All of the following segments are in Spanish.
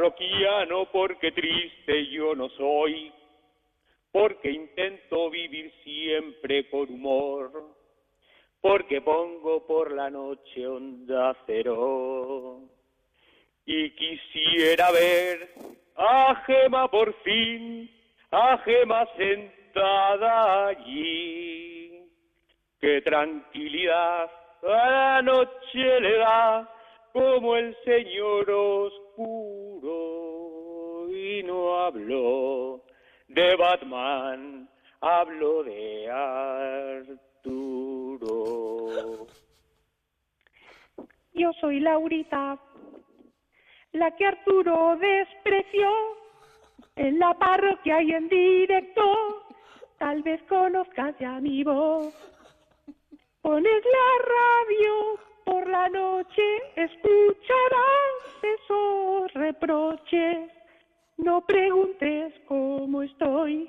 parroquiano porque triste yo no soy, porque intento vivir siempre con humor, porque pongo por la noche onda cero. Y quisiera ver a Gema por fin, a Gema sentada allí. Qué tranquilidad a la noche le da como el señor Y no hablo de Batman, hablo de Arturo. Yo soy Laurita, la que Arturo despreció en la parroquia y en directo. Tal vez conozcas ya mi voz. Pones la radio por la noche, escucharás esos reproches. No preguntes cómo estoy,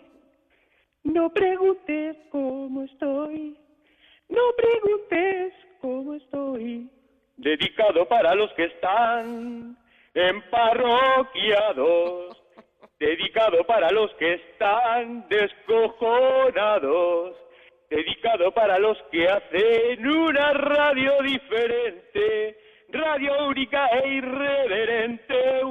no preguntes cómo estoy, no preguntes cómo estoy. dedicado para los que están emparroquiados, dedicado para los que están descojonados, dedicado para los que hacen una radio diferente, radio única e irreverente.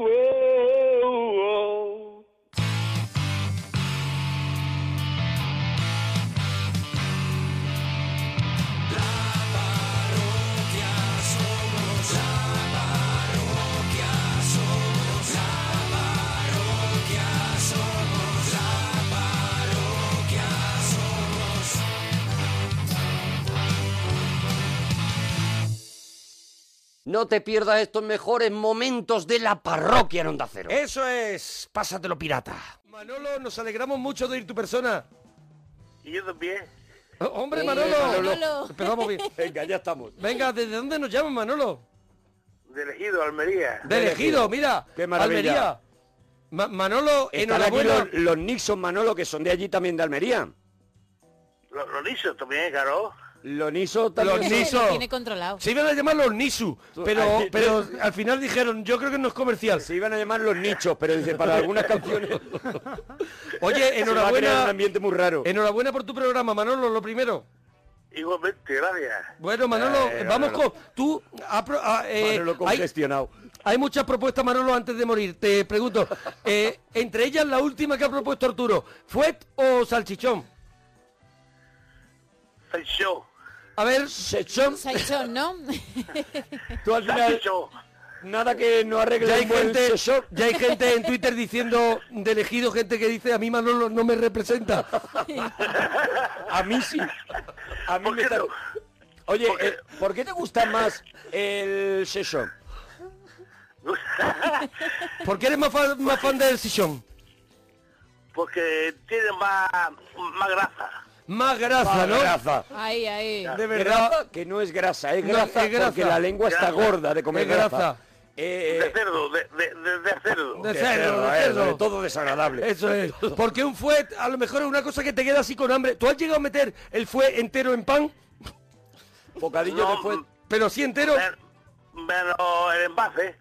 No te pierdas estos mejores momentos de la parroquia en Onda Cero. Eso es, pásatelo pirata. Manolo, nos alegramos mucho de ir tu persona. Y yo también. Oh, hombre, Eh, Manolo. Manolo. Empezamos bien. Venga, ya estamos. Venga, ¿desde dónde nos llaman, Manolo? De elegido, Almería. De elegido, mira. Qué maravilla. Almería. Ma- Manolo, Están aquí enhorabuena. los, los Nixon Manolo, que son de allí también de Almería. Los, los lisos también, claro. Los Niso también. Los son- Niso. Lo tiene controlado. Se iban a llamar los Nisu, pero, pero al final dijeron, yo creo que no es comercial. Se iban a llamar los nichos, pero dice, para algunas canciones. Oye, se va a crear un enhorabuena. ambiente muy raro. Enhorabuena por tu programa, Manolo, lo primero. Igualmente, gracias. Bueno, Manolo, Eh, vamos Manolo. con... Tú, ha- eh, Manolo congestionado. hay muchas propuestas, Manolo, antes de morir. Te pregunto, eh, entre ellas la última que ha propuesto Arturo, ¿fuet o salchichón? Yo. A ver, Sechón, Saichón, ¿no? tú al final, nada que no arregle ya hay gente, sechón. ya hay gente en Twitter diciendo de elegido gente que dice a mí Manolo no me representa. A mí sí. A mí ¿Por me qué está- no? Oye, ¿Por qué? eh, ¿por qué te gusta más el sechón? ¿Por qué eres más fan, más fan del sillón? Porque tiene más, más grasa. Más grasa, ¿no? Grasa. Ahí, ahí. De verdad, Grasa, que no es grasa, es No, grasa, es grasa. porque la lengua está gorda de comer Es grasa. grasa. Eh, De eh, cerdo, de, de, de, de cerdo. De cerdo, de eh, cerdo. de todo desagradable. Eso es. Porque un fuet a lo mejor es una cosa que te queda así con hambre. ¿Tú has llegado a meter el fuet entero en pan? Bocadillo No, de fuet. Pero sí entero, Men- Menos el envase.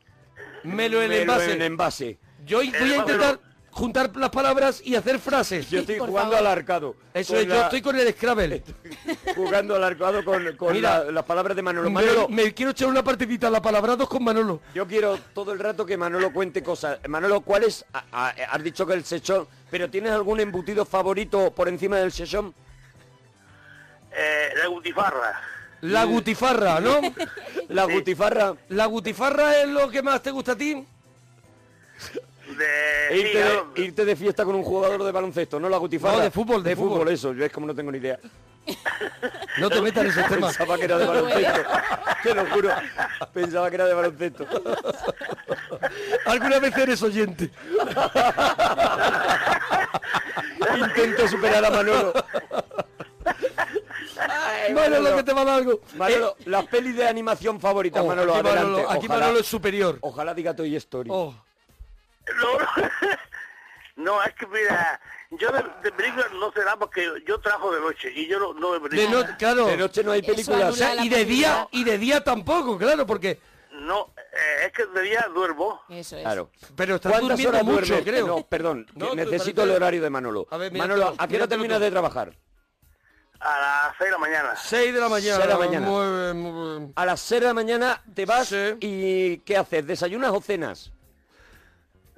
me lo en Melo envase. en envase. Yo voy a intentar juntar las palabras y hacer frases. Yo estoy Por jugando favor. al arcado. Eso es, yo estoy con el Scrabble. jugando al arcado con, con Mira, la- las palabras de Manolo. Me, Manolo, me quiero echar una partidita a la palabrados con Manolo. yo quiero todo el rato que Manolo cuente cosas. Manolo, ¿cuál es? a- a- has dicho que el sechón, pero ¿tienes algún embutido favorito por encima del sechón? Eh, la gutifarra. La gutifarra, ¿no? La gutifarra. La gutifarra es lo que más te gusta a ti. De... E irte, sí, de, claro. irte de fiesta con un jugador de baloncesto, no la gutifarra. No, de fútbol, de de fútbol. fútbol. eso. Yo es como no tengo ni idea. No te metas en esos temas. Pensaba que era de baloncesto. Te lo juro. Pensaba que era de baloncesto. Alguna vez eres oyente. Intento superar a Manolo. Ay, Manolo, que te va a dar algo. Manolo, las pelis de animación favoritas, Oh, Manolo, aquí adelante. Manolo- aquí Ojalá- Manolo es superior. Ojalá diga Toy Story. Oh, No, no, es que mira, yo de, de películas no será porque yo trabajo de noche y yo no, de películas. no, claro. De noche no hay películas. anula la y de día y de día tampoco, claro, porque No, eh, es que de día duermo. Eso es. Claro. Pero estás ¿Cuántas durmiendo horas mucho, duermes? creo. No, perdón, No, necesito parece- el horario de Manolo. A ver, mira Manolo, ¿a qué hora terminas tú. de trabajar? A las 6 de la mañana. 6 de la mañana. Seis de la mañana. Muy bien, muy bien. A las 6 de la mañana te vas Sí. y ¿qué haces? ¿Desayunas o cenas?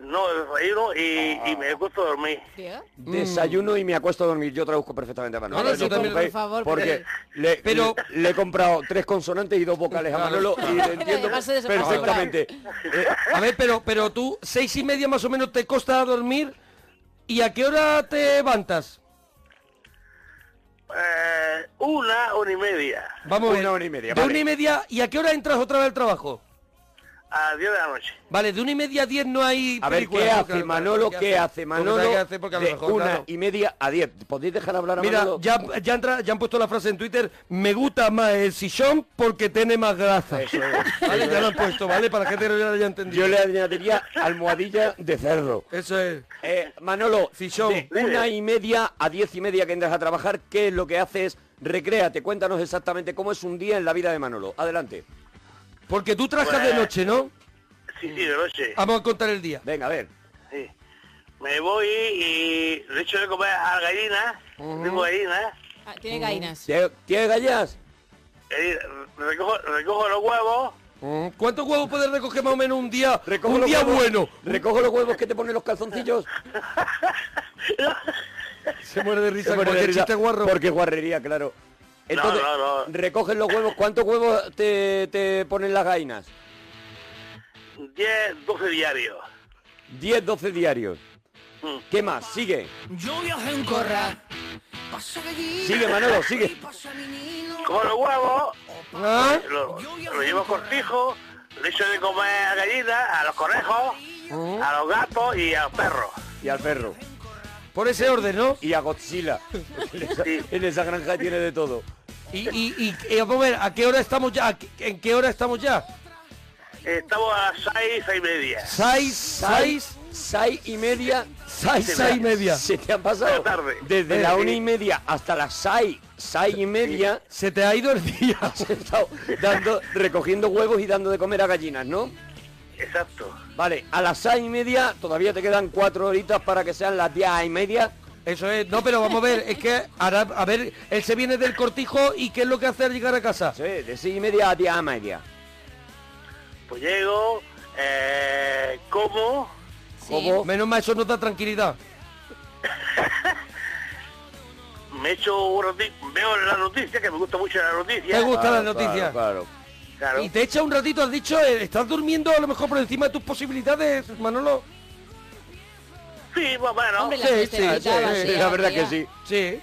No, desayuno y, y me acuesto a dormir. ¿Tío? Desayuno y me acuesto a dormir. Yo traduzco perfectamente a Manolo. No, no, también, preocupéis, por favor, porque le, Pero- le, le he comprado tres consonantes y dos vocales a. Manolo y le entiendo perfectamente. Eh, A ver, pero, pero tú, seis y media más o menos te costa dormir. ¿Y a qué hora te levantas? Eh, una, una y media. Vamos a ver. Una hora y media, De vale. una y media, ¿y a qué hora entras otra vez al trabajo? A las 10 de la noche. Vale, de una y media a diez no hay a ver, ¿qué hace Manolo? ¿Qué hace Manolo? sabe qué hace, porque a lo de mejor, una claro. y media a diez. ¿Podéis dejar hablar a Mira, Manolo? ya, ya, entra- ya han puesto la frase en Twitter, me gusta más el sillón porque tiene más grasa. Eso es. Vale, ya lo han puesto, ¿vale? Para que te lo haya entendido. Yo le añadiría almohadilla de cerdo. Eso es. Eh, Manolo, de una y media a diez y media que entras a trabajar, ¿qué es lo que haces? Recréate, cuéntanos exactamente cómo es un día en la vida de Manolo. Adelante. Porque tú trabajas de noche, ¿no? Sí, sí, de noche. Vamos a contar el día. Venga, a ver. Sí. Me voy y le echo de comer a la gallina. Tengo gallinas. Ah, tiene gallinas. ¿Tie- ¿Tienes gallas? eh, recojo, recojo los huevos. ¿Cuántos huevos puedes recoger más o menos un día? Recojo un día huevos- bueno. Recojo los huevos que te ponen los calzoncillos. Se muere de risa muere con de el risa, chiste guarro. Porque guarrería, claro. Entonces, no, no. recoges los huevos. ¿Cuántos huevos te, te ponen las gallinas? 10, 12 diarios. 10, 12 diarios. Mm. ¿Qué más? Sigue. Corra. Sigue, Manolo, sigue. Cojo los huevos, ¿Ah? lo, lo llevo a cortijo, le echo de comer a gallinas, a los conejos, a los gatos y a los perros. Y al perro. Por ese orden, ¿no? Y a Godzilla. en, esa, Sí. en esa granja tiene de todo. Y, y, y, y vamos a ver, ¿a qué hora estamos ya? ¿A qué- ¿En qué hora estamos ya? Estamos a 6, 6 y media. ¿Seis? ¿Seis? Seis y media. Seis, seis y media. Se te han pasado tarde. desde Eh, la una y media hasta las seis, seis y media. Se te ha ido el día. Has estado dando, recogiendo huevos y dando de comer a gallinas, ¿no? Exacto. Vale, a las seis y media todavía te quedan cuatro horitas para que sean las diez y media. Eso es, no, pero vamos a ver, es que ahora, a ver, él se viene del cortijo y ¿qué es lo que hace al llegar a casa? Sí, de seis y media a diez y media. Pues llego, eh, como, Sí. ¿Cómo? Menos mal, eso nos da tranquilidad. me echo veo la noticia, que me gusta mucho la noticia. ¿Te gusta la Claro, noticia? Claro, claro. Claro. Y te echa un ratito, has dicho, eh, ¿estás durmiendo a lo mejor por encima de tus posibilidades, Manolo? Sí, más o menos. Hombre, la Sí, siestecita sí, sí, vacía, sí, la verdad que sí. Sí.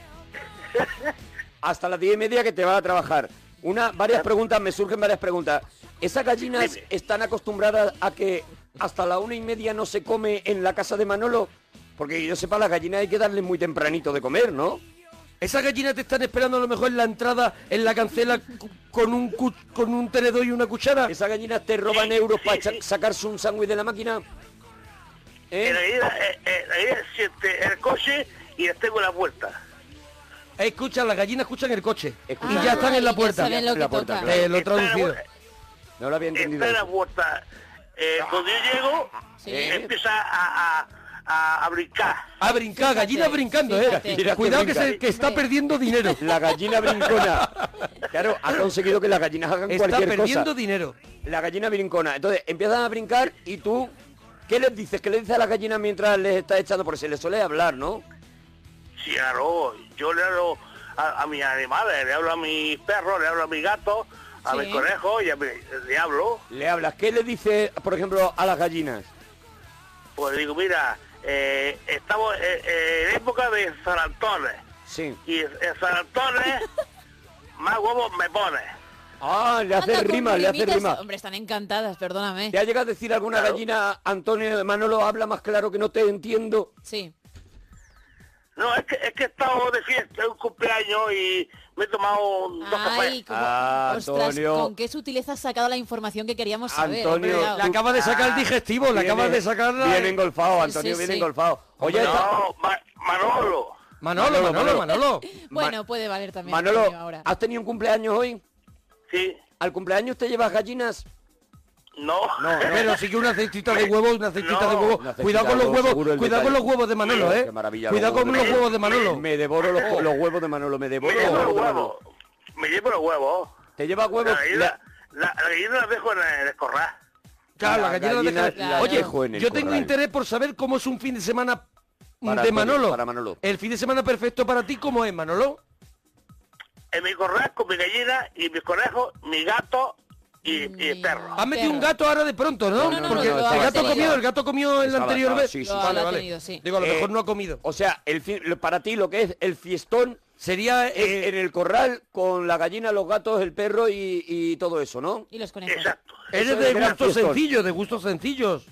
Hasta las diez y media que te vas a trabajar. Una, varias preguntas, me surgen varias preguntas. ¿Esas gallinas Dime. están acostumbradas a que hasta la una y media no se come en la casa de Manolo? Porque yo sepa, las gallinas hay que darles muy tempranito de comer, ¿no? Esas gallinas te están esperando a lo mejor en la entrada, en la cancela, con un, cu- con un tenedor y una cuchara. ¿Esas gallinas te roban Sí, euros sí, para sí. sacarse un sándwich de la máquina? ¿Eh? En la ida, eh, eh, el coche y les tengo la puerta. Escucha, las gallinas escuchan el coche. Escucha. y ya están en la puerta. Ya saben lo En la puerta, toca. claro. Eh, lo la traducido. No lo había entendido. Está en la puerta. Eh, cuando yo llego, Sí. eh, empieza a, a, a, a brincar. A brincar, Fíjate, gallinas brincando, fíjate. eh. Que Cuidado que, se, que está perdiendo dinero. La gallina brincona. Claro, ha conseguido que las gallinas hagan Está cualquier perdiendo cosa. dinero. La gallina brincona. Entonces, empiezan a brincar y tú... ¿Qué les dices? ¿Qué le dices a las gallinas mientras les estás echando? Porque se les suele hablar, ¿no? Sí, claro, yo le hablo a, a mis animales, le hablo a mis perros, le hablo a mis gatos, a Sí. mis conejos y a mi- le hablo. Le hablas. ¿Qué le dices, por ejemplo, a las gallinas? Pues digo, mira, eh, estamos eh, eh, en época de San Antonio. Sí. Y en San Antonio más huevos me pone. Ah, le hace rima, le hace rima. Hombre, están encantadas, perdóname. ¿Te ha llegado a decir alguna Claro. gallina, Antonio Manolo, habla más claro que no te entiendo? Sí. No, es que, es que he estado de fiesta, es un cumpleaños y me he tomado dos Ay, cafés. cómo- Ah, ostras, Antonio. con qué sutileza has sacado la información que queríamos saber. Antonio. Le acabas de sacar el digestivo, le Viene- acabas de sacar la... Viene engolfado, Antonio, sí, sí. engolfado. Oye, Ma- Manolo. Manolo, Manolo, Manolo, Manolo. Bueno, puede valer también. Manolo, ahora. ¿has tenido un cumpleaños hoy? Sí, ¿Al cumpleaños te llevas gallinas? No. No, no. Pero sí que una cestita de huevos, una cestita No, de huevos. Cuidado con los huevos, cuidado con los huevos de Manolo, ¿eh? Qué maravilla, Cuidado con los huevos de Manolo. Me devoro los, los huevos de Manolo, me devoro Me los llevo los huevos de Manolo. huevos. Me llevo los huevos. ¿Te lleva La huevos? gallina, la, la gallina la dejo en el corral. Claro, la La gallina gallina de la Oye, dejo en el yo tengo corral. interés por saber cómo es un fin de semana Para de Manolo. para Manolo. El fin de semana perfecto para ti, ¿cómo es, Manolo? En mi corral con mi gallina y mis conejos, mi gato y, y el perro. Has metido un gato ahora de pronto, ¿no? No, no, Porque no, el gato ha ha comido, tenido. el gato comió en la anterior vez. sí, sí, Vale, ha vale. tenido, sí. Digo, a lo Eh, mejor no ha comido. O sea, el para ti lo que es el fiestón Sería eh, en el corral con la gallina, los gatos, el perro y, y todo eso, ¿no? Y los conejos. Exacto. Eres Eso de gustos sencillos, de gustos sencillos.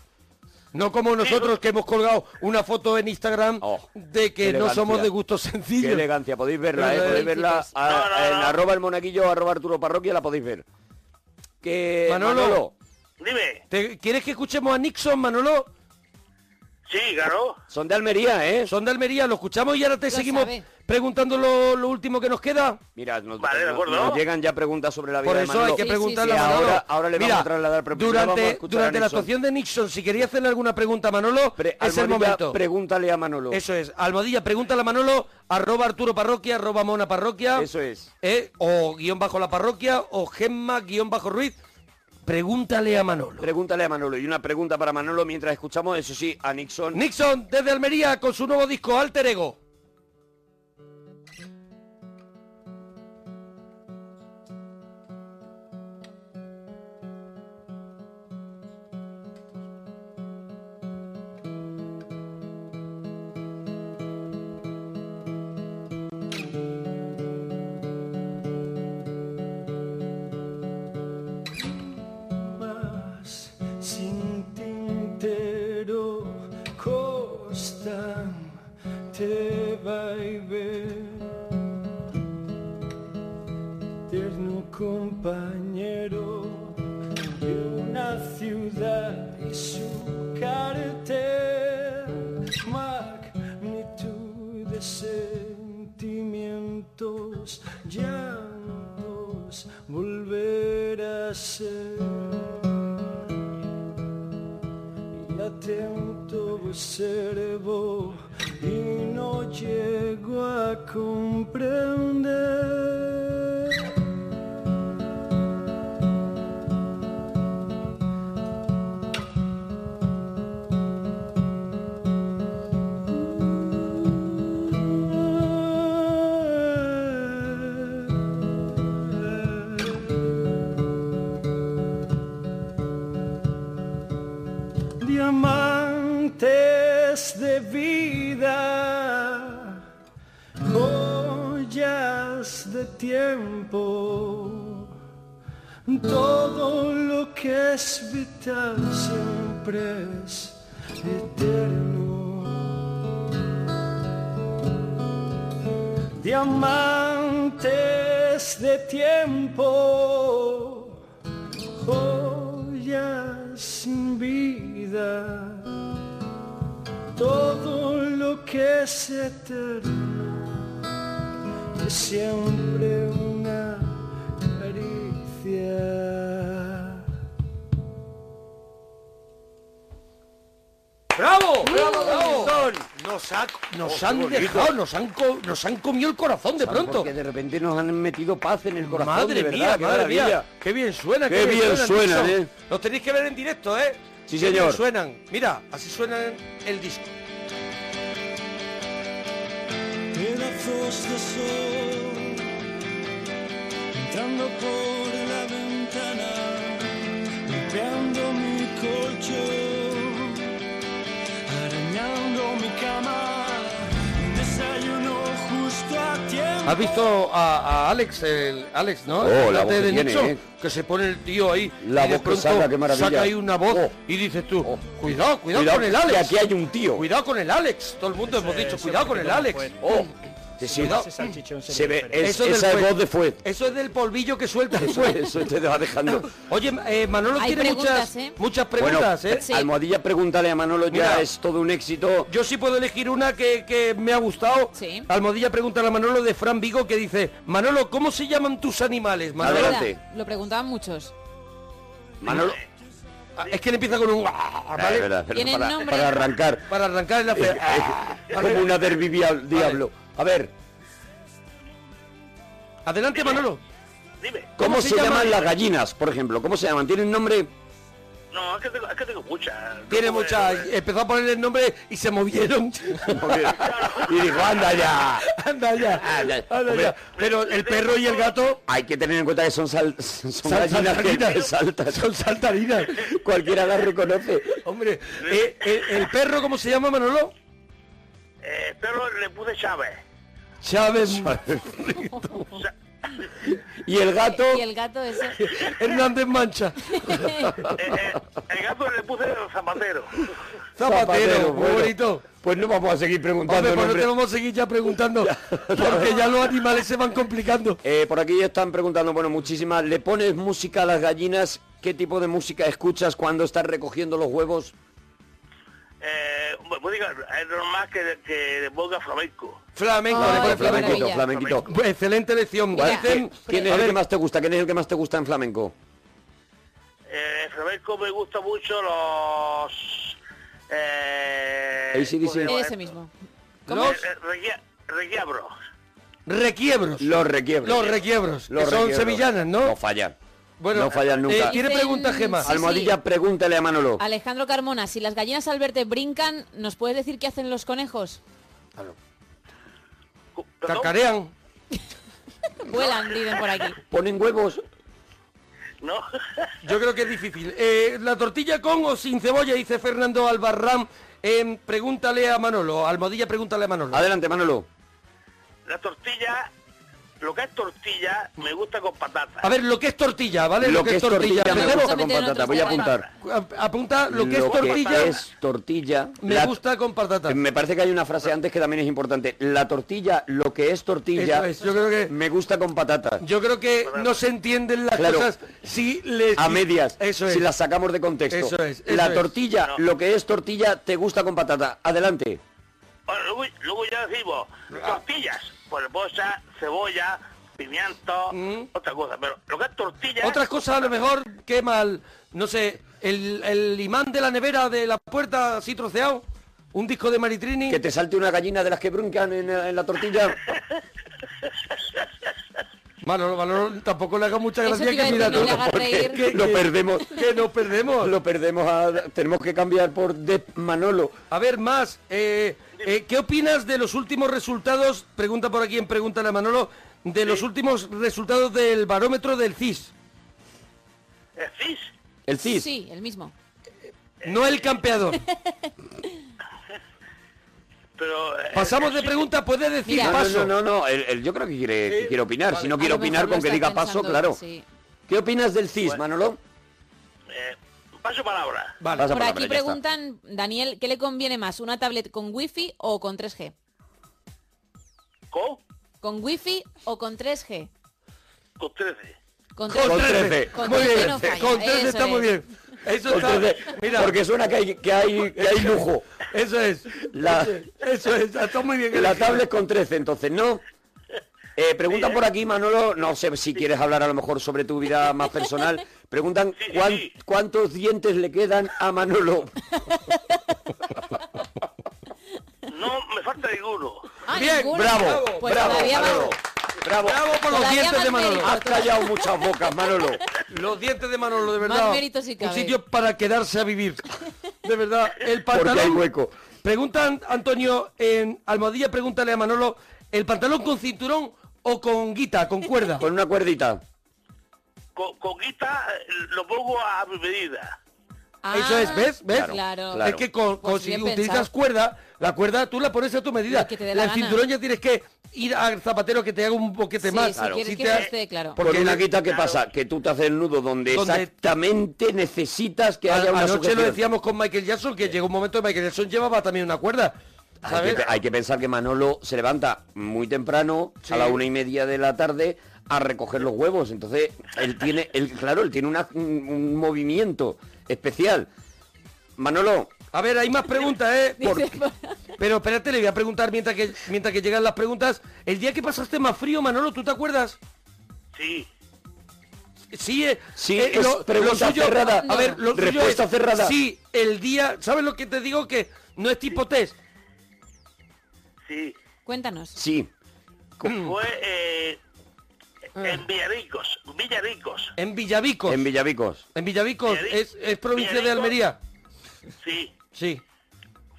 No como nosotros que hemos colgado una foto en Instagram Oh, de que no somos de gustos Qué sencillos. elegancia, podéis verla, ¿eh? Podéis eh, verla príncipes. a- No, no, en arroba el monaguillo, arroba Arturo Parroquia, la podéis ver. Que Manolo. Manolo, Dime. ¿Te- ¿Quieres que escuchemos a Nixon, Manolo? Sí, claro. son de Almería, ¿eh? Son de Almería, lo escuchamos y ahora te Lo seguimos sabe. preguntando lo, lo último que nos queda. Mira, nos, Vale, de nos- acuerdo. nos llegan ya preguntas sobre la vida Por de eso Manolo. hay que Sí, preguntarle sí, a. Manolo. Ahora- ahora le vamos Mira, a trasladar, vamos a durante, escuchar durante a la actuación de Nixon, si quería hacerle alguna pregunta a Manolo, Pre- es el momento. Pregúntale a Manolo. Eso es, Almohadilla, pregúntale a Manolo, arroba Arturo Parroquia, arroba Mona Parroquia. Eso es. eh, o guion bajo la parroquia, o Gemma guion bajo Ruiz. Pregúntale a Manolo. Pregúntale a Manolo. Y una pregunta para Manolo mientras escuchamos, eso sí, a Nixon. Nixon, desde Almería, con su nuevo disco Alter Ego. Nos, Oh, han dejado, nos han, co- nos han comido el corazón de pronto. Porque de repente nos han metido paz en el corazón, Madre de verdad, mía, qué madre maravilla. mía. Qué bien suena, Qué bien suenan, Nixon. ¿eh? Los tenéis que ver en directo, ¿eh? Sí, Qué bien señor. suenan. Mira, así suena el disco. pedazos de sol entrando por la ventana golpeando mi colchón arañando mi cama ¿Has visto a, a Alex, el Alex, no? Oh, El la voz que de tiene, Nixon, ¿eh? que se pone el tío ahí La y de voz que pronto saca, qué maravilla. saca ahí una voz Oh. y dices tú, Oh. cuidado, cuidado, Cuidado, con el que Alex. aquí hay un tío. Cuidado con el Alex. Todo el mundo hemos dicho, cuidado con el Alex. Sí, sí. Cuidado. Se ve, es, Eso es esa del es fuet. voz de fuet. Eso es del polvillo que suelta el Eso, eso te va dejando. Oye, eh, Manolo Hay tiene preguntas, muchas, ¿eh? muchas Bueno, preguntas, ¿eh? Sí. Almohadilla, pregúntale a Manolo, ya Mira. es todo un éxito. Yo sí puedo elegir una que, que me ha gustado. Sí. Almohadilla pregunta a Manolo de Fran Vigo que dice, Manolo, ¿cómo se llaman tus animales? Manolo, Adelante. Lo preguntaban muchos. Manolo, Ah, Es que le empieza con un... Ah, Tienen para, nombre. para arrancar. Para arrancar en la fe. Es como una derbi diablo. diablo. A ver, Adelante, Manolo. Dime. ¿cómo, se se, llama? llaman las gallinas, por ejemplo? ¿Cómo se llaman? ¿Tienen nombre? No, es que tengo, es que tengo muchas. Tiene No, mucha... eh, Empezó a ponerle el nombre y se movieron. y dijo, anda ya. anda ya. Anda. Anda Hombre, ya. Pero el perro y el gato... Hay que tener en cuenta que son, sal- son Sal- gallinas que- saltarinas. que saltan. Son saltarinas. Cualquiera las reconoce. Hombre, eh, el, el perro, ¿cómo se llama, Manolo? Eh, pero le puse Chávez. Chávez Y el gato, Y el gato ese. Hernández Mancha. eh, eh, el gato le puse Zapatero. Zapatero, muy bueno. bonito. Pues no vamos a seguir preguntando Hombre, pues no te vamos a seguir ya preguntando, porque ya los animales se van complicando. Eh, por aquí están preguntando, bueno, muchísimas. ¿Le pones música a las gallinas? ¿Qué tipo de música escuchas cuando estás recogiendo los huevos? Eh, música es normal que, que le ponga flamenco. Flamenco, le maravilla. flamenquito. Pues, excelente lección. Mira, Dicen- ¿Quién a es el que más te gusta? ¿Quién es el que más te gusta en flamenco? Eh, flamenco me gusta mucho los... Eh. ¿cómo Ese mismo. los Eh, reguia- reguiabros. requiebros. Los requiebros. Los requiebros, Los que son requiebros. sevillanas, ¿no? No fallan. Bueno, no fallan nunca. eh, ¿Tiene pregunta, Gema? Sí, Almohadilla, pregúntale a Manolo. Alejandro Carmona, si las gallinas al verte brincan, ¿nos puedes decir qué hacen los conejos? ¿Perdón? Cacarean. Vuelan, dicen por aquí. ¿Ponen huevos? No. Yo creo que es difícil. Eh, ¿La tortilla con o sin cebolla? Dice Fernando Albarrán. Eh, pregúntale a Manolo. Almohadilla, pregúntale a Manolo. Adelante, Manolo. La tortilla, lo que es tortilla, me gusta con patata. A ver, lo que es tortilla, ¿vale? Lo que es tortilla me Empecemos. gusta con patata. Voy a apuntar. Apunta lo que es Lo tortilla. es tortilla. Me La- gusta con patata. Me parece que hay una frase antes que también es importante. La tortilla, lo que es tortilla, es, yo creo que me gusta con patata. yo creo que no se entienden las Claro. cosas si les A medias, Eso es. si las sacamos de contexto. Eso es, eso la es. tortilla, No. lo que es tortilla, te gusta con patata. Adelante. Bueno, luego, luego ya decimos, tortillas, echar cebolla, pimiento, otra cosa, pero lo que es tortilla... Otras cosas a lo mejor quema el, no sé, el, el imán de la nevera de la puerta así troceado, un disco de Maritrini. Que te salte una gallina de las que bruncan en, en la tortilla. Manolo, Manolo, tampoco le haga mucha gracia que mira que- Lo que- perdemos. Que nos perdemos. Lo perdemos a... Tenemos que cambiar por de Manolo. A ver, más, eh, eh, ¿qué opinas de los últimos resultados? Pregunta por aquí en Pregúntale a Manolo, de los últimos resultados del barómetro del CIS. ¿El cis? El CIS. Sí, el mismo. No el campeador. Pero... eh, Pasamos de pregunta, puede decir Mira. No, no, paso. no, no, no, él yo creo que quiere, que quiere opinar. Si no A quiere opinar, con que diga paso, claro. sí. ¿Qué opinas del CIS, Manolo? eh, paso palabra. Vale. Pasa Por palabra, aquí está. preguntan, Daniel, ¿qué le conviene más, una tablet con wifi o con 3G? ¿Con? ¿Con wifi o con 3G? Con 13. Con Con 13. Con Muy 13 bien, no con 13 eso está muy bien. Eso Con está, 13, mira, Porque suena que hay, que hay, que hay lujo. eso es. La- Eso es, está muy bien. La tablet con 13, entonces, ¿no? Eh, preguntan por aquí, Manolo, no sé si quieres hablar a lo mejor sobre tu vida más personal. Preguntan Sí, sí, cuán- sí. cuántos dientes le quedan a Manolo. No me falta ninguno. Ah, Bien, ninguno. Bravo, Pues bravo, más. Manolo. Bravo. Bravo por los Todavía dientes de Manolo. Has callado muchas bocas, Manolo. Los dientes de Manolo, de verdad. Más mérito si Un sitio para quedarse a vivir. De verdad, el Porque hay pantalón. hueco. Preguntan, Antonio, en Almohadilla, pregúntale a Manolo, ¿el pantalón con cinturón o con guita, con cuerda? Con una cuerdita. Con, con guita eh, lo pongo a mi medida. Ah, Eso es, ¿ves? ¿Ves? Claro. Claro. Es que con, con- Pues si bien utilizas pensado. cuerda, la cuerda tú la pones a tu medida. Que te dé la el gana. cinturón ya tienes que ir al zapatero que te haga un boquete Sí, más. si Claro. quieres Si que te no ha- esté, claro. Porque Con una la- guita, ¿qué pasa? Que tú te haces el nudo donde, Donde- exactamente necesitas que haya una Anoche sujeción. lo decíamos con Michael Jackson, que llegó un momento que Michael Jackson llevaba también una cuerda. Hay que, hay que pensar que Manolo se levanta muy temprano, Sí. a la una y media de la tarde, a recoger los huevos. Entonces, él tiene, él, claro, él tiene una- un, un movimiento especial. Manolo, A ver, hay más preguntas, ¿eh? Pero espérate, le voy a preguntar mientras que, mientras que llegan las preguntas. El día que pasaste más frío, Manolo, ¿tú te acuerdas? Sí. Sí, eh, Sí, eh, es pregunta cerrada. A ver, lo suyo Respuesta es, cerrada. Sí, el día... ¿Sabes lo que te digo? Que no es tipo test. Sí. Cuéntanos. Sí. Fue eh, en Villaricos. Villaricos. En Villavicos. En Villavicos. En Villavicos, Villaric- es, es provincia de. Almería. Sí. Sí.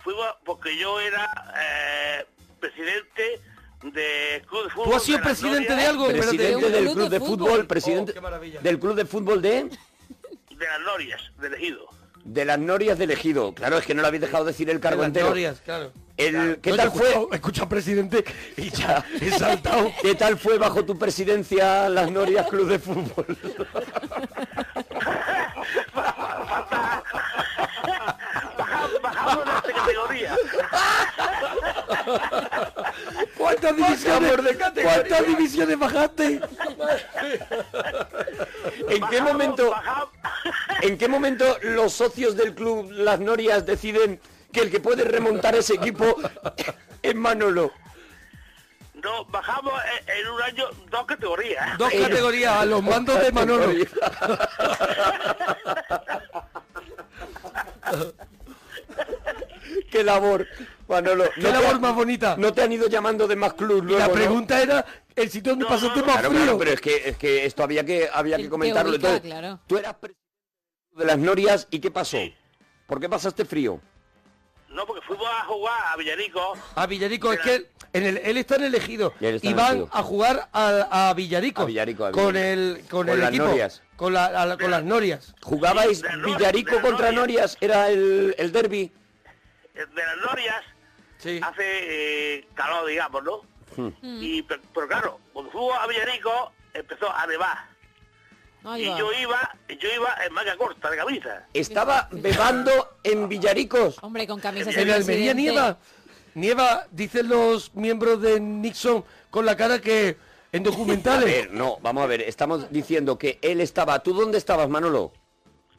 Fuimos porque yo era eh, presidente de Club de Fútbol. ¿Tú has sido de presidente de algo? Presidente un del club club de fútbol, fútbol. presidente Oh, del club de fútbol de De las Norias, de Ejido. de las Norias de Elegido. Claro, es que no le habéis dejado decir el cargo las entero. Norias, claro. El, ¿Qué No, tal fue? escuchado presidente y ya he saltado. ¿Qué tal fue bajo tu presidencia las Norias Club de Fútbol? Bajamos, de esta categoría. ¿Cuántas divisiones, Bajamos de categoría. ¿Cuántas divisiones bajaste? ¿En qué momento, en qué momento los socios del club Las Norias deciden que el que puede remontar ese equipo es Manolo? No, bajamos en, en un año dos categorías. Dos categorías, a los mandos de Manolo. qué labor, Manolo. Qué labor ha- más bonita. No te han ido llamando de más club luego, la ¿no? pregunta era el sitio donde No, pasaste no, más Claro, frío. claro, pero es que, es que esto había que, había que comentarlo. ubica, Entonces, claro. tú eras presidente de las Norias y ¿qué pasó? ¿Por qué pasaste frío? No, porque fuimos a jugar a Villarico. A Villarico, es que en el, él está en el ejido Y él está y en el van Ejido. a jugar a, a Villarico, A Villarico, a con el con, Con el las equipo, Norias. con la, con las Norias. ¿Jugabais de Villarico de contra Norias. Norias? ¿Era el, el derby? eh, De las Norias Sí. hace eh, calor, digamos, ¿no? Hmm. Y, pero, pero claro, cuando fuimos a Villarico empezó a nevar. Ahí Y va. yo iba, yo iba en manga corta de camisa. Estaba bebando en Villaricos. Hombre, con camisas En de Almería nieva. Nieva, dicen los miembros de Nixon con la cara que en A documentales. ver, no, vamos a ver, estamos diciendo que él estaba... ¿Tú dónde estabas, Manolo?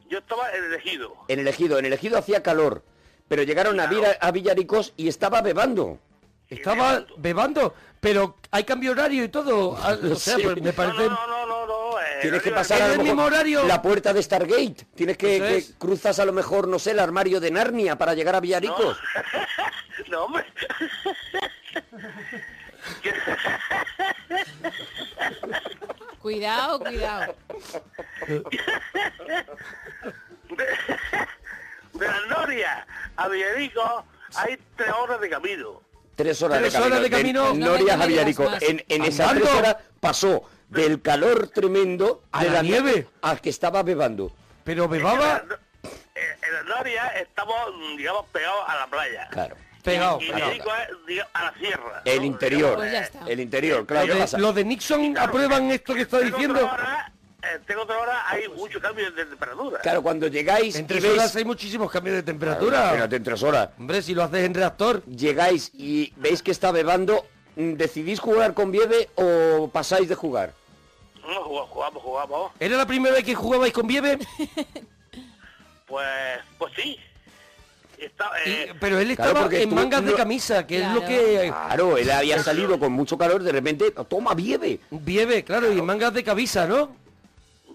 Yo estaba en el ejido. En el ejido. En el ejido hacía calor, pero llegaron a, Vira- a Villaricos y estaba bebando. Estaba bebando, pero hay cambio horario y todo. Ah, O sea, Sí. pues me No, parece... no, no, no, no, no. Eh, Tienes que pasar ¿En a el lo mejor mismo horario? la puerta de Stargate. Tienes que, Eso que es. cruzas a lo mejor, no sé, el armario de Narnia para llegar a Villaricos. No, hombre. Cuidado, cuidado. de, las Norias a Villarico hay tres horas de camino. Tres horas, Tres de camino. horas de camino. De No a más. En, en esas tres horas pasó del calor tremendo A de la nieve. al que estaba bebando. Pero bebaba las- en- en las Norias estamos, digamos, pegados a la playa. Claro. pegado. Y pegado. Villarico es, digamos, a la sierra. El ¿no? interior. Pues ya está. El interior, claro. Lo ¿qué de, pasa? lo de Nixon aprueban esto que está Tengo diciendo. otra hora, eh, tengo otra hora, hay mucho cambio de temperatura. Claro, cuando llegáis En y tres veis... horas hay muchísimos cambios de temperatura. Espérate, en tres horas. Hombre, si lo haces en reactor. Llegáis y veis que está bebando, mm, ¿decidís jugar con Vieve o pasáis de jugar? No, jugamos, jugamos, jugamos. ¿Era la primera vez que jugabais con Vieve? Pues, pues sí. Está, Y- eh, pero él estaba en tú mangas de no- camisa, que es lo que... Claro, él había salido con mucho calor, de repente, toma Vieve. Vieve, claro, y en mangas de camisa, ¿no?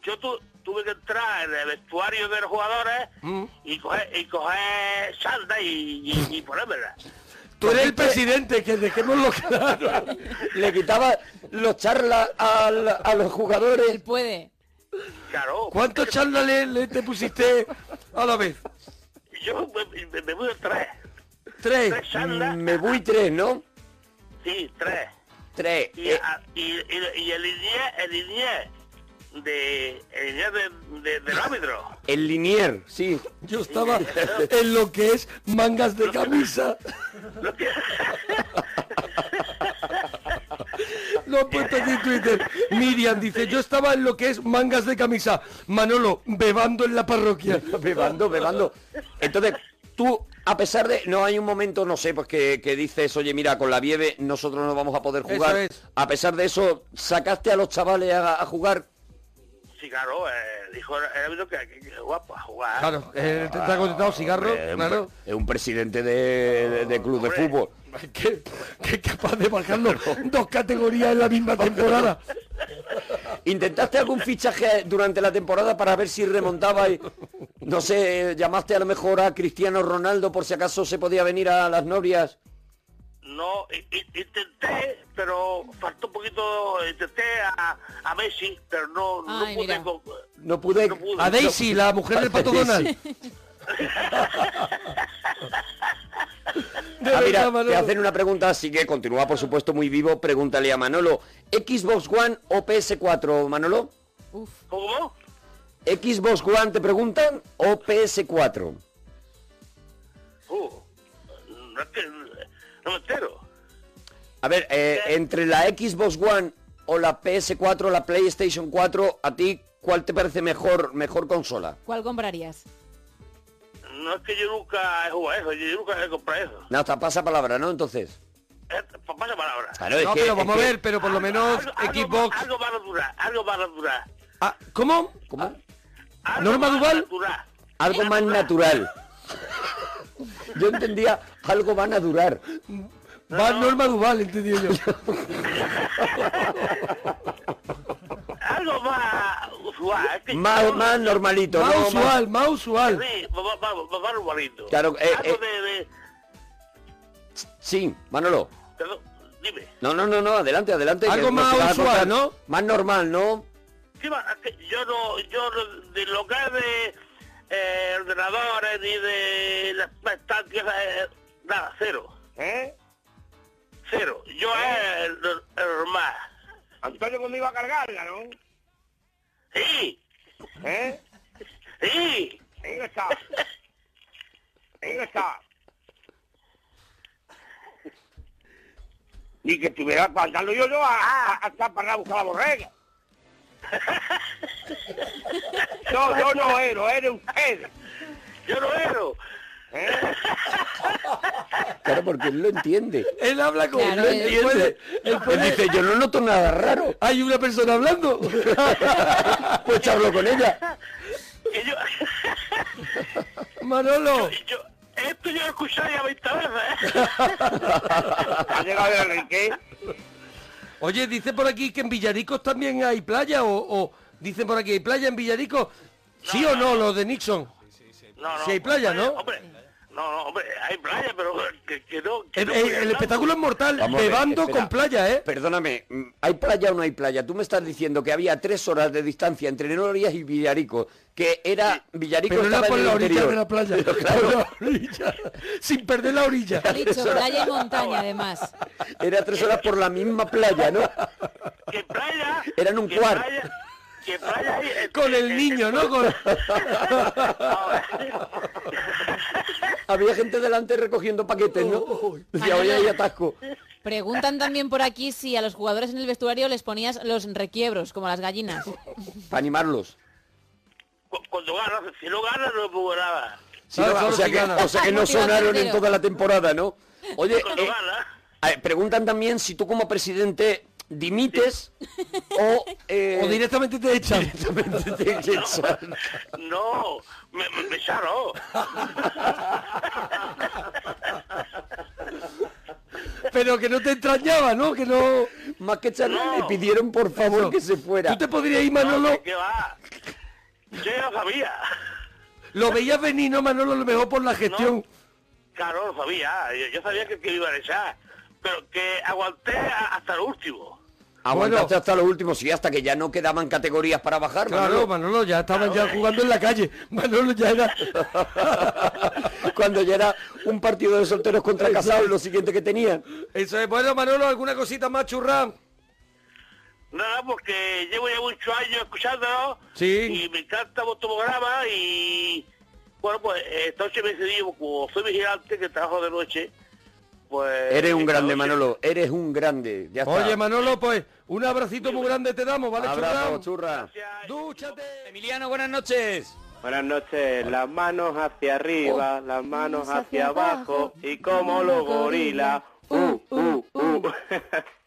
yo tu- tuve que entrar en el vestuario de los jugadores Mm. y coger, y coger sanda y, y, y ponérmela. Tú eres el presidente, que dejémoslo claro. Le quitaba los charlas al- a los Él jugadores. puede. Claro. ¿Cuántos charlas le, le te pusiste a la vez? Yo me, me, me voy a tres. Tres. Tres sandas. Me voy tres, ¿no? Sí, tres. Tres. Y, Eh, a- y, y, y el linier, el linier de, el linier de, de- del árbitro. el Linier, sí. Yo estaba en lo que es mangas de camisa. Lo he puesto aquí en Twitter. Miriam dice, yo estaba en lo que es mangas de camisa. Manolo, bebando en la parroquia. bebando, bebando. Entonces, tú, a pesar de... No hay un momento, no sé, pues que, que dices, oye, mira, con la Vieve nosotros no vamos a poder jugar. es. A pesar de eso, sacaste a los chavales a, a jugar. Claro, eh, dijo el árbitro que, que, que guapo, a jugar. Claro, eh, te, te ha contestado cigarro, Hombre, es un claro. Es un presidente de, de- de club de fútbol. Que, que es capaz de bajarlo dos categorías en la misma temporada. ¿Intentaste algún fichaje durante la temporada para ver si remontaba y, no sé, llamaste a lo mejor a Cristiano Ronaldo por si acaso se podía venir a las novias? No, intenté, pero faltó un poquito, intenté a, a Messi, pero no, no pude. con- No pude... No pude. A Daisy, la mujer del pato Donald. De Ah, verdad, mira, te hacen una pregunta, así que continúa por supuesto muy vivo. Pregúntale a Manolo, ¿Xbox One o PS4, Manolo? Uf. ¿Cómo? ¿Xbox One te preguntan o PS4? Uh, no, es que- no me entero. A ver, eh, entre la Xbox One o la PS4 la PlayStation 4, ¿a ti cuál te parece mejor, mejor consola? ¿Cuál comprarías? No es que yo nunca he jugado eso, yo nunca he comprado eso. Nada, pasa palabra, ¿no? Entonces. Eh, pa- pasa palabra. Claro, es No, que- pero es vamos a ver, pero por lo menos Algo- algo Xbox... va- Algo van a durar, algo van a durar. Ah, ¿Cómo? ¿Cómo? Algo ¿Norma Duval? durar. Algo más natural. Yo entendía, algo van a durar. Va Norma Duval, entendí yo. Algo más usual. es que Más, yo- más normalito, Más ¿no? usual, más usual. Sí, va, va normalito. Claro, eh, Algo eh. de, de- Sí, Manolo. Perdón, dime. No, no, no, no, adelante, adelante. Algo más usual. ¿no? Más normal, ¿no? Sí, yo no, yo no, de local de eh, ordenadores ni de las estancias, eh, nada, cero. ¿Eh? Cero. Yo es el, normal. Antonio cuando iba a cargarla, ¿no? Sí. ¿Eh? Sí. Ahí está. Ahí está. Ni que estuviera pasando yo, yo a, a, a estar para buscar la borrega. No, yo no ero, eres usted. Yo no ero. Claro, porque él lo entiende. Él habla como Claro, él él entiende. puede- Él dice, yo no noto nada raro. Hay una persona hablando. Pues hablo con ella. Yo, Manolo. yo, esto yo lo he escuchado ya 20 veces. ¿eh? ¿Ha llegado el Enrique? Oye, dice por aquí que en Villaricos también hay playa o, o dicen por aquí hay playa en Villaricos. ¿Sí o no, no. lo de Nixon? No, no. Si hay playa, ¿no? Hombre, no, no, hombre, hay playa, pero que, que no... Que El, no el- espectáculo es mortal, Vamos ver, bebando espera. con playa, ¿eh? Perdóname, ¿hay playa o no hay playa? Tú me estás diciendo que había tres horas de distancia entre Norias y Villarico, que era Villarico Pero era estaba por en la orilla interior. de la playa. Pero claro, Por la orilla. Sin perder la orilla. Dicho playa y montaña, además. era tres horas por la misma playa, ¿no? Que playa... Eran un que cuar. playa- Que Con el niño, ¿no? Con... Había gente delante recogiendo paquetes, ¿no? Decía, oye, hay atasco. Preguntan también por aquí si a los jugadores en el vestuario les ponías los requiebros, como las gallinas. Para animarlos. cu- Cuando ganas, si no ganas no pongo nada. Sí, no, Ah, o, sea que, gana. o sea que no sonaron en toda la temporada, ¿no? Oye, eh, preguntan también si tú como presidente dimites o... eh, O directamente te echan. directamente te echan. No, me, me, me echaron. Pero que no te extrañaba, ¿no? Que no... Más que echarle, No. le pidieron por favor que se fuera. ¿Tú te podrías ir, No, Manolo? ¿qué va? Yo ya lo sabía. Lo veías venir, ¿no, Manolo? A lo mejor por la gestión. Claro, lo sabía. Yo, yo sabía que, que me iban a echar. Pero que aguanté a- hasta el último. Aguantaste Bueno. hasta los últimos, sí, hasta que ya no quedaban categorías para bajar, Claro, Manolo. Manolo, ya estaban ya jugando en la calle. Manolo ya era... Cuando ya era un partido de solteros contra casados, lo siguiente que tenían. Eso es. Bueno, Manolo, ¿alguna cosita más churra? Nada, porque llevo ya muchos años escuchándolo. Sí. Y me encanta vuestro programa y... Bueno, pues esta noche me decidí, como soy vigilante, que trabajo de noche, pues... Eres un grande, noche- Manolo, eres un grande. Ya está. Oye, Manolo, pues un abracito muy grande te damos, ¿vale, Abrazo, churra? Dúchate. Emiliano, buenas noches. Buenas noches, las manos hacia arriba, las manos hacia abajo y como los gorilas. Uh, uh, uh.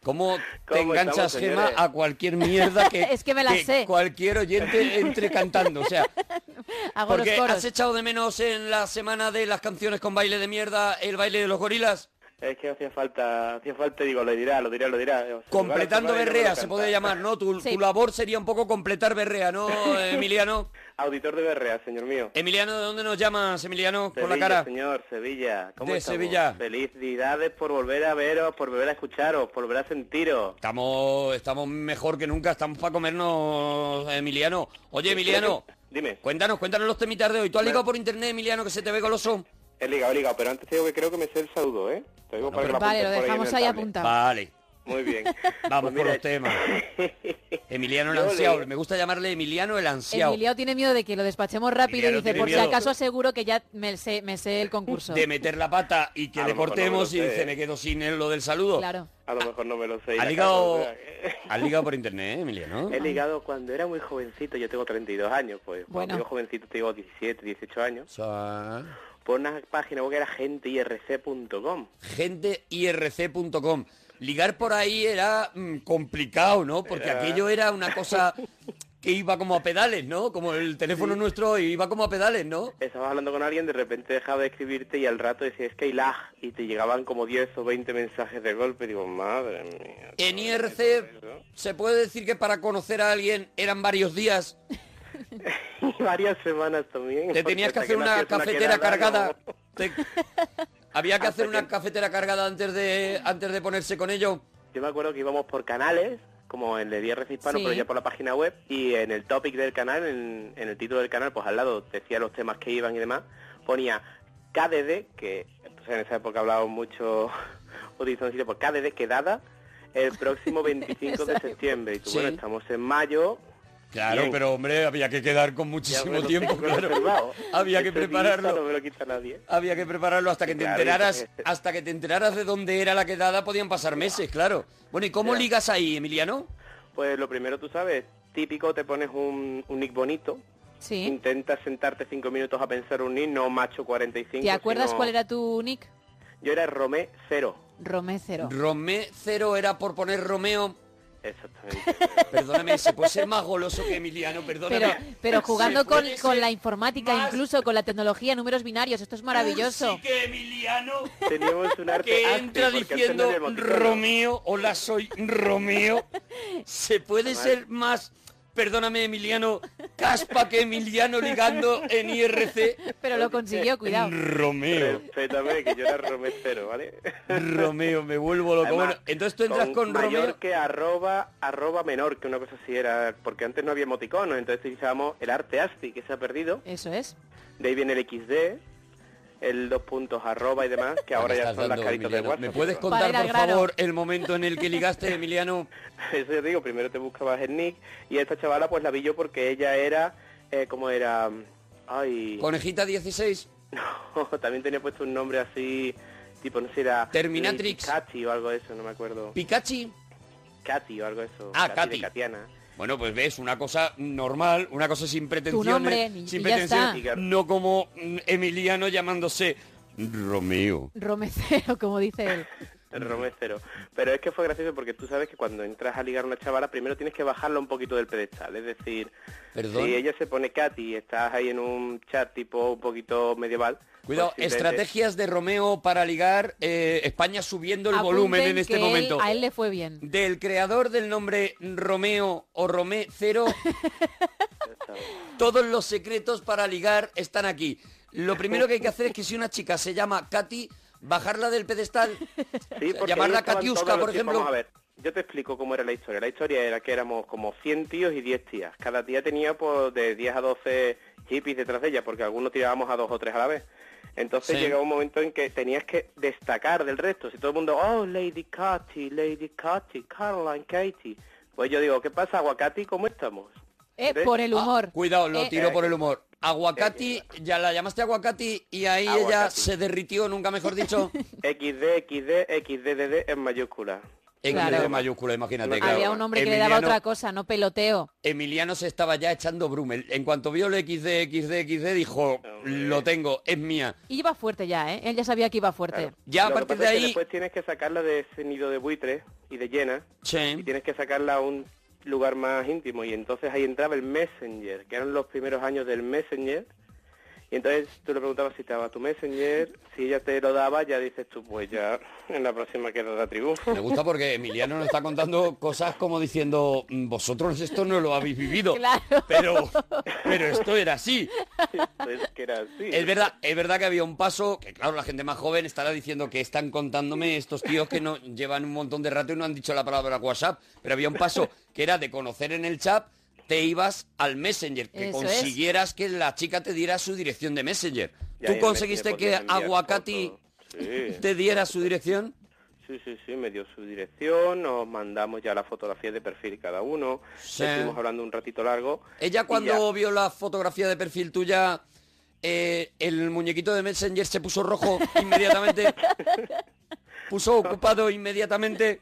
¿Cómo te ¿Cómo enganchas, estamos, Gema, señores? a cualquier mierda que, Es que me la sé. cualquier oyente entre cantando? O sea, Hago porque los coros. has echado de menos en la semana de las canciones con baile de mierda el baile de los gorilas. Es que hacía falta, hacía falta, digo, lo dirá, lo dirá, lo dirá. O sea, Completando berrea se puede llamar, ¿no? Tu, Sí. tu labor sería un poco completar berrea, ¿no, Emiliano? Auditor de berrea, señor mío. Emiliano, ¿de dónde nos llamas, Emiliano? Con la Sevilla, cara. señor, Sevilla. ¿Cómo De estamos? Sevilla. Felicidades por volver a veros, por volver a escucharos, por volver a sentiros. Estamos, estamos mejor que nunca, estamos para comernos, Emiliano. Oye, Emiliano, Dime, cuéntanos, cuéntanos los temitas de hoy. ¿Tú has ligado por internet, Emiliano, que se te ve goloso? He ligado, he ligado, pero antes te digo que creo que me sé el saludo, ¿eh? Te digo para Vale, lo por ahí dejamos el ahí apuntado. Vale, Muy bien. vamos Pues con mira, los temas. Emiliano el Yo ansiado, me gusta llamarle Emiliano el ansiado. Emiliano tiene miedo de que lo despachemos rápido Emiliano y dice, por si miedo. acaso aseguro que ya me sé, me sé el concurso. De meter la pata y que le no cortemos lo y dice, me quedo sin él lo del saludo. Claro. A lo mejor no me lo sé. ¿Has ligado, has ligado por internet, eh, Emiliano? He ligado cuando era muy jovencito, yo tengo 32 años, pues. Bueno. Cuando digo jovencito, te digo 17, 18 años. O sea, Por una página web que era genteirc.com. genteirc.com. Ligar por ahí era mm, complicado, ¿no? Porque Era- aquello era una cosa que iba como a pedales, ¿no? Como el teléfono nuestro iba como a pedales, ¿no? Estabas hablando con alguien, de repente dejaba de escribirte y al rato decías que hay lag y te llegaban como 10 o 20 mensajes de golpe. Digo, madre mía. En ¿cómo IRC se puede decir que para conocer a alguien eran varios días. Y varias semanas también. Te tenías que hacer una cafetera cargada. no. Te- Había que Hasta hacer una que- cafetera cargada antes de antes de ponerse con ello. Yo me acuerdo que íbamos por canales, como el IRC hispano, Sí. pero ya por la página web, y en el topic del canal, en, en el título del canal, pues al lado decía los temas que iban y demás, ponía KDD, que entonces en esa época hablábamos mucho Horizon por KDD quedada el próximo 25 de septiembre. Y tú, Sí. bueno, estamos en mayo. Claro, Bien. pero hombre, había que quedar con muchísimo tiempo, claro. Había que prepararlo. No me lo quita nadie. Había que prepararlo hasta que te Claro, enteraras, hasta que te enteraras de dónde era la quedada, podían pasar meses, claro. Bueno, ¿y cómo Ya. ligas ahí, Emiliano? Pues lo primero, tú sabes, típico, te pones un, un nick bonito, Sí. intentas sentarte cinco minutos a pensar un nick, no macho 45. ¿Te acuerdas sino- cuál era tu nick? Yo era Romé Cero. Romé Cero. Romé cero era por poner Romeo. Exactamente. Perdóname, se puede ser más goloso que Emiliano, perdóname. Pero, pero jugando con, con la informática, más- incluso con la tecnología, números binarios, esto es maravilloso. Sí que Emiliano Teníamos un arte que entra diciendo. Romeo, hola soy Romeo. Se puede ser más, perdóname Emiliano, caspa que Emiliano ligando en IRC. Pero lo consiguió, cuidado. Romeo, Respétame, que yo era Romé Cero, ¿vale? Romeo, me vuelvo loco. Además, Bueno, entonces tú entras con, mayor Romeo. que arroba, arroba menor, que una cosa así era, porque antes no había emoticonos, entonces utilizábamos el arte ASCII, que se ha perdido, Eso es. de ahí viene el XD, el dos puntos arroba y demás, que ahora ya son las caritas de. WhatsApp. ¿Me puedes contar, por grano. favor, el momento en el que ligaste, Emiliano? Eso yo digo, primero te buscabas el nick, y esta chavala pues la vi yo porque ella era, eh, como era, ay, Conejita 16. no, también tenía puesto un nombre así, tipo, no sé, era... Terminatrix. Katy o algo de eso, no me acuerdo. Pikachu. Katy o algo de eso. Ah, Katy. Katiana. Bueno, pues ves, una cosa normal, una cosa sin pretensiones. nombre, sin pretensiones, no como mm, Emiliano llamándose Romeo. Romé Cero, como dice él. El Romé cero. Pero es que fue gracioso porque tú sabes que cuando entras a ligar a una chavala, primero tienes que bajarla un poquito del pedestal. Es decir, Perdón. si ella se pone Katy y estás ahí en un chat tipo un poquito medieval... Cuidado, pues estrategias de Romeo para ligar, eh, España subiendo el volumen en este que él- momento. a él le fue bien. Del creador del nombre Romeo o Romé Cero, todos los secretos para ligar están aquí. Lo primero que hay que hacer es que si una chica se llama Katy, bajarla del pedestal, Sí, llamarla Katiuska, por ejemplo. Vamos a ver, yo te explico cómo era la historia. La historia era que éramos como 100 tíos y 10 tías. Cada tía tenía pues de 10 a 12 hippies detrás de ella, porque algunos tirábamos a dos o tres a la vez. Entonces Sí. llegaba un momento en que tenías que destacar del resto. Si todo el mundo, oh, Lady Katy, Lady Katy, Caroline, Katie. Pues yo digo, ¿qué pasa, Aguacati? ¿Cómo estamos? Eh, ¿Ves? por el Ah, humor. cuidado, lo Eh, tiro eh, por el humor. Aguacati, ya la llamaste Aguacati y ahí ella se derritió, nunca mejor dicho. XD, XD, XDDD en mayúscula. XD Claro. mayúscula, imagínate. Había claro. Un hombre que le daba Emiliano- otra cosa, no peloteo. Emiliano se estaba ya echando Brumel. En cuanto vio el XD, XD, XD, dijo, lo tengo, es mía. Y iba fuerte ya, ¿eh? Él ya sabía que iba fuerte. Claro. Ya a Lo que partir pasa de es que ahí- después tienes que sacarla de ese nido de buitre y de llena y Sí. tienes que sacarla a un lugar más íntimo y entonces ahí entraba el Messenger, que eran los primeros años del Messenger Y entonces tú le preguntabas si te daba tu Messenger, si ella te lo daba, ya dices tú, pues ya en la próxima queda la tribu. Me gusta porque Emiliano nos está contando cosas como diciendo, "Mm, vosotros esto no lo habéis vivido, Claro. pero, pero esto era así. Pues que era así. Es verdad, es verdad que había un paso, que claro, la gente más joven estará diciendo que están contándome estos tíos que no llevan un montón de rato y no han dicho la palabra WhatsApp, pero había un paso que era de conocer en el chat, te ibas al Messenger, que Eso es. consiguieras que la chica te diera su dirección de Messenger. Y ¿Tú conseguiste que Aguacati. Sí. te diera su dirección? Sí, sí, sí, me dio su dirección, nos mandamos ya la fotografía de perfil cada uno, Sí. estuvimos hablando un ratito largo. Ella cuando ya- vio la fotografía de perfil tuya, eh, el muñequito de Messenger se puso rojo inmediatamente. puso ocupado inmediatamente.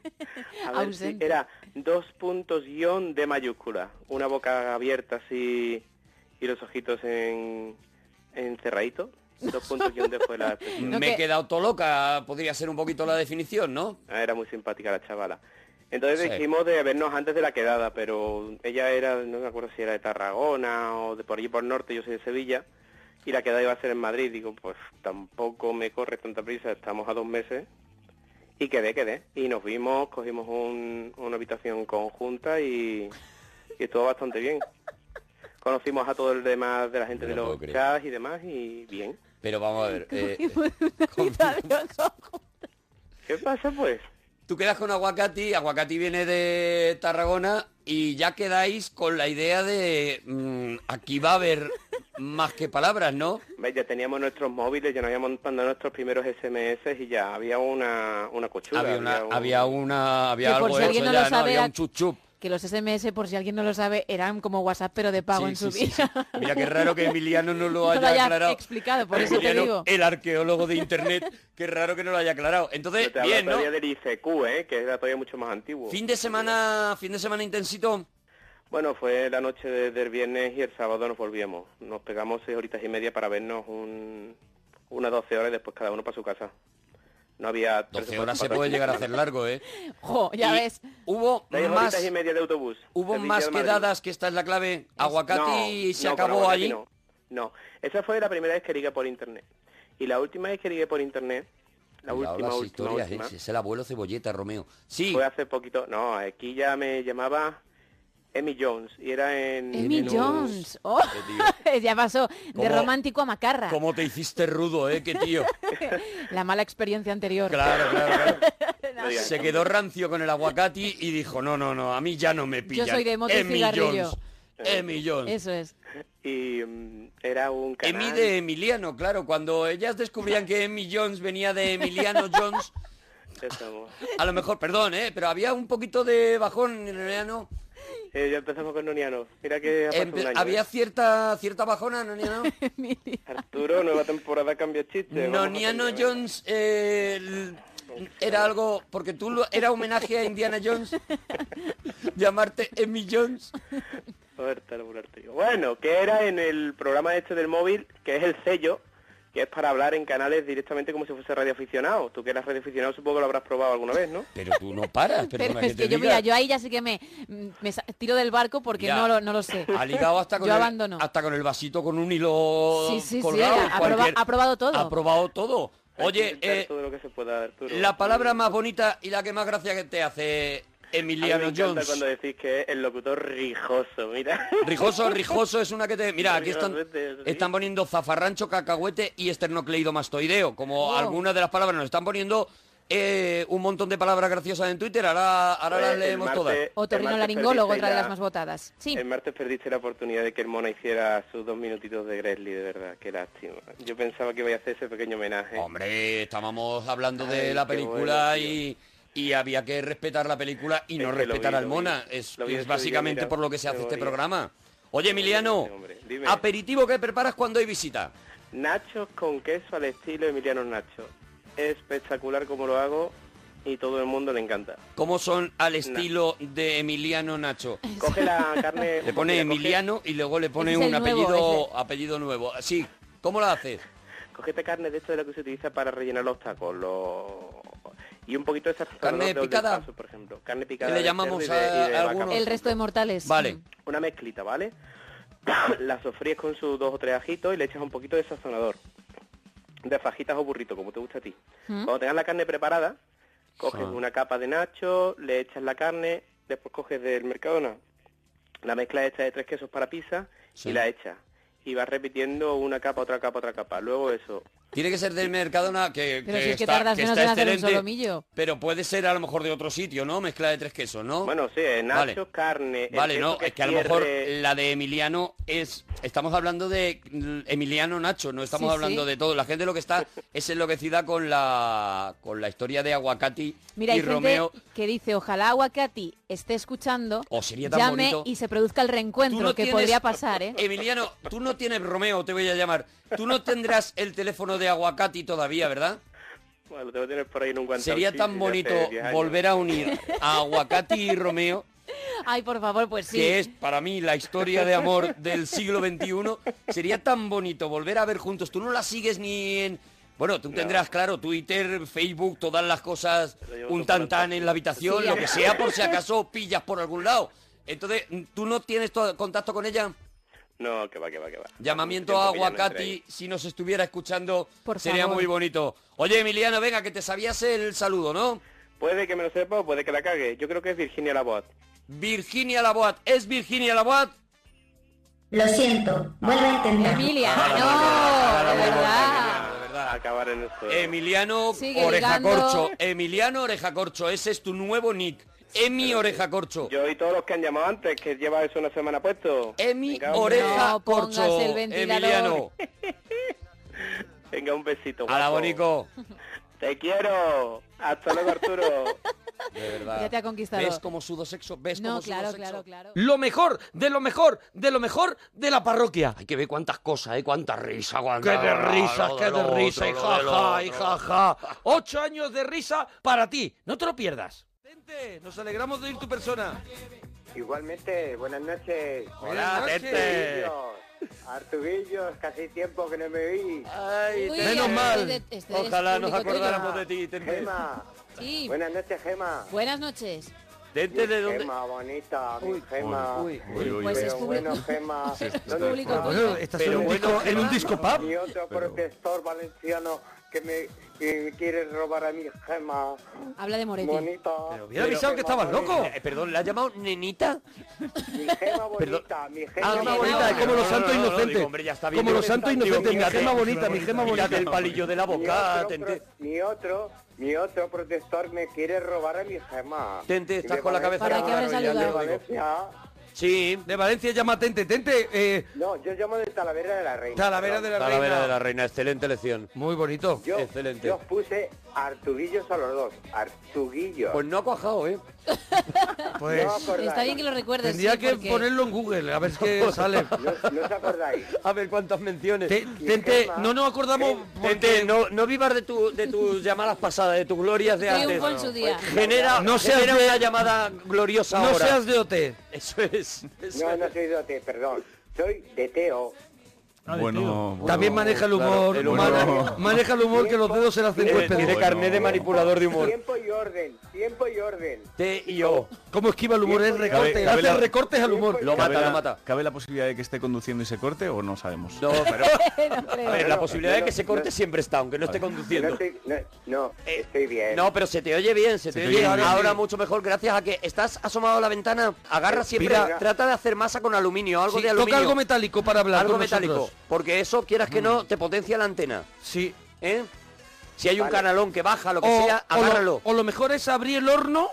A ver, sí, era dos puntos guion de mayúscula, una boca abierta así y los ojitos en, en cerradito, dos puntos guion después la expresión. No, Me he que- quedado todo loca, podría ser un poquito la definición, ¿no? Ah, Era muy simpática la chavala. Entonces Sí. dijimos de vernos antes de la quedada, pero ella era, no me acuerdo si era de Tarragona o de por allí por el norte, yo soy de Sevilla, y la quedada iba a ser en Madrid. Digo, pues tampoco me corre tanta prisa, estamos a dos meses. Y quedé, quedé. Y nos vimos, cogimos un- una habitación conjunta y, y estuvo bastante bien. Conocimos a todo el demás de la gente No de lo los chats y demás y bien. Pero vamos a ver. eh, ¿Qué pasa pues? tú quedas con Aguacati, Aguacati viene de Tarragona y ya quedáis con la idea de mm, aquí va a haber más que palabras, ¿no? Ya teníamos nuestros móviles, ya nos habíamos mandado nuestros primeros SMS y ya había una, una cochura. había una, un- había una, había algo si alguien hecho no ya, lo ¿no? sabe, Había era- un chup chup. Que los SMS, por si alguien no lo sabe, eran como WhatsApp, pero de pago Sí, en su sí, vida. sí. Mira qué raro que Emiliano no lo No haya lo haya aclarado. explicado, por eso te digo. El arqueólogo de internet, qué raro que no lo haya aclarado. Entonces, te bien, ¿no? todavía del ICQ, ¿eh? que era todavía mucho más antiguo. Fin de semana, fin de semana intensito. Bueno, fue la noche de- del viernes y el sábado nos volvíamos. Nos pegamos seis horitas y media para vernos un, unas 12 horas y después cada uno para su casa. No había... 12 presupuesto horas se puede llegar a hacer largo, ¿eh? Jo, ya Y ves. Hubo Seis más, horitas y media de autobús. hubo más quedadas, que esta es la clave. Aguacati No, se no, acabó allí. No. no, esa fue la primera vez que ligué por internet. Y la última vez que ligué por internet, la última, las última, historias, última, ¿eh? Es el abuelo cebolleta, Romeo. Sí, fue hace poquito. No, aquí ya me llamaba Emmy Jones y era en... Emmy en Jones. Oh, ya pasó de ¿Cómo- romántico a macarra. cómo te hiciste rudo, ¿eh? Qué tío. La mala experiencia anterior. Claro, claro, claro. No Se quedó rancio con el aguacati y dijo, no, no, no, a mí ya no me pillan. soy de moto Emmy cigarrillo". Jones. Emmy Jones. Eso es. Y mm, era un canal... Emmy de Emiliano, claro. Cuando ellas descubrían que Emmy Jones venía de Emiliano Jones, a lo mejor, perdón, ¿eh? Pero había un poquito de bajón en Emiliano. Eh, ya empezamos con Noniano. Mira que ha pasado Empe- un año, había ¿eh? cierta cierta bajona, Noniano. Arturo, nueva temporada cambia chiste. vamos a Noniano. Jones eh, era algo... Porque tú lo- era homenaje a Indiana Jones. Llamarte Emmy Jones. Joder, te lo Arturo. Bueno, que era en el programa este del móvil, que es el sello, que es para hablar en canales directamente como si fuese radioaficionado. Tú que eras radioaficionado supongo que lo habrás probado alguna vez, ¿no? Pero tú no paras, Pero es que te que yo, diga. mira, yo ahí ya sí que me, me tiro del barco porque no lo, no lo sé. Ha ligado hasta con, Yo el, abandono. hasta con el vasito con un hilo Sí, sí, sí, colgado. ha- ha cualquier- proba- ha probado todo. Ha probado todo. Oye, eh, todo lo que se pueda, Arturo. la palabra más bonita y la que más gracia que te hace A mí Emiliano me Jones. cuando decís que es el locutor rijoso, mira. Rijoso, rijoso es una que te... Mira, aquí están, están poniendo zafarrancho, cacahuete y esternocleidomastoideo. Como Oh. algunas de las palabras nos están poniendo eh, un montón de palabras graciosas en Twitter. Ahora, ahora las el leemos martes- todas. Otorrinolaringólogo, otra de las más votadas. Sí. El martes perdiste la oportunidad de que el Mona hiciera sus dos minutitos de Gresley, de verdad, qué lástima. Yo pensaba que iba a hacer ese pequeño homenaje. Hombre, estábamos hablando de la película bueno, y, y había que respetar la película y no Es que lo respetar vi, al. Mona. Es, es básicamente mira, por lo que se hace este programa. Oye, Emiliano, dime. aperitivo que preparas cuando hay visita. Nachos con queso al estilo Emiliano Nacho. Espectacular como lo hago y todo el mundo le encanta. ¿Cómo son al estilo de Emiliano Nacho? Coge la carne... Le pone coge- Emiliano y luego le pone un nuevo, apellido, apellido nuevo. Sí, ¿cómo lo haces? Cogete carne de esto de lo que se utiliza para rellenar los tacos, los... y un poquito de salsa ¿Carne picada? Paso, por ejemplo. Carne picada. le de llamamos de- a- de a algunos? El resto de mortales. Vale. Una mezclita, ¿vale? la sofríes con sus dos o tres ajitos y le echas un poquito de sazonador. De fajitas o burrito, como te gusta a ti. ¿Mm? Cuando tengas la carne preparada, coges Ah. una capa de nacho, le echas la carne, después coges del Mercadona la mezcla esta de tres quesos para pizza Sí. y la echas. Y vas repitiendo una capa, otra capa, otra capa. Luego eso. Tiene que ser del Mercadona que, Pero que si es que está, tardas que menos está en hacer un excelente, solomillo. Pero puede ser a lo mejor de otro sitio, ¿no? Mezcla de tres quesos, ¿no? Bueno, sí, eh, Vale. nachos, carne. el Vale, queso no, es que a lo mejor cierre- la de Emiliano es... Estamos hablando de Emiliano Nacho, no estamos Sí, hablando sí. de todo. La gente lo que está es enloquecida con la, con la historia de Aguacati Mira, y hay gente Romeo. que dice, ojalá Aguacati esté escuchando, O sería tan llame bonito. y se produzca el Tú reencuentro, no que tienes- podría pasar, ¿eh? Emiliano, tú no tienes Romeo, te voy a llamar. Tú no tendrás el teléfono de Aguacati todavía, ¿verdad? Bueno, lo tengo que tener por ahí en un. Sería tan bonito hace 10 años. volver a unir a Aguacati y Romeo, Ay, por favor, pues sí. que es para mí la historia de amor del siglo XXI. Sería tan bonito volver a ver juntos. Tú no la sigues ni en... Bueno, tú tendrás, claro, Twitter, Facebook, todas las cosas, un tantán en la habitación, Sí, lo que sea, por si acaso pillas por algún lado. Entonces, ¿tú no tienes todo- contacto con ella? No, que va, que va, que va. Llamamiento a no Aguacati, ahí. si nos estuviera escuchando, Por sería favor. muy bonito. Oye, Emiliano, venga, que te sabías el saludo, ¿no? Puede que me lo sepa o puede que la cague. Yo creo que es Virginia Laboat. Virginia Laboat, ¿es Virginia Laboat? Lo siento, vuelve a intentar. Emilia, Ahora no, de verdad. Emiliano, de verdad. Acabar en esto. Emiliano Sigue Oreja ligando. Corcho. Emiliano Oreja Corcho, ese es tu nuevo nick. Emi Oreja Corcho. Yo y todos los que han llamado antes, que lleva eso una semana puesto. Emi Venga. Oreja No Corcho. el ventilador. Emiliano. Venga, un besito. A la guapo. Bonico. Te quiero. Hasta luego, Arturo. De verdad. Ya te ha conquistado. ¿Ves cómo sudo sexo? ¿Ves No, cómo sudo claro, sexo? claro, claro. Lo mejor, de lo mejor, de lo mejor de la parroquia. Hay que ver cuántas cosas, ¿eh? Cuánta risa, ¡Qué cuánta... de risas, qué de otro, risa! Y jaja, y jaja. Ocho años de risa para ti. No te lo pierdas. Tente, nos alegramos de ir tu persona. Igualmente, buenas noches. Hola, Buenas Tete. Artubillos, Artubillos, casi tiempo que no me vi. Ay, Uy. Menos este mal. de- este es Ojalá nos público tuyo. acordáramos de ti, Tente. Gema, Sí. buenas noches, Gema. Buenas noches. Tente, ¿de dónde? Gema, bonita, mi Uy, Gema. uy, Uy, uy, Pues uy. es Pero público. bueno, Gema, público ¿dónde está? tuyo. estás Pero en, un bueno, disco, en un disco pub. Mi otro Pero- protector valenciano que me, que me quiere robar a mi Gema. Habla de Moretti. Bonita. Pero hubiera avisado que estabas loco. Eh, perdón, ¿le has llamado nenita? Mi Gema bonita, mi Gema Ah, Gema bonita, es como No, los no, santos no, no, inocentes. digo, hombre, ya está bien, como los santos inocentes. Mi gema bonita, mi gema bonita. Quítate el palillo de la boca, mi otro, mi otro protector me quiere robar a mi Gema. Tente, estás con la cabeza ¿Para qué te saludado? Sí, De Valencia llama Tente. Tente, eh, No, yo llamo de Talavera de la Reina. Talavera de la Talavera Reina. de la Reina, excelente lección. Muy bonito. Yo, Excelente. yo os puse Artuguillos a los dos. Artuguillos. Pues no ha cuajado, ¿eh? Pues no. Está bien que lo recuerdes. tendría sí, que porque- ponerlo en Google, a ver qué sale. No, no os acordáis. A ver cuántas menciones. Te- Tente, no nos acordamos Tente, no, no vivas de, tu, de tus llamadas pasadas, de tus glorias de antes. Triunfo en su día. Genera, No seas genera de- una llamada gloriosa No ahora. seas de OT. Eso es. Eso No, es. no soy de OT, perdón. Soy de Teo. Bueno, bueno, También maneja el humor. claro, el humor. mane- Maneja el humor que los dedos se le hacen Tiene, huéspedes. tiene carnet de manipulador de humor. Tiempo y orden, tiempo y orden. T y O. ¿Cómo esquiva el humor? Es recorte. Cabe- cabe Hace la- recortes al humor. Lo ¿Cabe mata, la- lo mata. ¿Cabe la posibilidad de que esté conduciendo y se corte o no sabemos? No, pero No ver, la No, posibilidad de que se corte no. siempre está, aunque no esté No, conduciendo. estoy, no, no, Eh, estoy bien. No, pero se te oye bien, se, te, te oye oye ahora, bien. mucho mejor gracias a que estás asomado a la ventana. Agarra siempre, Mira. trata de hacer masa con aluminio, algo Sí, de aluminio. toca algo metálico para hablar algo con metálico, nosotros. porque eso quieras que no te potencia la antena, Sí. ¿eh? Si hay un Vale. canalón que baja, lo que O, sea, o lo, agárralo o lo mejor es abrir el horno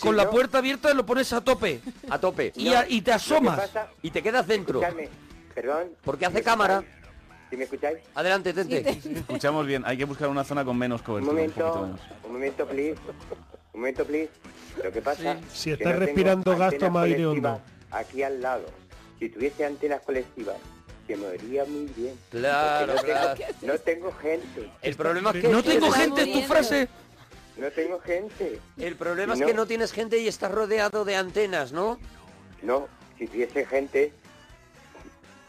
con la puerta abierta y lo pones a tope. a tope Y, a- y te asomas. pasa, y te quedas dentro. perdón. Porque ¿me hace cámara. ¿Sí me escucháis? Adelante, tente. Escuchamos bien, hay que buscar una zona con menos Un cobertura. Un momento, menos. un momento, please. Un momento, please. Lo que pasa Si que estás no respirando gas, toma aire hondo. Aquí al lado. Si tuviese antenas colectivas, se me oiría muy bien. Claro, no, claro. tengo, no tengo gente. El problema es que No tengo gente, es tu frase. No tengo gente. el problema es que no tienes gente y estás rodeado de antenas, ¿no? No, si tuviese gente,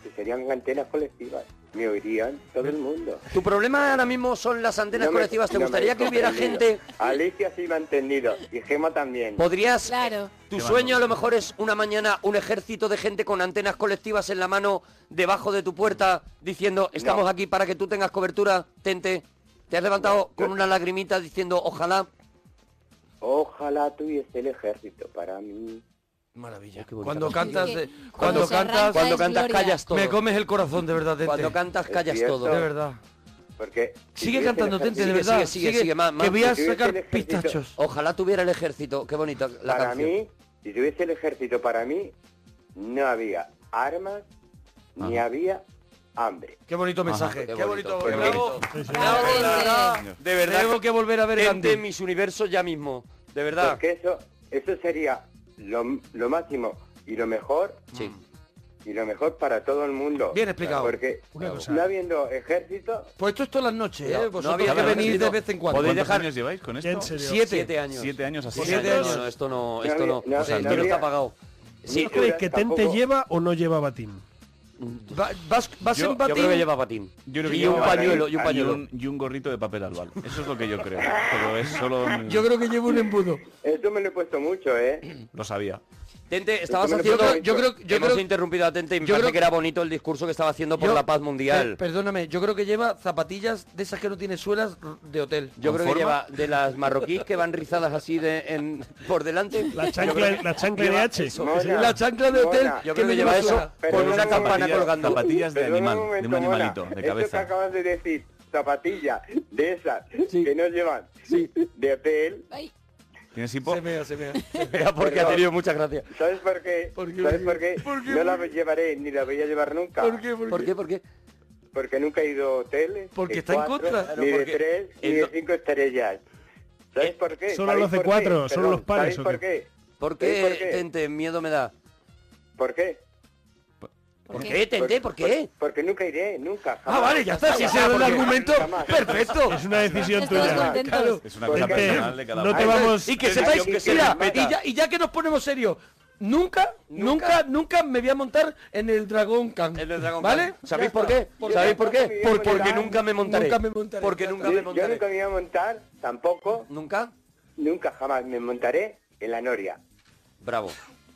que serían antenas colectivas. Me oirían todo el mundo. Tu problema ahora mismo son las antenas No me- colectivas. ¿Te no gustaría que hubiera gente... Alicia sí me ha entendido y Gema también. ¿Podrías... Claro. Tu sueño a lo mejor es una mañana un ejército de gente con antenas colectivas en la mano debajo de tu puerta diciendo estamos No. aquí para que tú tengas cobertura, tente. ¿Te has levantado con una lagrimita diciendo ojalá? Ojalá tuviese el ejército para mí. Maravilla. qué bonita Cuando cantas, cuando cantas, Cuando cantas gloria. callas todo. me comes el corazón, de verdad, Tente. Cuando cantas callas todo. De verdad. Porque si Sigue cantando, Tente, de verdad. sigue, sigue, sigue, más, más. Que voy a Si sacar pistachos. Ojalá tuviera el ejército. Qué bonita la Para canción. mí, si tuviese el ejército para mí, no había armas ni había hambre. Qué bonito mensaje. qué Qué, bonito, bonito. qué Bravo. bonito. Sí, sí. Bravo, Bravo, de verdad. De verdad. Tengo que volver a ver Tente mis universos ya mismo. De verdad. Porque eso, eso sería lo, lo máximo y lo mejor Sí. y lo mejor para todo el mundo. Bien explicado. Porque Una cosa. no habiendo ejército, Pues esto es todas las noches, No, ¿eh? no Vosotros había que ejército. de vez en cuando. Podéis ¿Cuántos dejar- años lleváis con ¿En esto? Siete. Siete años. Siete años así. Siete años. No, esto no, No esto no. no- o sea, no esto no está pagado. Sí, no ¿Crees que Tente tampoco- lleva o no lleva batín? Va- ¿Vas, vas Yo- en Yo creo que batín? lleva patín. Yo creo que y lleva un pañuelo, y un Y pañuelo. un, y un gorrito de papel albal. Eso es lo que yo creo. Pero es solo... mi- Yo creo que llevo un embudo. eso me lo he puesto mucho, ¿eh? Lo sabía. Tente, estabas haciendo... puedo- Yo creo, yo Hemos creo, interrumpido a Tente y me yo parece creo- que era bonito el discurso que estaba haciendo por yo- la paz mundial. per- perdóname, yo creo que lleva zapatillas de esas que no tienen suelas de hotel. Yo ¿Con creo que forma? lleva de las marroquíes que van rizadas así de en, por delante. La chancla, que la chancla lleva NH. eso. Mona, La chancla de hotel Mona, Yo que creo que lleva eso con una campana colgando. zapatillas de animal, de un animalito, Mona. de Eso que cabeza. acabas de decir, zapatillas de esas Sí. que no llevan de hotel, Ay, ¿Tienes hipo? Se mea, se mea. Vea, porque ha tenido muchas gracias. ¿sabes por qué? ¿Por qué? ¿Sabes por qué? ¿Por qué? No la llevaré ni la voy a llevar nunca. ¿Por qué? ¿Por ¿Por qué? ¿Por qué? Porque nunca he ido a hoteles. Porque está en contra. Ni de tres, ni de cinco estrellas. ¿Sabes por qué? Solo ¿Sabéis los de cuatro, solo los pares, ¿Sabéis ¿o por qué? ¿Por ¿Sabéis qué, por qué? Tente? Miedo me da. ¿Por qué? ¿Por qué? qué, Tente? ¿Por qué? Porque nunca iré, nunca. Ah, jamás. vale, ya está. Si ese era el Porque- argumento, perfecto. Es una decisión tuya. Claro. Es una cosa personal de cada no uno. te vamos... Y que sepáis, que sí, mira, y ya, y ya que nos ponemos serios, nunca, nunca, nunca me voy a montar en el Dragon Khan. En el Dragon ¿Vale? Khan. ¿Sabéis por qué? ¿Sabéis por qué? Yo Por- porque nunca- nunca me montaré. nunca me montaré, Porque nunca Yo, me yo montaré. nunca me voy a montar, tampoco, ¿Nunca? nunca jamás me montaré en la noria. Bravo.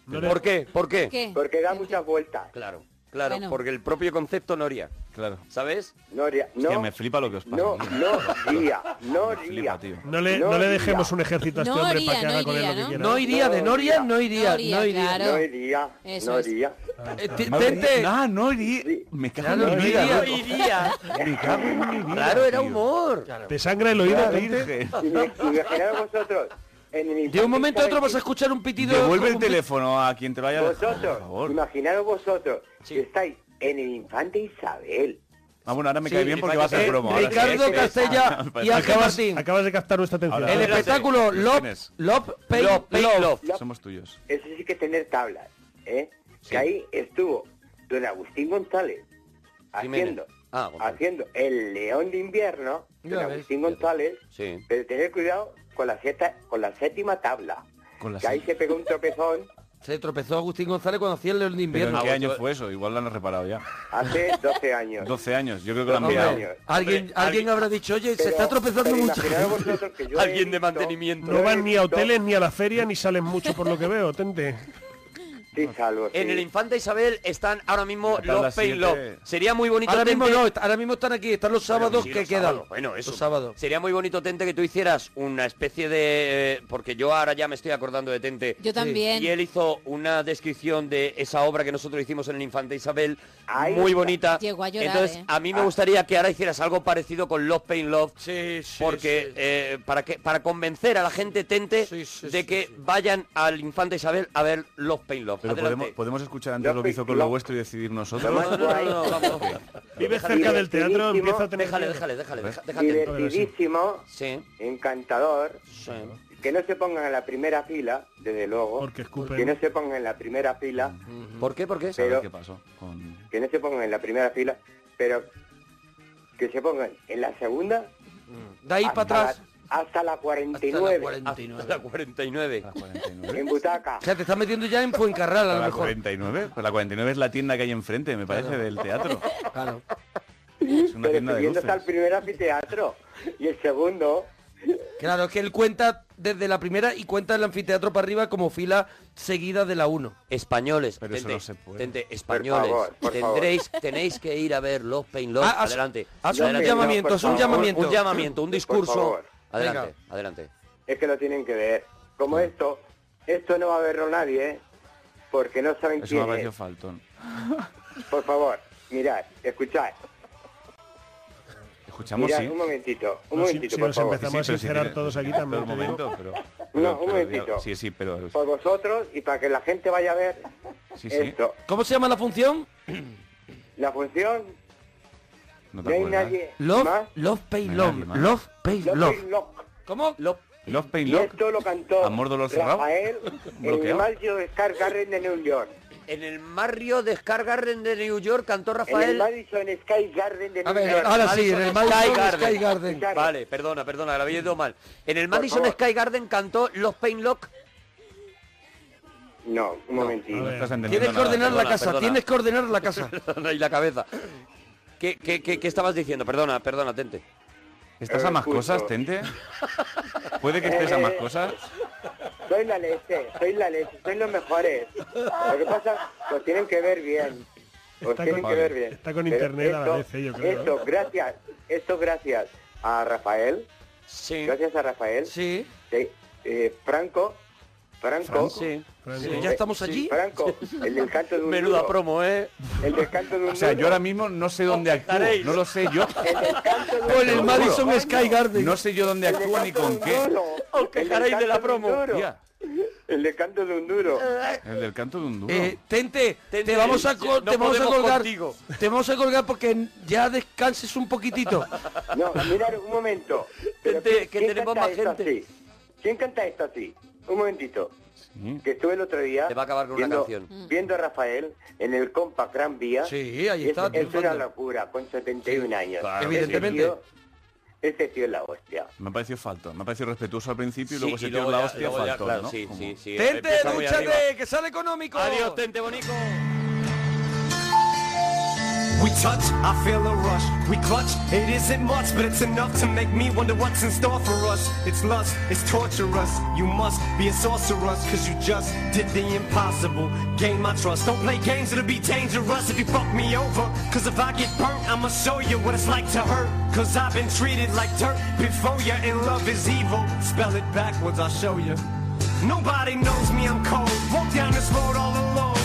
No ¿Por qué? ¿Por qué? ¿Qué? Porque da muchas vueltas. Claro, claro, Bueno. porque el propio concepto Noria, Claro. ¿sabes? Noria, Hostia, no, me flipa lo que os pasa. no, no no flipa, tío. No le, No no le iría. dejemos un ejército a este No hombre iría, para que no haga con él lo que ¿no? quiera. No iría, de Noria no iría, No iría, no iría. No iría, no. Eh, No, Ah, no iría. Me cago Claro, en no mi vida. loco. iría. Me cago en mi vida. Claro, era humor. ¿Te sangra el oído. Imi- Imaginaros vosotros, en el de un momento a otro vas a escuchar un pitido. Devuelve el teléfono a quien te lo haya dejado, por Vosotros, favor. imaginaros vosotros, Sí. que estáis en el infante Isabel. Ah, bueno, ahora me Sí, cae bien porque va a ser promo. Ricardo Sí, Castella y Ángel Acabas, Martín. acabas de captar nuestra atención. Ahora, El espectáculo ¿Quién Love, es? Love, Pay. Love. Somos tuyos. Eso sí que tener tablas, ¿eh? Sí. Que ahí estuvo don Agustín González haciendo, Ah, González. haciendo el León de Invierno, don. Agustín González, Sí. pero tener cuidado con la, seta- con la séptima tabla. Con la que ahí se pegó un tropezón Se tropezó Agustín González cuando hacía el León de ¿Pero invierno. en qué año fue eso? Igual lo han reparado ya. hace 12 años. 12 años. Yo creo que lo han años. Alguien, alguien alguien- habrá dicho, oye, se está tropezando mucho. Alguien de mantenimiento. No van ni a hoteles ni a la feria ni salen mucho por lo que veo, Tente. Sí, salvo, En el Infanta Isabel están ahora mismo La tabla Love. Sería muy bonito, Ahora mismo no, ahora mismo están aquí, están los sábados sí, que los quedan. sábados, Bueno, eso. Los sábados. Sería muy bonito, Tente, que tú hicieras una especie de... eh, porque yo ahora ya me estoy acordando de Tente. Yo también. Y él hizo una descripción de esa obra que nosotros hicimos en el Infante Isabel, Ahí muy está. bonita. Llegó a llorar, Entonces, ¿eh? a mí me gustaría que ahora hicieras algo parecido con Love, Pain, Love. Sí, sí, porque sí. eh, para que para convencer a la gente Tente Sí, sí, de sí, que sí. vayan al Infante Isabel a ver Love, Pain, Love. Adelante. podemos, podemos escuchar antes Lo que hizo con lo- vuestro y decidir nosotros. No, no, vamos. Vive cerca del teatro, empieza a tener... Déjale, déjale, déjale, déjate. divertidísimo, Sí, encantador, sí. que no se pongan en la primera fila, desde luego, Porque escupen. que no se pongan en la primera fila, ¿Por qué? ¿Por qué? ¿Sabes pero- qué pasó? Con... que no se pongan en la primera fila, pero que se pongan en la segunda De ahí para atrás. La, hasta la hasta la 49, 49. Hasta la 49. ¿La 49? en butaca. O sea, te estás metiendo ya en Fuencarral a lo ¿La mejor. 49? Pues la 49 es la tienda que hay enfrente, me parece, del teatro. Claro. una Pero tienda de hasta el primer anfiteatro. Y el segundo, Claro, es que él cuenta desde la primera y cuenta el anfiteatro para arriba como fila seguida de la 1. Españoles, Pero eso no se puede. tente, españoles, favor, por tendréis, tenéis que ir a ver Love Pain Love. Ah, adelante. haz un llamamiento, haz un favor. llamamiento. Un llamamiento, un discurso. Adelante, adelante. es que lo tienen que ver. Como esto, esto no va a verlo nadie, ¿eh? Porque no saben Eso me quién parecido es. faltón. Por favor, mirad, escuchad. Escuchamos, Mirad, sí. un momentito, un No, si- momentito, si por nos favor. empezamos a pero si sincerar todos aquí también. un momento, pero... No, pero- un pero- momentito. Sí, sí, pero... Por vosotros y para que la gente vaya a ver Sí, sí. esto. ¿Cómo se llama la función? La función No no te hay acuerdas. nadie Love, más. love, pay, No love. Love, pay, Love love. ¿Cómo? Love, Love Pain Y Love. esto lo cantó Amor, dolor, cerrado. Rafael en el Bloqueado. Madison Square Garden de New York. En el barrio de Scar Garden de New York cantó En el Rafael. Madison Sky Garden de A New ver, York. ahora sí, en el Madison Sky Garden. Sky Garden. Vale, perdona, perdona, lo había ido mal. En el Madison. Sky Garden cantó Los Pain Lock. No, un momentito. No entendiendo Tienes que ordenar la perdona, casa, perdona. tienes que ordenar la casa. y la cabeza. ¿Qué, qué, qué, qué estabas diciendo? Perdona, perdona, Tente. ¿Estás a más Escucho. cosas, Tente? ¿Puede que estés a más Eh, cosas? Soy la leche, soy la leche, soy los mejores. Lo que pasa, los tienen que ver bien. Los Está tienen con- que ver bien. está con Pero internet a la vez, eh, yo creo, Esto, ¿eh? gracias, esto gracias a Rafael, Sí. gracias a Rafael, Sí, sí, eh, Franco, Franco, Sí. Franco. sí, ya estamos allí. Franco, el del canto de un Menuda duro, promo, ¿eh? el del canto de un O sea, yo duro, ahora mismo no sé dónde actúo. estaréis. No lo sé yo. el del canto de un Con el duro. Madison Sky Garden. No sé yo dónde actúo ni con qué. duro. Os El del quejaréis de la promo. duro. El del canto de un duro. el del canto de un duro. Eh, Tente, Tente, te vamos a, col- no te vamos a colgar. contigo. Te vamos a colgar porque ya descanses un poquitito. No, mirad, un momento. ¿quién- que tenemos canta más gente. así? ¿Quién canta esto así? Un momentito. Sí. Que estuve el otro día Te va a acabar con una viendo, canción. viendo a Rafael en el Compact Gran Vía. Sí, ahí Es, está. es una locura, con 71 años. claro. Evidentemente. Ese tío, ese tío es la hostia. Me ha parecido faltón. Me ha parecido respetuoso al principio y luego y se luego dio la ya- hostia faltón, claro, ¿no? sí, Como- sí, sí. Tente, dúchate, que sale económico. Adiós, Tente Bonico. We touch, I feel a rush. We clutch, it isn't much, but it's enough to make me wonder what's in store for us. It's lust, it's torturous. You must be a sorceress, cause you just did the impossible. Gain my trust. Don't play games, it'll be dangerous if you fuck me over. Cause if I get burnt, I'ma show you what it's like to hurt. Cause I've been treated like dirt before you, and love is evil. Spell it backwards, I'll show you. Nobody knows me, I'm cold. Walk down this road all alone.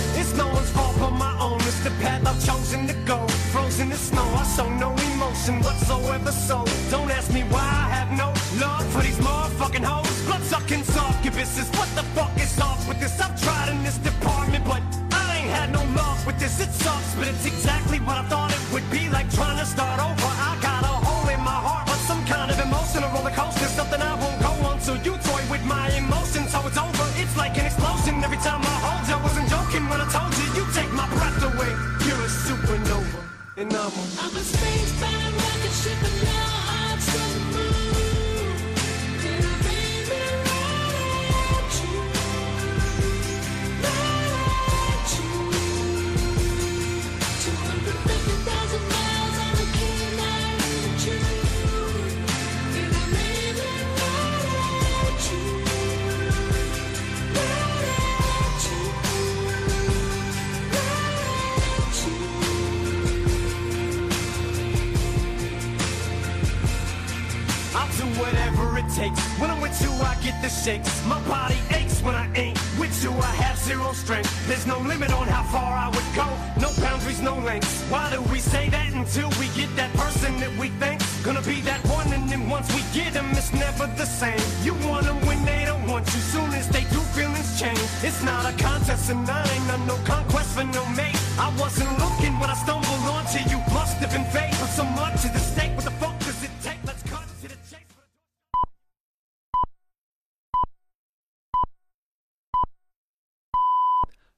It's the path I've chosen to go. Frozen in snow, I show no emotion whatsoever. So don't ask me why I have no love for these motherfucking hoes. Blood sucking succubuses. What the fuck is off with this? I've tried in this department, but I ain't had no love with this. It sucks, but it's exactly what I thought it would be like trying to start over. I got a hole in my heart, but some kind of emotional roller coaster. Something I won't go on. So you toy with my emotions, so it's over. It's like an explosion every time I and I'm a I'm a I'll do whatever it takes. When I'm with you, I get the shakes. My body aches when I ain't with you. I have zero strength. There's no limit on how far I would go. No boundaries, no lengths. Why do we say that until we get that person that we think gonna be that one? And then once we get them, it's never the same. You want them when they don't want you. Soon as they do, feelings change. It's not a contest, and I ain't on no conquest for no mate. I wasn't looking when I stumbled onto you. Must have been fate. But so much at the stake. What the fuck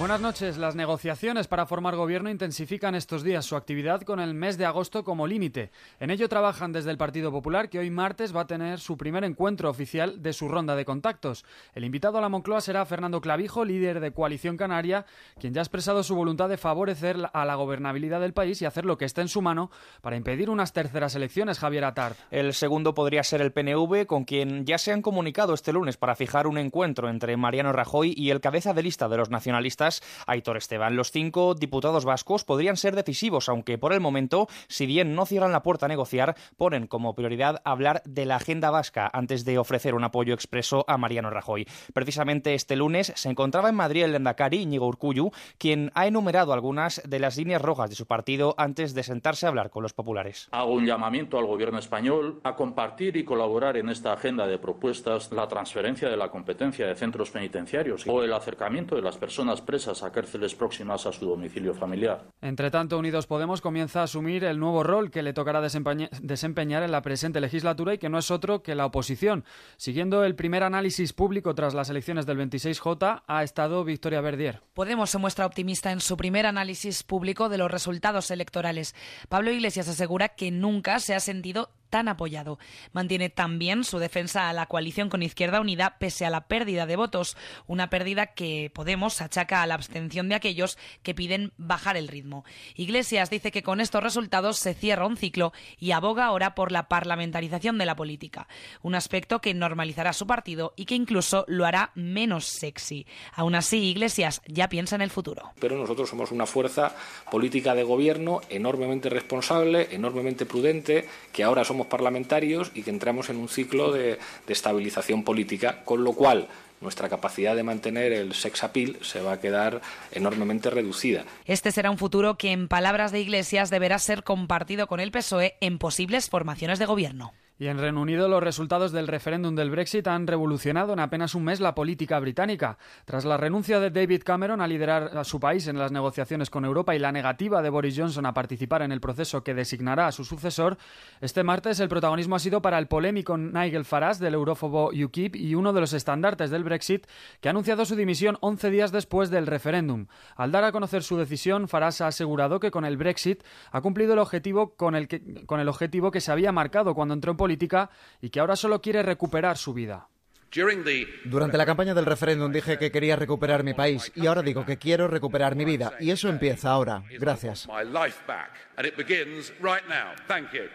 Buenas noches. Las negociaciones para formar gobierno intensifican estos días su actividad con el mes de agosto como límite. En ello trabajan desde el Partido Popular, que hoy martes va a tener su primer encuentro oficial de su ronda de contactos. El invitado a la Moncloa será Fernando Clavijo, líder de Coalición Canaria, quien ya ha expresado su voluntad de favorecer a la gobernabilidad del país y hacer lo que esté en su mano para impedir unas terceras elecciones, Javier Atard. El segundo podría ser el PNV, con quien ya se han comunicado este lunes para fijar un encuentro entre Mariano Rajoy y el cabeza de lista de los nacionalistas, Aitor Esteban. Los cinco diputados vascos podrían ser decisivos, aunque por el momento, si bien no cierran la puerta a negociar, ponen como prioridad hablar de la agenda vasca antes de ofrecer un apoyo expreso a Mariano Rajoy. Precisamente este lunes se encontraba en Madrid el Endacari, Íñigo Urcullu, quien ha enumerado algunas de las líneas rojas de su partido antes de sentarse a hablar con los populares. Hago un llamamiento al Gobierno español a compartir y colaborar en esta agenda de propuestas la transferencia de la competencia de centros penitenciarios o el acercamiento de las personas presas a cárceles próximas a su domicilio familiar. Entre tanto, Unidos Podemos comienza a asumir el nuevo rol que le tocará desempeña- desempeñar en la presente legislatura y que no es otro que la oposición. Siguiendo el primer análisis público tras las elecciones del 26J, ha estado Victoria Verdier. Podemos se muestra optimista en su primer análisis público de los resultados electorales. Pablo Iglesias asegura que nunca se ha sentido tan apoyado. Mantiene también su defensa a la coalición con Izquierda Unida pese a la pérdida de votos, una pérdida que Podemos achaca a la abstención de aquellos que piden bajar el ritmo. Iglesias dice que con estos resultados se cierra un ciclo y aboga ahora por la parlamentarización de la política, un aspecto que normalizará su partido y que incluso lo hará menos sexy. Aún así, Iglesias ya piensa en el futuro. pero nosotros somos una fuerza política de gobierno enormemente responsable, enormemente prudente, que ahora somos parlamentarios y que entramos en un ciclo de, de estabilización política, con lo cual nuestra capacidad de mantener el sex appeal se va a quedar enormemente reducida. Este será un futuro que, en palabras de Iglesias, deberá ser compartido con el PSOE en posibles formaciones de gobierno. Y en Reino Unido los resultados del referéndum del Brexit han revolucionado en apenas un mes la política británica. Tras la renuncia de David Cameron a liderar a su país en las negociaciones con Europa y la negativa de Boris Johnson a participar en el proceso que designará a su sucesor, este martes el protagonismo ha sido para el polémico Nigel Farage del eurófobo UKIP y uno de los estandartes del Brexit que ha anunciado su dimisión 11 días después del referéndum. Al dar a conocer su decisión, Farage ha asegurado que con el Brexit ha cumplido el objetivo con el que, con el objetivo que se había marcado cuando entró en política y que ahora solo quiere recuperar su vida. Durante la campaña del referéndum dije que quería recuperar mi país y ahora digo que quiero recuperar mi vida y eso empieza ahora. Gracias. my life back. And it begins right now. Thank you.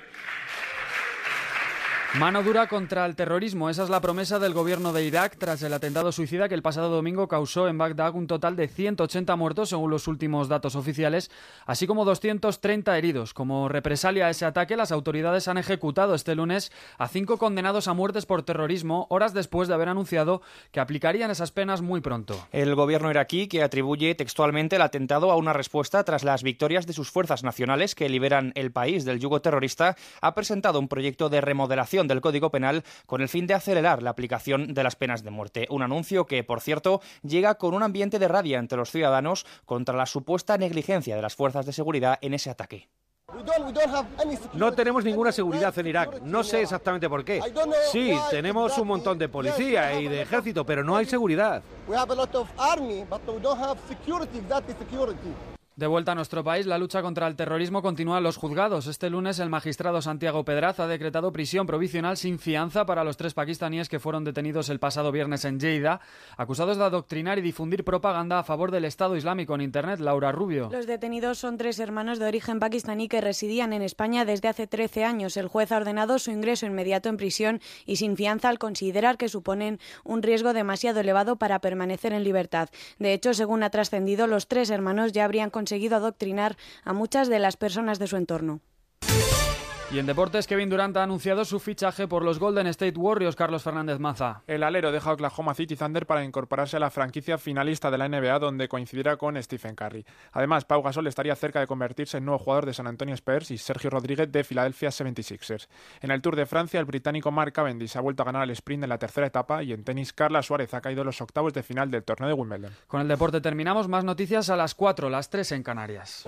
Mano dura contra el terrorismo. Esa es la promesa del gobierno de Irak tras el atentado suicida que el pasado domingo causó en Bagdad un total de 180 muertos, según los últimos datos oficiales, así como 230 heridos. Como represalia a ese ataque, las autoridades han ejecutado este lunes a cinco condenados a muertes por terrorismo, horas después de haber anunciado que aplicarían esas penas muy pronto. El gobierno iraquí, que atribuye textualmente el atentado a una respuesta tras las victorias de sus fuerzas nacionales que liberan el país del yugo terrorista, ha presentado un proyecto de remodelación del Código Penal con el fin de acelerar la aplicación de las penas de muerte. Un anuncio que, por cierto, llega con un ambiente de rabia entre los ciudadanos contra la supuesta negligencia de las fuerzas de seguridad en ese ataque. No tenemos ninguna seguridad en Irak. No sé exactamente por qué. Sí, tenemos un montón de policía y de ejército, pero no hay seguridad. De vuelta a nuestro país, la lucha contra el terrorismo continúa en los juzgados. Este lunes, el magistrado Santiago Pedraz ha decretado prisión provisional sin fianza para los tres pakistaníes que fueron detenidos el pasado viernes en Lleida, acusados de adoctrinar y difundir propaganda a favor del Estado Islámico en Internet. Laura Rubio. Los detenidos son tres hermanos de origen pakistaní que residían en España desde hace 13 años. El juez ha ordenado su ingreso inmediato en prisión y sin fianza al considerar que suponen un riesgo demasiado elevado para permanecer en libertad. De hecho, según ha trascendido, los tres hermanos ya habrían adoctrinar a muchas de las personas de su entorno. Y en deportes, Kevin Durant ha anunciado su fichaje por los Golden State Warriors, Carlos Fernández Maza. El alero deja Oklahoma City Thunder para incorporarse a la franquicia finalista de la NBA donde coincidirá con Stephen Curry. Además, Pau Gasol estaría cerca de convertirse en nuevo jugador de San Antonio Spurs y Sergio Rodríguez de Philadelphia 76ers. En el Tour de Francia, el británico Mark Cavendish ha vuelto a ganar el sprint en la tercera etapa y en tenis, Carla Suárez ha caído en los octavos de final del torneo de Wimbledon. Con el deporte terminamos. Más noticias a las 4, las 3 en Canarias.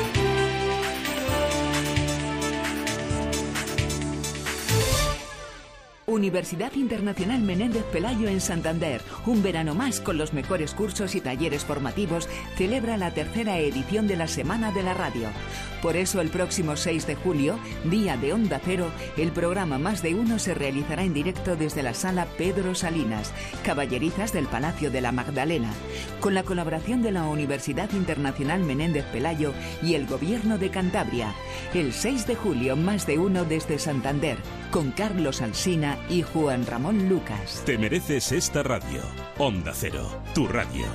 Universidad Internacional Menéndez Pelayo en Santander, un verano más con los mejores cursos y talleres formativos, celebra la tercera edición de la Semana de la Radio. Por eso el próximo 6 de julio, día de Onda Cero, el programa Más de Uno se realizará en directo desde la sala Pedro Salinas, Caballerizas del Palacio de la Magdalena, con la colaboración de la Universidad Internacional Menéndez Pelayo y el Gobierno de Cantabria. El 6 de julio, Más de Uno desde Santander, con Carlos Alsina y Juan Ramón Lucas. Te mereces esta radio. Onda Cero, tu radio.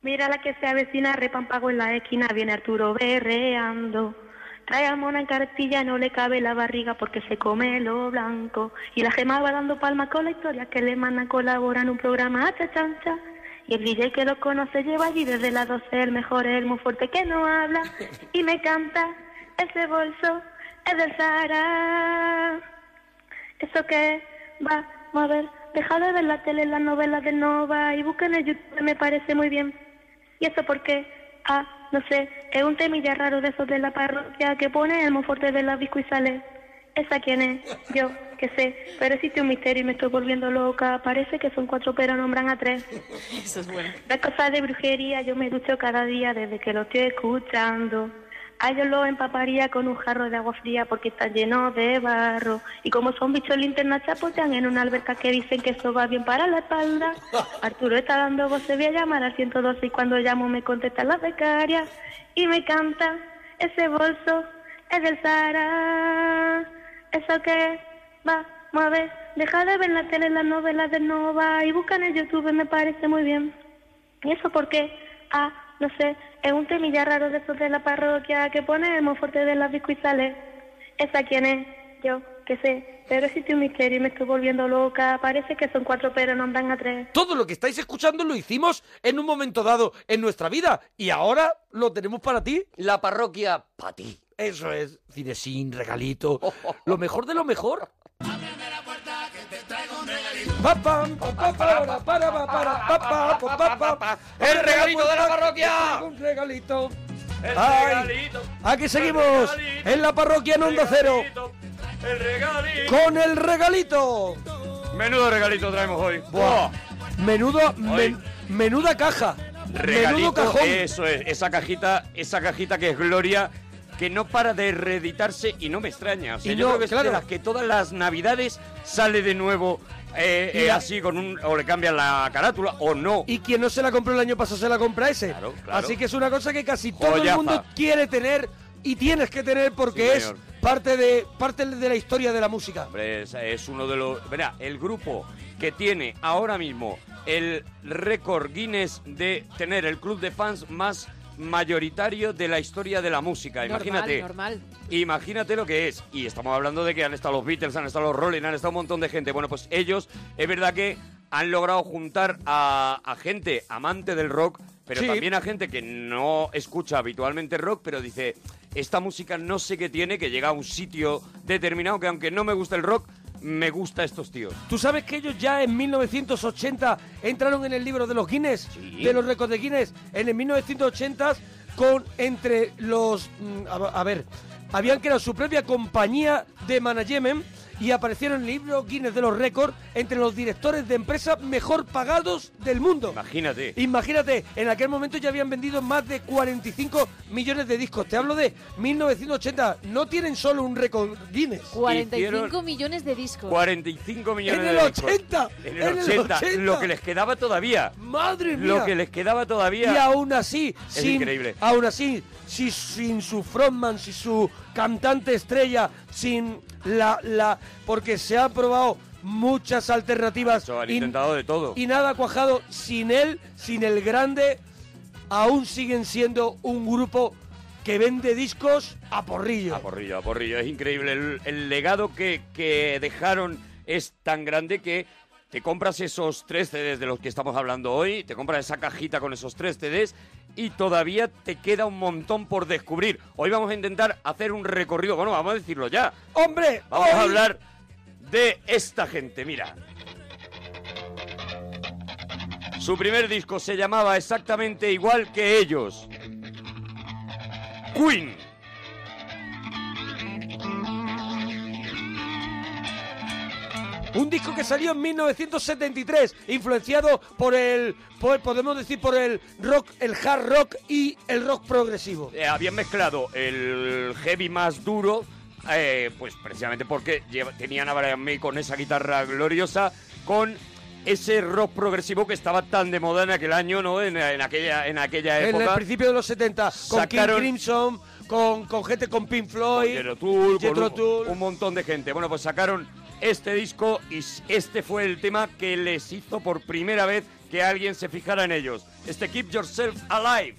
Mira la que se avecina, repampago en la esquina, viene Arturo berreando. Trae a mona en cartilla, no le cabe la barriga porque se come lo blanco. Y la gema va dando palmas con la historia que le mandan colabora en un programa a chancha. Y el DJ que lo conoce lleva allí desde las 12, el mejor, el muy fuerte que no habla. Y me canta, ese bolso es del Sahara. ¿Eso qué? Va, a ver, deja de ver la tele, las novelas de Nova y busquen en YouTube, me parece muy bien. ¿Y eso por qué? Ah, no sé, es un temilla raro de esos de la parroquia que pone el monforte de la bisco y sale. ¿Esa quién es? Yo, que sé, pero existe un misterio y me estoy volviendo loca. Parece que son cuatro pero nombran a tres. Eso es bueno. Las cosas de brujería yo me ducho cada día desde que lo estoy escuchando. A ellos lo empaparía con un jarro de agua fría porque está lleno de barro. Y como son bichos linternas chapotean en una alberca que dicen que eso va bien para la espalda. Arturo está dando voz, se voy a llamar al 112 y cuando llamo me contesta la becaria. Y me canta, ese bolso es del Sahara. ¿Eso qué? Va, ver, deja de ver la tele, las novelas de Nova y buscan en YouTube, me parece muy bien. ¿Y eso por qué? Ah, no sé, es un temilla raro de esos de la parroquia que pone el fuerte de las biscuitales. ¿Esa quién es? Yo, que sé, pero existe un misterio y me estoy volviendo loca. Parece que son cuatro pero nombran a tres. Todo lo que estáis escuchando lo hicimos en un momento dado en nuestra vida y ahora lo tenemos para ti. La parroquia para ti. Eso es, cinesín, regalito, lo mejor de lo mejor. ¡El regalito de la parroquia! Un regalito. El Ay, regalito. Aquí seguimos en la parroquia en Onda Cero El regalito. con el regalito. Menudo regalito traemos hoy. Buah. Menudo, men- menuda caja. Menudo cajón. eso es, esa cajita, esa cajita que es Gloria, que no para de reeditarse y no me extraña. O sea, Y yo no, creo que es claro. de las que todas las navidades sale de nuevo eh, eh, la- así con un o le cambian la carátula o no. Y quien no se la compró el año pasado se la compra ese. claro. Así que es una cosa que casi todo el mundo quiere tener y tienes que tener porque Sí, es parte de parte de la historia de la música. Hombre, es, es uno de los... Verá, el grupo que tiene ahora mismo el récord Guinness de tener el club de fans más mayoritario de la historia de la música. Imagínate. Normal, Imagínate lo que es. Y estamos hablando de que han estado los Beatles, han estado los Rolling, han estado un montón de gente. Bueno, pues ellos, es verdad que han logrado juntar a, a gente amante del rock, pero Sí. también a gente que no escucha habitualmente rock, pero dice, esta música no sé qué tiene, que llega a un sitio determinado, que aunque no me gusta el rock, me gusta estos tíos. ¿Tú sabes que ellos ya en 1980 entraron en el libro de los Guinness, de los récords de Guinness? En el 1980 con entre los... mm, A, a ver, habían creado su propia compañía de management y aparecieron en el libro Guinness de los récords entre los directores de empresas mejor pagados del mundo. Imagínate. Imagínate, en aquel momento ya habían vendido más de 45 millones de discos. Te hablo de 1980. No tienen solo un récord Guinness. 45 millones de discos. 45 millones En de el discos. 80, En el, en el 80, 80. Lo que les quedaba todavía. Madre mía. Lo que les quedaba todavía. Y aún así, Es sin, increíble. aún así, si, sin su frontman, sin su cantante estrella, sin la, la, porque se han probado muchas alternativas Eso, han y- intentado de todo. y nada cuajado. Sin él, sin el grande, aún siguen siendo un grupo que vende discos a porrillo. A porrillo, a porrillo. Es increíble. El, el legado que, que dejaron es tan grande que te compras esos tres CDs de los que estamos hablando hoy, te compras esa cajita con esos tres CDs y todavía te queda un montón por descubrir. Hoy vamos a intentar hacer un recorrido, bueno, vamos a decirlo ya. ¡Hombre! Vamos a hablar de esta gente, mira. Su primer disco se llamaba exactamente igual que ellos. Queen. Un disco que salió en 1973, influenciado por el, por- podemos decir, por el rock, el hard rock y el rock progresivo. Eh, habían mezclado el heavy más duro, eh, pues precisamente porque lleva- tenían a Brian May con esa guitarra gloriosa, con ese rock progresivo que estaba tan de moda en aquel año, ¿no? En, en aquella, en aquella En época. el principio de los 70, con Sacaron- King Crimson, con, con gente con Pink Floyd, Jethro Tull, con Jethro un, Tull. un montón de gente. Bueno, pues sacaron este disco y este fue el tema que les hizo por primera vez que alguien se fijara en ellos. Este Keep Yourself Alive.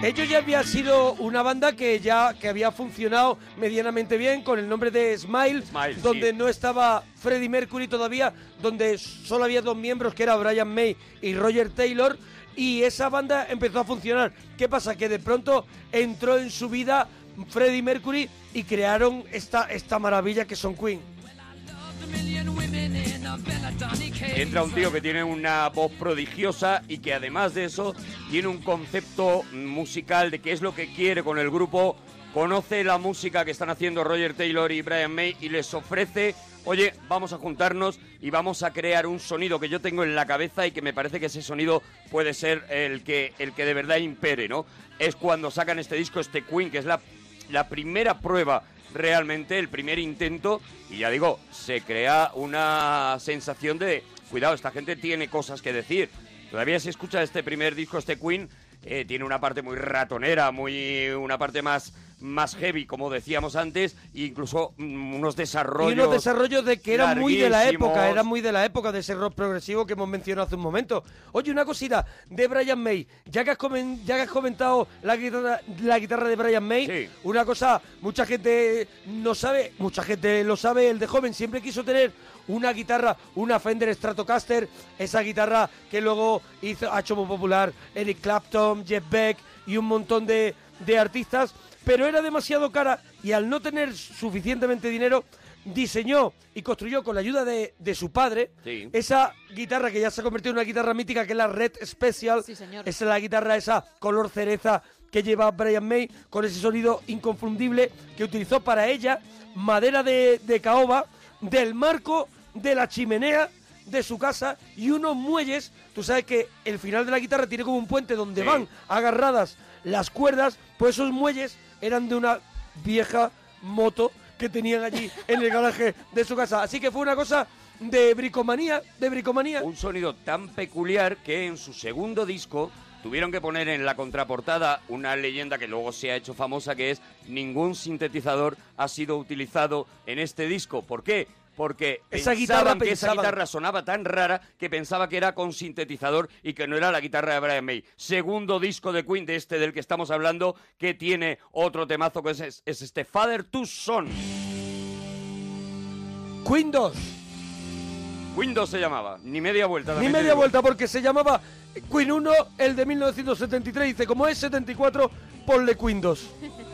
Ellos ya habían sido una banda que ya que había funcionado medianamente bien con el nombre de Smile, donde sí. no estaba Freddie Mercury todavía, donde solo había dos miembros que era Brian May y Roger Taylor y esa banda empezó a funcionar. ¿Qué pasa? Que de pronto entró en su vida Freddie Mercury y crearon esta, esta maravilla que son Queen. Entra un tío que tiene una voz prodigiosa y que además de eso tiene un concepto musical de qué es lo que quiere con el grupo, conoce la música que están haciendo Roger Taylor y Brian May y les ofrece, oye, vamos a juntarnos y vamos a crear un sonido que yo tengo en la cabeza y que me parece que ese sonido puede ser el que, el que de verdad impere, ¿no? Es cuando sacan este disco, este Queen, que es la, la primera prueba realmente, el primer intento, y ya digo, se crea una sensación de, cuidado, esta gente tiene cosas que decir. Todavía se escucha este primer disco, este Queen, eh, tiene una parte muy ratonera, muy una parte más, más heavy, como decíamos antes, e incluso mm, unos desarrollos. Y unos desarrollos de que eran muy de la época, eran muy de la época de ese rock progresivo que hemos mencionado hace un momento. Oye, una cosita de Brian May, ya que has, comen- ya que has comentado la guitarra, la guitarra de Brian May, una cosa, mucha gente no sabe, mucha gente lo sabe, el de joven siempre quiso tener una guitarra, una Fender Stratocaster, esa guitarra que luego hizo, ha hecho muy popular Eric Clapton, Jeff Beck y un montón de, de artistas, pero era demasiado cara y al no tener suficientemente dinero, diseñó y construyó con la ayuda de, de su padre Sí. esa guitarra que ya se ha convertido en una guitarra mítica que es la Red Special. señor. Es la guitarra esa color cereza que lleva Brian May con ese sonido inconfundible que utilizó para ella madera de, de caoba del marco de la chimenea de su casa y unos muelles. Tú sabes que el final de la guitarra tiene como un puente donde Sí. van agarradas las cuerdas, pues esos muelles eran de una vieja moto que tenían allí en el garaje de su casa. Así que fue una cosa de bricomanía, de bricomanía. Un sonido tan peculiar que en su segundo disco tuvieron que poner en la contraportada una leyenda que luego se ha hecho famosa que es ningún sintetizador ha sido utilizado en este disco. ¿Por qué? Porque Esa guitarra que esa guitarra sonaba tan rara que pensaba que era con sintetizador y que no era la guitarra de Brian May. Segundo disco de Queen de este del que estamos hablando que tiene otro temazo que es, es- es este Father to Son. Queen 2. Windows se llamaba, ni media vuelta. Ni media digo. vuelta porque se llamaba Queen 1, el de 1973. Dice, como es 74, ponle Queen 2.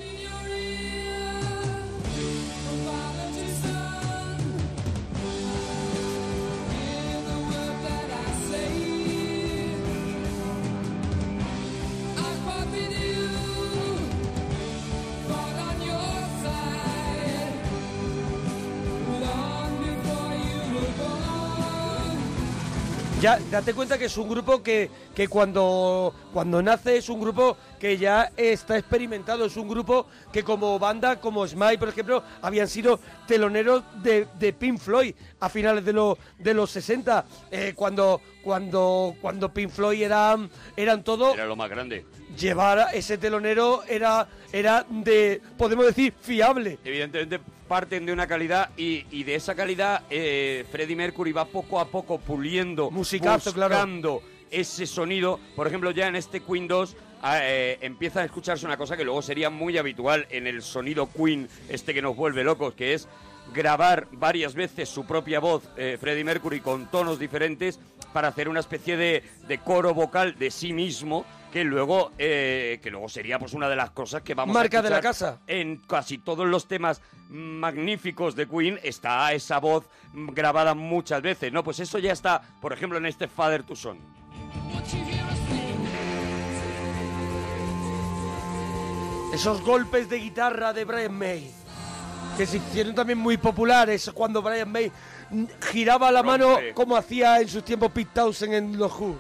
Ya, date cuenta que es un grupo que, que cuando, cuando nace es un grupo que ya está experimentado, es un grupo que como banda, como Smile, por ejemplo, habían sido teloneros de, de Pink Floyd a finales de, lo- de los 60, eh, cuando, cuando, cuando Pink Floyd eran, eran todo Era lo más grande. llevar a ese telonero era, era de, podemos decir, fiable. Evidentemente parten de una calidad y, y de esa calidad eh, Freddie Mercury va poco a poco puliendo, Musicazo, claro. buscando ese sonido. Por ejemplo, ya en este Queen 2 ah, eh, empieza a escucharse una cosa que luego sería muy habitual en el sonido Queen, este que nos vuelve locos, que es grabar varias veces su propia voz, eh, Freddie Mercury, con tonos diferentes, para hacer una especie de, de coro vocal de sí mismo, que luego, eh, que luego sería pues una de las cosas que vamos Marca a de la casa. En casi todos los temas magníficos de Queen está esa voz grabada muchas veces, ¿no? Pues eso ya está, por ejemplo, en este Father to Son. Esos golpes de guitarra de Brian May, que se hicieron también muy populares cuando Brian May giraba la mano como hacía en sus tiempos Pete Townsend en los Who.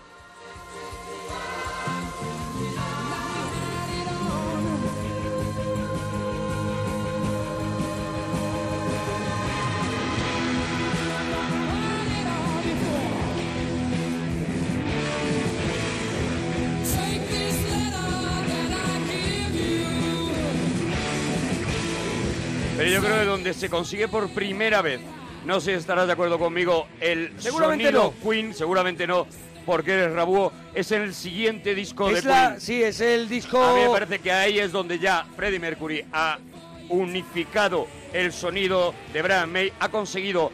Pero yo creo que donde se consigue por primera vez, no sé si estarás de acuerdo conmigo, el Seguramente sonido Queen, seguramente no, porque eres Rabúo, es en el siguiente disco Es de la- Queen. sí, es el disco... A mí me parece que ahí es donde ya Freddie Mercury ha unificado el sonido de Brian May, ha conseguido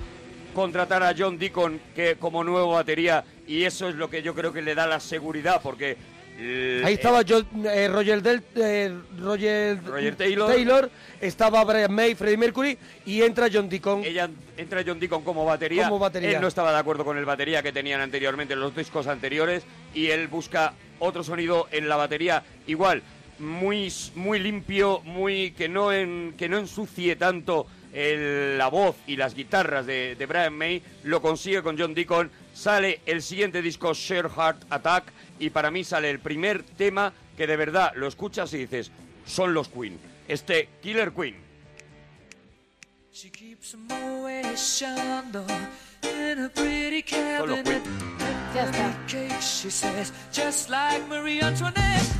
contratar a John Deacon que como nuevo batería y eso es lo que yo creo que le da la seguridad porque el- Ahí estaba eh, Roger, Del, eh, Roger, Roger Taylor. estaba Brian May, Freddie Mercury y entra John Deacon. Ella entra John Deacon como batería. Como batería. Él no estaba de acuerdo con el batería que tenían anteriormente en los discos anteriores y él busca otro sonido en la batería igual muy muy limpio, muy que no en que no ensucie tanto el- la voz y las guitarras de, de Brian May. Lo consigue con John Deacon. Sale el siguiente disco Share Heart Attack y para mí sale el primer tema que de verdad lo escuchas y dices son los Queen. Este Killer Queen. In a pretty cabinet. Ya está.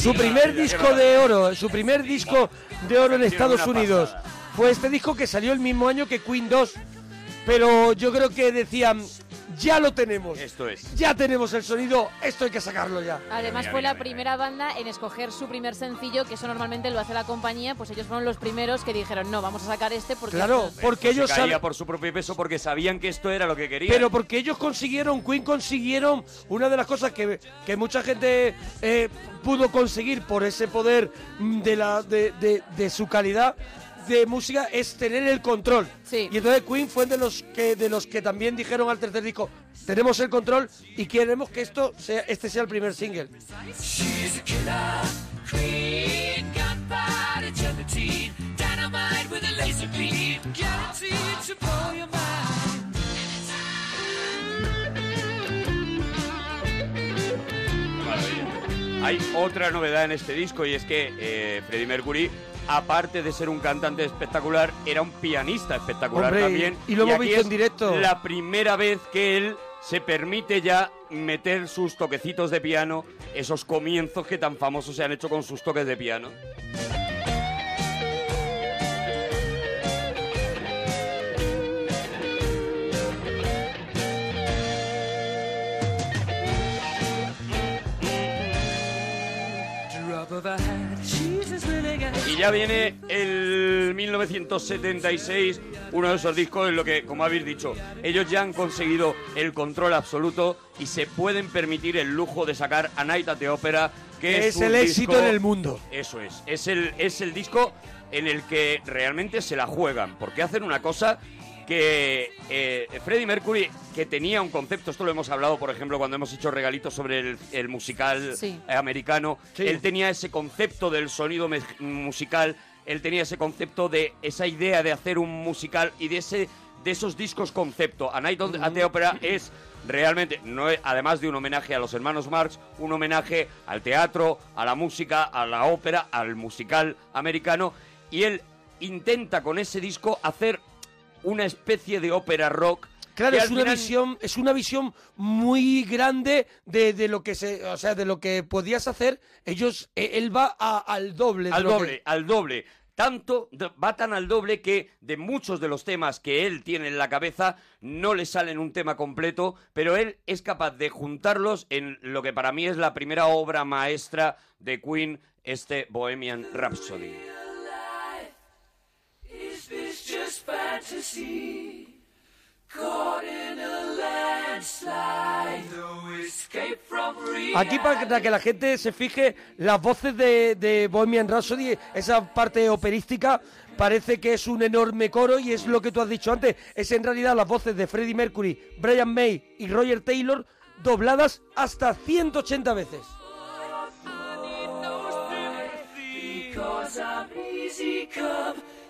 Su primer disco de oro, su primer disco de oro en Estados Unidos fue este disco que salió el mismo año que Queen 2. Pero yo creo que decían, ya lo tenemos. Esto es. Ya tenemos el sonido, esto hay que sacarlo ya. Además Mira, fue mira, la primera banda en escoger su primer sencillo, que eso normalmente lo hace la compañía, pues ellos fueron los primeros que dijeron, no, vamos a sacar este porque... Claro, esto porque ellos se caía saben- por su propio peso porque sabían que esto era lo que querían. Pero porque ellos consiguieron, Queen consiguieron una de las cosas que, que mucha gente eh, pudo conseguir por ese poder mm, de, la, de, de- de su calidad de música es tener el control. Y entonces Queen fue de los que de los que también dijeron al tercer disco, tenemos el control y queremos que esto sea este sea el primer single. Maravilla. Hay otra novedad en este disco y es que eh, Freddie Mercury, aparte de ser un cantante espectacular, era un pianista espectacular Hombre, también. y lo hemos aquí visto es en directo. La primera vez que él se permite ya meter sus toquecitos de piano, esos comienzos que tan famosos se han hecho con sus toques de piano. Drop of a hat, as Y ya viene el 1976, uno de esos discos en lo que, como habéis dicho, ellos ya han conseguido el control absoluto y se pueden permitir el lujo de sacar A Night at the Opera, que es, el éxito disco- en el mundo. Eso es, es el, es el disco en el que realmente se la juegan, porque hacen una cosa que eh, Freddie Mercury, que tenía un concepto, esto lo hemos hablado, por ejemplo, cuando hemos hecho regalitos sobre el, el musical Sí. eh, americano, Sí. él tenía ese concepto del sonido musical, él tenía ese concepto de esa idea de hacer un musical y de ese de esos discos concepto. A Night at the Opera es realmente, no es- además de un homenaje a los hermanos Marx, un homenaje al teatro, a la música, a la ópera, al musical americano y él intenta con ese disco hacer una especie de ópera rock Claro, es una final- visión, es una visión muy grande de, de lo que se, o sea, de lo que podías hacer. Ellos, eh, él va a- al doble. al que- doble, al doble. Tanto, va tan al doble que de muchos de los temas que él tiene en la cabeza no le salen un tema completo, pero él es capaz de juntarlos en lo que para mí es la primera obra maestra de Queen, este Bohemian Rhapsody. Fantasy? Caught in a landslide, no escape from reality. Aquí para que la gente se fije, las voces de, de Bohemian Rhapsody, esa parte operística, parece que es un enorme coro y es lo que tú has dicho antes. Es en realidad las voces de Freddie Mercury, Brian May y Roger Taylor dobladas hasta 180 veces.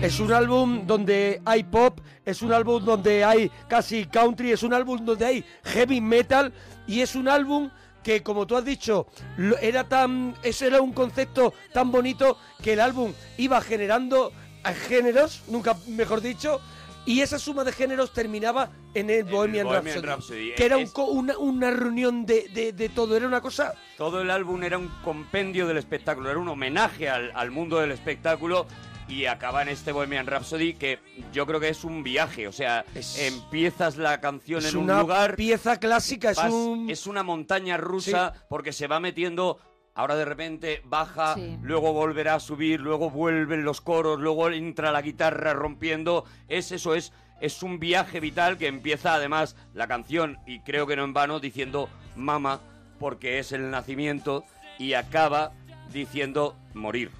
Es un álbum donde hay pop, es un álbum donde hay casi country, es un álbum donde hay heavy metal y es un álbum que como tú has dicho era tan ese era un concepto tan bonito que el álbum iba generando eh, géneros, nunca mejor dicho, y esa suma de géneros terminaba en el Bohemian, Bohemian Rhapsody, Rhapsody. que era un Es- co- una, una reunión de, de- de todo, era una cosa Todo el álbum era un compendio del espectáculo, era un homenaje al, al mundo del espectáculo y acaba en este Bohemian Rhapsody que yo creo que es un viaje, o sea, empiezas la canción es en un una lugar, pieza clásica, es vas- un es una montaña rusa porque se va metiendo, ahora de repente baja, luego volverá a subir, luego vuelven los coros, luego entra la guitarra rompiendo, es eso, es, es un viaje vital que empieza además la canción, y creo que no en vano, diciendo mama, porque es el nacimiento, y acaba diciendo morir.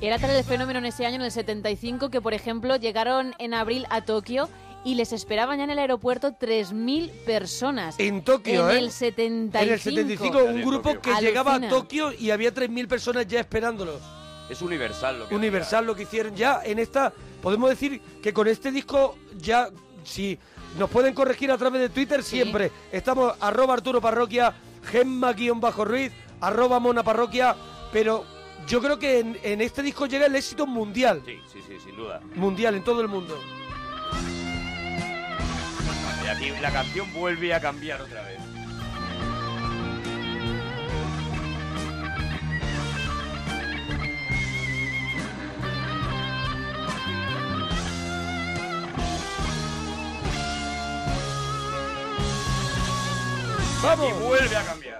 Era tal el fenómeno en ese año, en el 75, que por ejemplo llegaron en abril a Tokio y les esperaban ya en el aeropuerto 3.000 personas. En Tokio, en ¿eh? el 75. En el 75, un grupo que llegaba a. Tokio y había 3.000 personas ya esperándolos. Es universal lo que Universal lo que hicieron ya en esta... Podemos decir que con este disco ya, si nos pueden corregir a través de Twitter, siempre estamos arroba Arturo Parroquia, Gemma-Ruiz, arroba Mona Parroquia, pero yo creo que en, en este disco llega el éxito mundial. Sí, sí, sí, sin duda. Mundial, en todo el mundo. Aquí la canción vuelve a cambiar otra vez. ¡Vamos! Y vuelve a cambiar.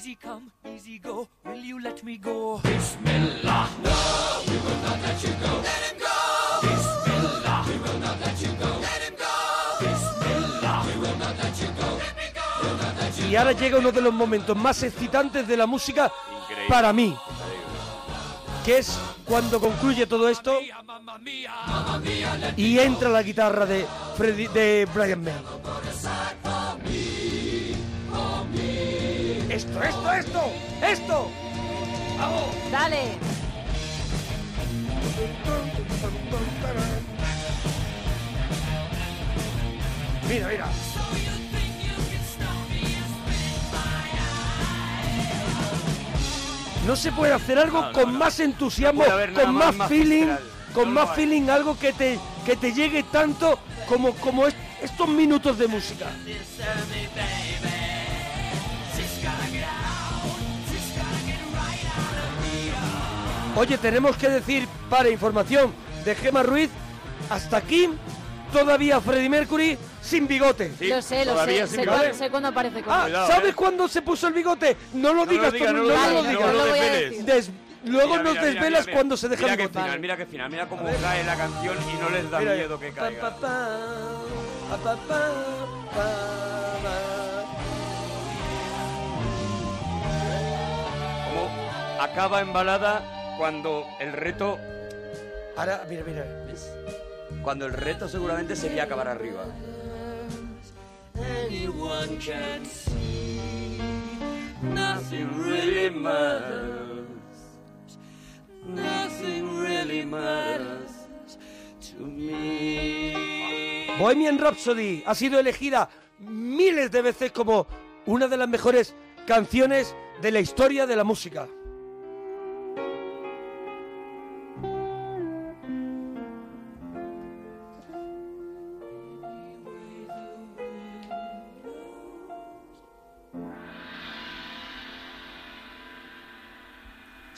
Easy come, easy go, will you let me go? Bismillah. No, we will not let you go. Let him go. Bismillah. We will not let you go. Let him go. Bismillah. We will not let you go. Let me go. We'll not let you Y ahora llega uno de los momentos más excitantes de la música para mí, que es cuando concluye todo esto y entra la guitarra de, de Brian May. Esto, esto, esto. Vamos. Dale. Mira, mira. No se puede hacer algo No, no, con no. más entusiasmo, No con más más, feeling, con más feeling, algo que te que te llegue tanto como como es- estos minutos de música. Oye, tenemos que decir para información de Gema Ruiz, hasta aquí todavía Freddie Mercury sin bigote. lo sé, lo sé. Sé, cuándo, sé cuándo aparece con Ah, él. ¿sabes cuándo se puso el bigote? No lo No digas, lo digas, tú, no lo digas, lo no digas. lo desveles. Des- luego Mira, nos mira, desvelas mira, cuando se deja mira el que bigote. final, mira que final, mira cómo cae la canción y no les da Mira, miedo que caiga. pa, pa, pa, pa, pa, pa. Como acaba en balada cuando el reto... Ahora, mira, mira. Cuando el reto seguramente sería acabar arriba. Anyone can see nothing really matters. Nothing really matters to me. Bohemian Rhapsody ha sido elegida miles de veces como una de las mejores canciones de la historia de la música.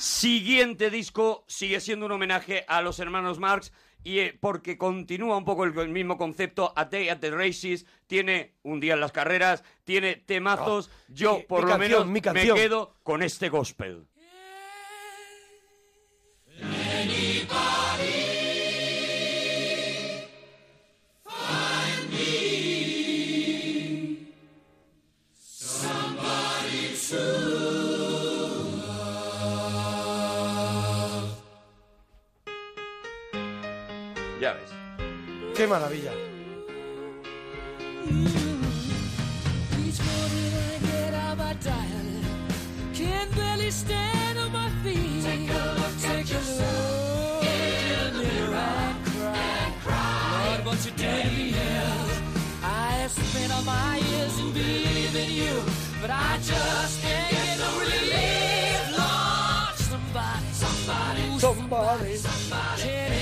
Siguiente disco sigue siendo un homenaje a los hermanos Marx y eh, porque continúa un poco el, el mismo concepto, A Day at the Races, tiene un día en las carreras, tiene temazos, yo mi- por mi lo canción, menos mi me quedo con este gospel. Believing you, but I somebody, somebody, somebody. Can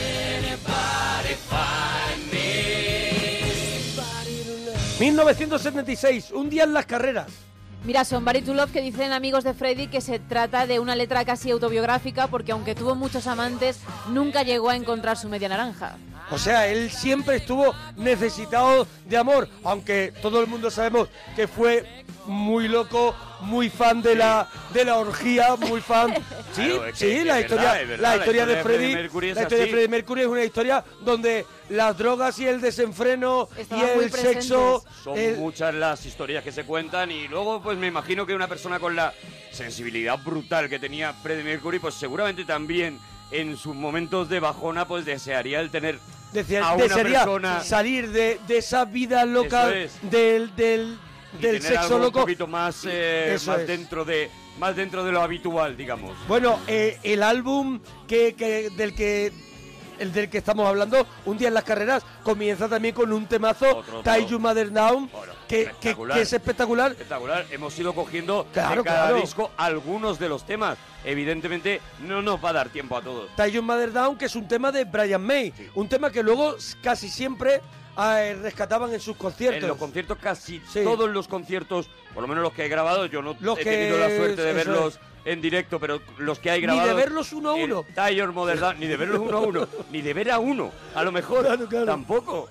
1976, un día en las carreras. Mira, Somebody to Love que dicen amigos de Freddy que se trata de una letra casi autobiográfica porque aunque tuvo muchos amantes, nunca llegó a encontrar su media naranja. O sea, él siempre estuvo necesitado de amor, aunque todo el mundo sabemos que fue muy loco, muy fan de la de la orgía, muy fan. Sí, Claro, es que- sí, es la historia, verdad, la la historia de historia de Freddie Mercury es la historia de. Freddie Mercury es una historia donde las drogas y el desenfreno y Estaban el sexo Son el- muchas las historias que se cuentan y luego pues me imagino que una persona con la sensibilidad brutal que tenía Freddie Mercury pues seguramente también en sus momentos de bajona pues desearía el tener Decía- desearía persona salir de, de esa vida loca es. del, del, y del tener sexo algo loco. un poquito más, eh, más dentro de más dentro de lo habitual digamos Bueno, eh, el álbum que, que- del que el del que estamos hablando, Un día en las carreras, comienza también con un temazo. You Mother Down, que, que- espectacular. que es espectacular. espectacular hemos ido cogiendo Claro, de cada claro. disco algunos de los temas evidentemente no nos va a dar tiempo a todos You Mother Down, que es un tema de Brian May, un tema que luego casi siempre eh, rescataban en sus conciertos. En los conciertos, casi todos los conciertos, por lo menos los que he grabado, yo no Los he que- tenido la suerte de eso verlos en directo, pero los que hay Ni grabados... de verlos uno a uno. Tire Modern ni de verlos uno a uno, ni de ver a uno, a lo mejor, tampoco.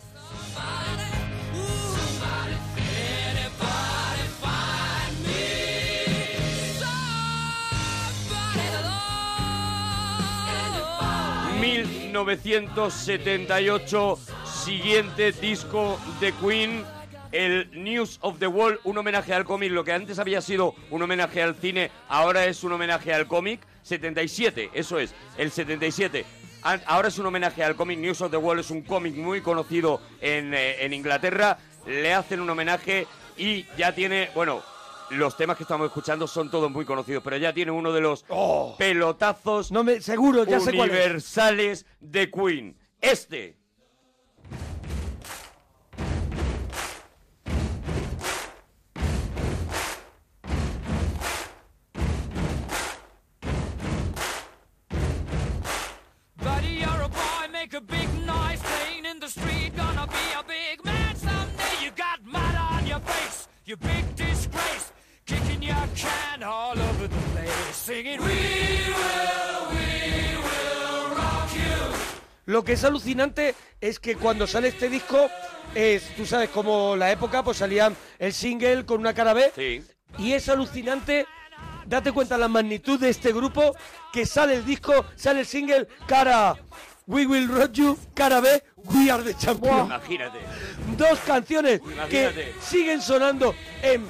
...1978... ...siguiente disco de Queen... El News of the World, un homenaje al cómic, lo que antes había sido un homenaje al cine, ahora es un homenaje al cómic. 77, eso es, el 77. An- Ahora es un homenaje al cómic. News of the World es un cómic muy conocido en, eh, en Inglaterra. Le hacen un homenaje y ya tiene, bueno, los temas que estamos escuchando son todos muy conocidos, pero ya tiene uno de los pelotazos no me, seguro, ya sé cuál es. universales de Queen. Este. A big noise playing in the street. Gonna be a big man someday. You got mud on your face, you big disgrace. Kicking your can all over the place, singing, We will, we Lo que es alucinante es que cuando sale este disco, es, tú sabes, como la época, pues salían el single con una cara B. Y es alucinante, date cuenta la magnitud de este grupo, que sale el disco, sale el single, cara A, We Will Rock You, cara B, We Are the Champions. Imagínate. Dos canciones Imagínate. que siguen sonando en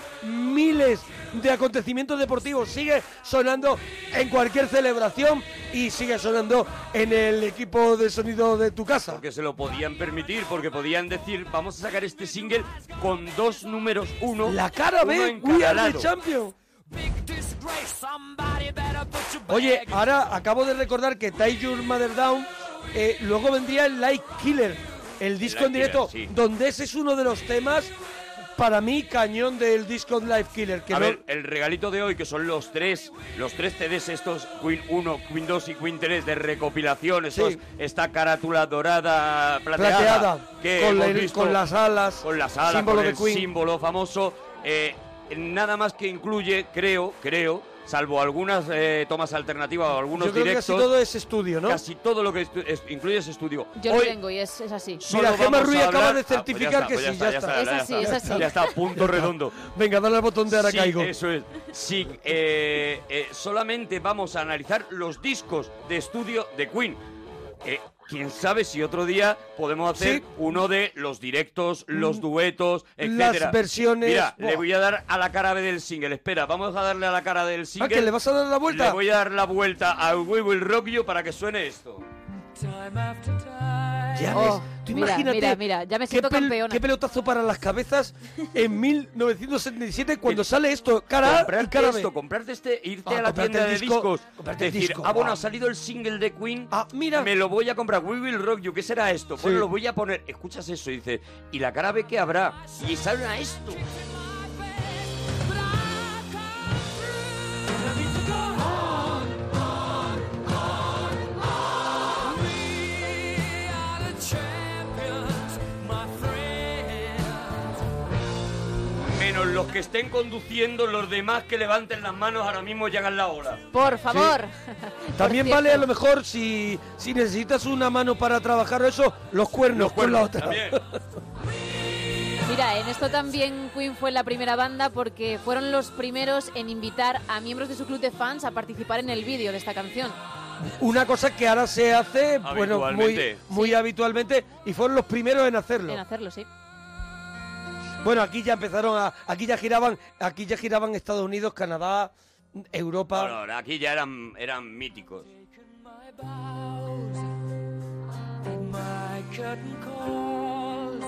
miles de acontecimientos deportivos, sigue sonando en cualquier celebración y sigue sonando en el equipo de sonido de tu casa. Porque se lo podían permitir, porque podían decir, vamos a sacar este single con dos números uno. La cara B, We Are the lado. Champion. Oye, ahora acabo de recordar que Tie Your Mother Down eh, luego vendría el Light Killer, el disco en directo, Killer, sí. donde ese es uno de los temas para mí cañón del disco Light Killer. Que a no- ver, el regalito de hoy, que son los tres, los tres CDs estos, Queen 1, Queen 2 y Queen 3 de recopilación, estos, Sí. esta carátula dorada, plateada, Plateada, que con hemos la- visto, con las alas, con las alas, símbolo con de el Queen. símbolo famoso, eh, nada más que incluye, creo, creo, salvo algunas eh, tomas alternativas o algunos Yo creo que directos, casi todo es estudio, ¿no? casi todo lo que estu- es- incluye ese estudio. Yo lo Hoy tengo y es, es así. Mira, Gemma Ruiz acaba de Ah, pues certificar que pues sí, ya está. Es ya así, es así. Ya está punto redondo. Venga, dale al botón de ahora Sí, caigo. eso es. Sí, eh, eh, solamente vamos a analizar los discos de estudio de Queen. Eh, Quién sabe si otro día podemos hacer Sí. uno de los directos, los Mm, duetos, las etcétera. versiones, Mira, buah. le voy a dar a la cara B del single. Espera, vamos a darle a la cara del single. Ah, ¿que le vas a dar la vuelta? Le voy a dar la vuelta a We Will Rock You para que suene esto. Ya Oh, ves, tú mira, imagínate mira, mira, ya me qué siento pel- campeona. Qué pelotazo para las cabezas en 1977 cuando sale esto, cara y comprarte cara esto, comprarte este, irte Ah, a la tienda de disco, discos, comprarte el decir, disco, ah, bueno, guau. ha salido el single de Queen, ah, mira, me lo voy a comprar, We Will Rock You, ¿qué será esto? Sí. Bueno, lo voy a poner, escuchas eso y dices, ¿y la cara B qué habrá? Y sale a esto. Los que estén conduciendo, los demás que levanten las manos ahora mismo y hagan la hora. Por favor. También Por vale a lo mejor si, si necesitas una mano para trabajar eso, los cuernos, con la otra. Mira, en esto también Queen fue la primera banda porque fueron los primeros en invitar a miembros de su club de fans a participar en el vídeo de esta canción. Una cosa que ahora se hace, bueno, muy, muy habitualmente, y fueron los primeros en hacerlo. En hacerlo, sí. Bueno, aquí ya empezaron a, aquí ya giraban, aquí ya giraban Estados Unidos, Canadá, Europa. Aquí ya eran, eran míticos. My curtain calls.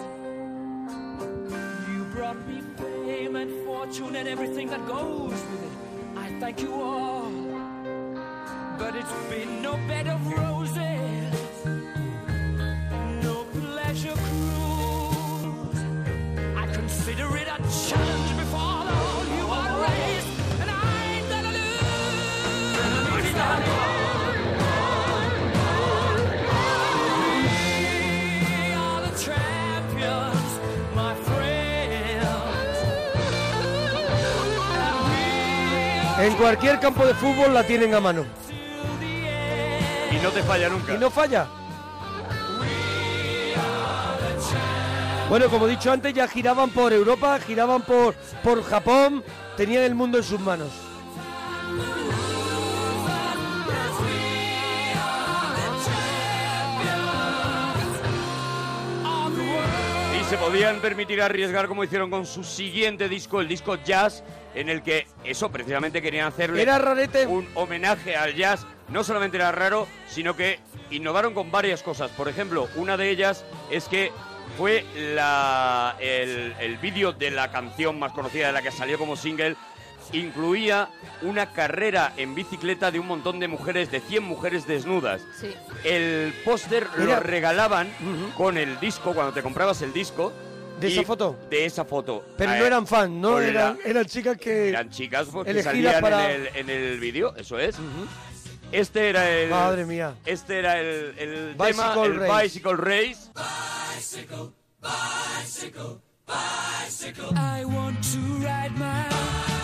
You brought me fame and fortune and everything that goes with it. I thank you all. But it's been no bed of roses, no pleasure consider it a challenge before the whole human race, and I ain't gonna We are the champions, my En cualquier campo de fútbol la tienen a mano. Y no te falla nunca. Y no falla. Bueno, como he dicho antes, ya giraban por Europa, giraban por, por Japón, tenían el mundo en sus manos. Y se podían permitir arriesgar como hicieron con su siguiente disco, el disco Jazz, en el que eso precisamente querían hacerle Era rarete. un homenaje al jazz. No solamente era raro, sino que innovaron con varias cosas. Por ejemplo, una de ellas es que fue la, el, el vídeo de la canción más conocida de la que salió como single. Incluía una carrera en bicicleta de un montón de mujeres, de 100 mujeres desnudas. Sí. El póster lo regalaban con el disco, cuando te comprabas el disco. ¿De esa foto? De esa foto. Pero Eh, no eran fans, ¿no? Eran, eran chicas que... eran chicas pues, que salían para- en, el, en el vídeo, eso es. Este era el. Madre mía. Este era el, el Bicycle tema, el Race. Bicycle Race. Bicycle, bicycle, bicycle. I want to ride my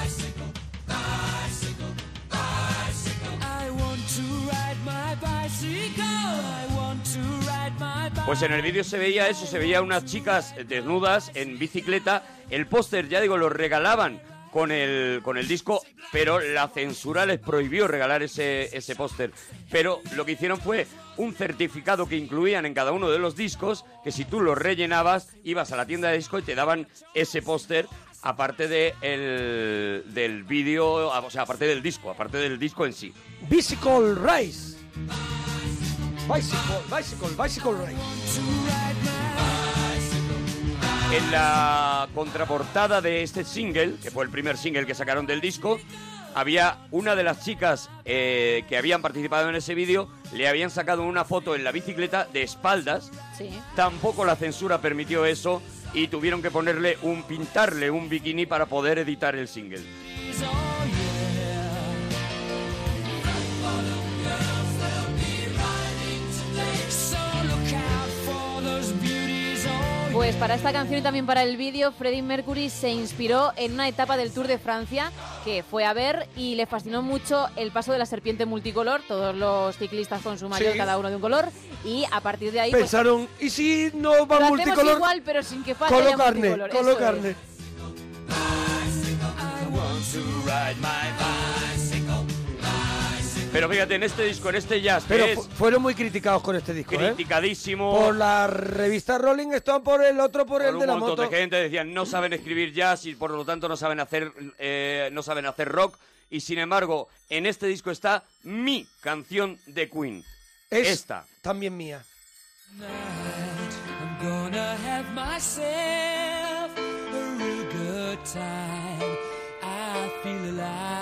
bicycle, bicycle, bicycle. I want to ride my bicycle. I want to ride Pues en el vídeo se veía eso, se veía unas chicas desnudas en bicicleta. El póster, ya digo, lo regalaban con el, con el disco, pero la censura les prohibió regalar ese, ese póster. Pero lo que hicieron fue un certificado que incluían en cada uno de los discos, que si tú lo rellenabas, ibas a la tienda de disco y te daban ese póster, aparte de el, del vídeo, o sea, aparte del disco, aparte del disco en sí. Bicycle Race. Bicycle, bicycle, bicycle race. En la contraportada de este single, que fue el primer single que sacaron del disco, había una de las chicas eh, que habían participado en ese vídeo, le habían sacado una foto en la bicicleta de espaldas. Sí. Tampoco la censura permitió eso y tuvieron que ponerle un pintarle un bikini para poder editar el single. Pues para esta canción y también para el vídeo, Freddie Mercury se inspiró en una etapa del Tour de Francia que fue a ver y le fascinó mucho el paso de la serpiente multicolor, todos los ciclistas con su mayor, Sí. cada uno de un color, y a partir de ahí pues, Pensaron, ¿y si no va lo multicolor? igual, pero sin que falte carne, multicolor, colo es. Pero fíjate, en este disco, en este jazz, que Pero es fueron muy criticados con este disco, ¿eh? criticadísimo. Por la revista Rolling Stone, por el otro, por, por el un de la montón moto. de gente decían no saben escribir jazz y por lo tanto no saben hacer eh, no saben hacer rock y sin embargo en este disco está mi canción de Queen Es esta también mía.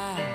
I'm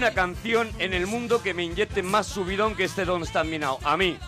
have myself a real good time. I feel alive. And the world, I'm turning inside out. Yeah. I'm floating around in ecstasy. So don't stop me now. Don't stop me. Cause I'm having a good time, having a good time. I'm a shooting star leaping through the sky like a tiger, defying the laws of the no hay gravity. ninguna canción en el mundo que me inyecte más subidón que este Don't Stand Me a mí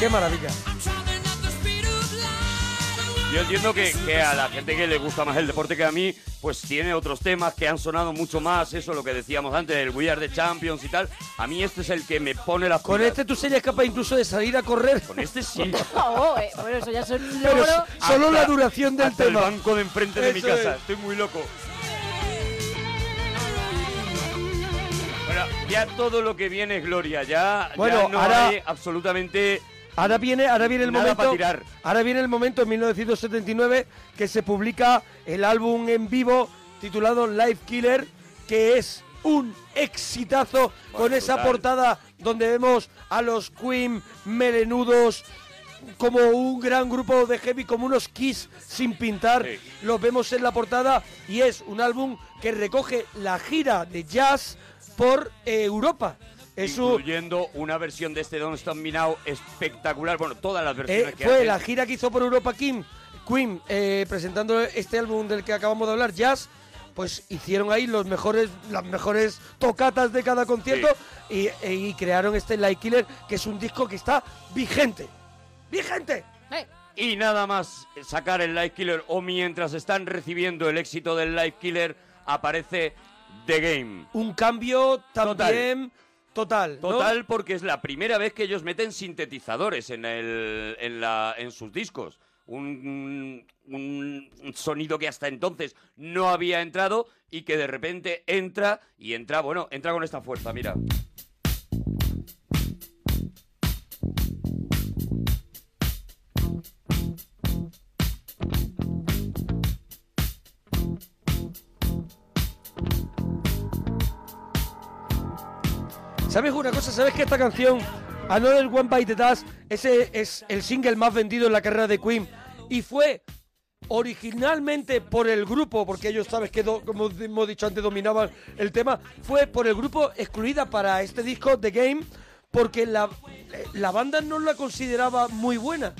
Qué maravilla. Yo entiendo que, que a la gente que le gusta más el deporte que a mí pues tiene otros temas que han sonado mucho más eso lo que decíamos antes el We Are the Champions y tal a mí este es el que me pone la Con este tú serías capaz incluso de salir a correr. Con este sí. Oh, eh, bueno, eso ya es un Pero logro. solo la duración del hasta tema. el banco de enfrente de mi casa es. estoy muy loco Bueno, ya todo lo que viene es gloria, ya, ya Bueno, no ahora- hay absolutamente Ahora viene, ahora viene el Nada momento. tirar. Ahora viene el momento en 1979 que se publica el álbum en vivo titulado Life Killer, que es un exitazo con esa portada donde vemos a los Queen melenudos como un gran grupo de heavy, como unos Kiss sin pintar. Los vemos en la portada y es un álbum que recoge la gira de jazz por eh, Europa. Es un, incluyendo una versión de este Don't Stop Me Now espectacular. Bueno, todas las versiones Eh, que fue hacen. la gira que hizo por Europa Kim, Queen eh, presentando este álbum del que acabamos de hablar, Jazz. Pues hicieron ahí los mejores, las mejores tocatas de cada concierto y, e- y crearon este Light Killer, que es un disco que está vigente. ¡Vigente! Y nada más sacar el Life Killer o mientras están recibiendo el éxito del Life Killer, aparece The Game. Un cambio también total. ¿No? Total, porque es la primera vez que ellos meten sintetizadores en, el, en, la, en sus discos. Un- un sonido que hasta entonces no había entrado y que de repente entra y entra, bueno, entra con esta fuerza, mira. ¿Sabes una cosa? ¿Sabes que esta canción, Another One Bite the Dust, es el single más vendido en la carrera de Queen? Y fue originalmente por el grupo, porque ellos, sabes que, como hemos dicho antes, dominaban el tema, fue por el grupo excluida para este disco, The Game, porque la, eh, la banda no la consideraba muy buena.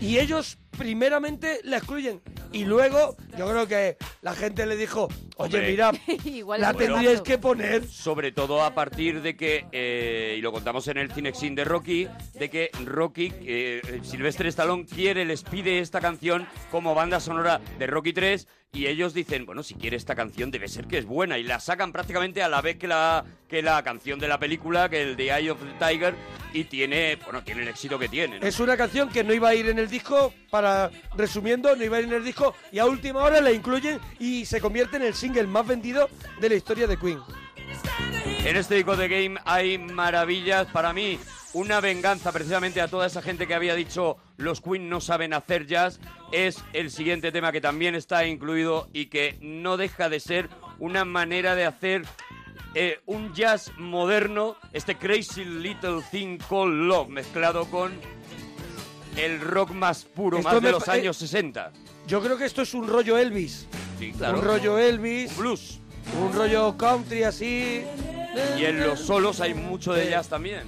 Y ellos primeramente la excluyen. Y luego, yo creo que la gente le dijo, oye, Hombre. mira, Igual la tendríais que poner. Sobre todo a partir de que, eh, y lo contamos en el Cinexin de Rocky, de que Rocky, eh, Silvestre Stallone quiere, les pide esta canción como banda sonora de Rocky 3 y ellos dicen, bueno, si quiere esta canción debe ser que es buena y la sacan prácticamente a la vez que la, que la canción de la película, que el The Eye of the Tiger, y tiene, bueno, tiene el éxito que tiene. ¿no? Es una canción que no iba a ir en el disco, para resumiendo, no iba en el disco y a última hora la incluyen y se convierte en el single más vendido de la historia de Queen. En este disco de Game hay maravillas para mí. Una venganza precisamente a toda esa gente que había dicho los Queen no saben hacer jazz. Es el siguiente tema que también está incluido y que no deja de ser una manera de hacer eh, un jazz moderno. Este Crazy Little Thing Called Love mezclado con el rock más puro, Esto más de los eh, años 60. Yo creo que esto es un rollo Elvis. Sí, claro. Un rollo Elvis. Un blues. Un rollo country así. Y en los solos hay mucho de jazz también.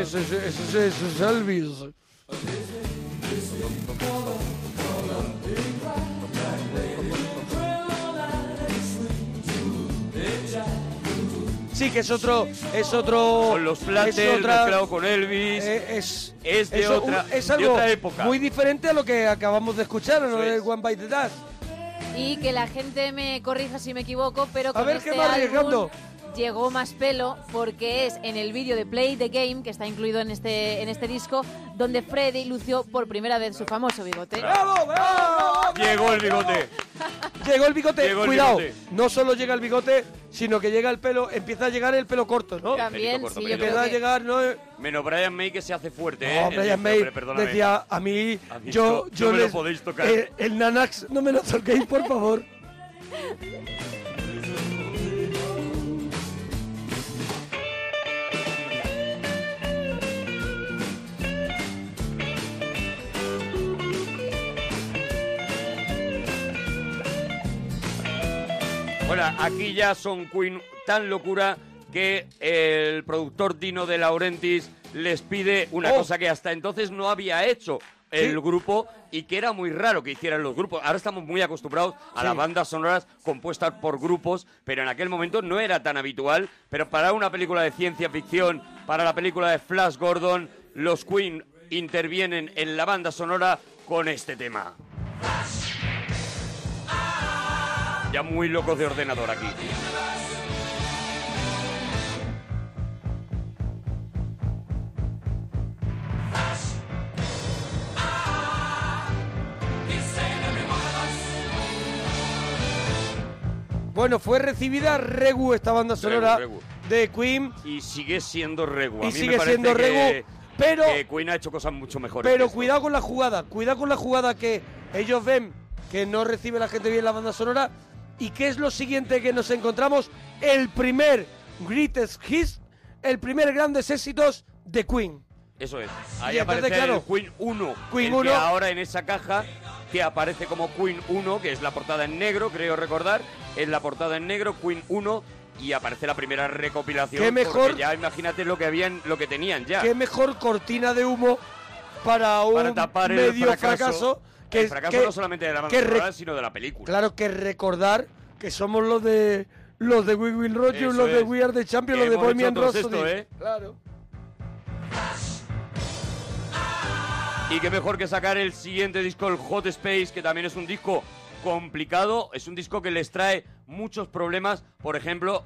Ese- ese es Elvis. Sí, que es otro, es otro. Con los Flatters es otra- mezclado con Elvis. Eh, es, es de, eso, otra, un- es de algo otra época. muy diferente a lo que acabamos de escuchar, ¿no? El One Bite the Dust. Y que la gente me corrija si me equivoco, pero con ver, este ¿qué va álbum? Llegó más pelo porque es en el vídeo de Play the Game, que está incluido en este, en este disco, donde Freddy lució por primera vez su famoso bigote. ¡Bravo, bravo! Llegó el bigote. Llegó el bigote, Llegó el cuidado. bigote. No solo llega el bigote, sino que llega el pelo, empieza a llegar el pelo corto, ¿no? También, corto, sí, yo creo Empieza a que... llegar, ¿no? Menos Brian May que se hace fuerte, ¿eh? No, Brian May hombre, perdóname. decía a mí, A mí yo, no- yo no me lo les- podéis tocar. eh, el Nanax, no me lo toquéis, por favor. Bueno, aquí ya son Queen tan locura que el productor Dino de Laurentiis les pide una Oh. cosa que hasta entonces no había hecho el Sí. grupo y que era muy raro que hicieran los grupos. Ahora estamos muy acostumbrados a Sí. las bandas sonoras compuestas por grupos, pero en aquel momento no era tan habitual. Pero para una película de ciencia ficción, para la película de Flash Gordon, los Queen intervienen en la banda sonora con este tema. Ya muy locos de ordenador aquí. Bueno, fue recibida Regu, esta banda sonora Regu. de Queen, Y sigue siendo Regu. A Y mí sigue me siendo que- Regu, pero- que Queen ha hecho cosas mucho mejores. que pero cuidado con la jugada, cuidado con la jugada que ellos ven que no recibe la gente bien la banda sonora. ¿Y qué es lo siguiente que nos encontramos? El primer Greatest Hits, el primer grandes éxitos de Queen. Eso es. Ahí aparece claro, el Queen 1. Queen el que 1. ahora en esa caja que aparece como Queen 1, que es la portada en negro, creo recordar. Es la portada en negro, Queen 1. Y aparece la primera recopilación. Qué mejor- ya imagínate lo que habían, lo que tenían ya. Qué mejor cortina de humo para un para tapar el medio fracaso. fracaso. Que el fracaso que- no solamente de la banda sonora, sino de la película. Claro que recordar que somos los de los de We Will Rock los de. We Are the Champions, los de Bohemian Rhapsody. ¿eh? Claro. Y qué mejor que sacar el siguiente disco, el Hot Space, que también es un disco complicado, es un disco que les trae muchos problemas. Por ejemplo,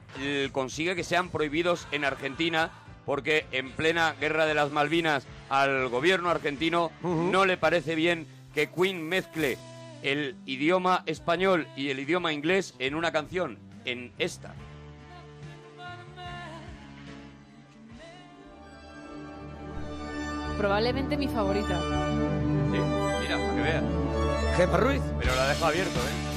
consigue que sean prohibidos en Argentina, porque en plena guerra de las Malvinas al gobierno argentino no le parece bien que Queen mezcle el idioma español y el idioma inglés en una canción, en esta. Probablemente mi favorita. Sí, mira, para que veas. Gemma Ruiz. Pero la dejo abierto, ¿eh?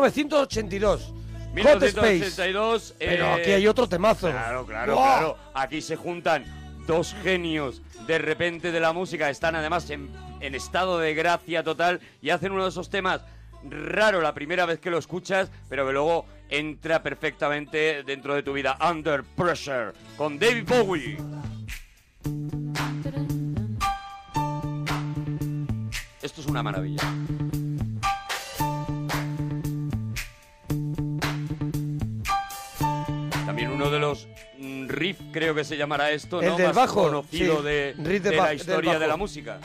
1982. 1982. Eh... Pero aquí hay otro temazo. Claro, claro, claro. Aquí se juntan dos genios de repente de la música. Están además en, en estado de gracia total y hacen uno de esos temas raro la primera vez que lo escuchas, pero que luego entra perfectamente dentro de tu vida. Under Pressure con David Bowie. Esto es una maravilla. Riff, creo que se llamará esto, El ¿no? del Más bajo, conocido sí. de, Riff de la historia de la música.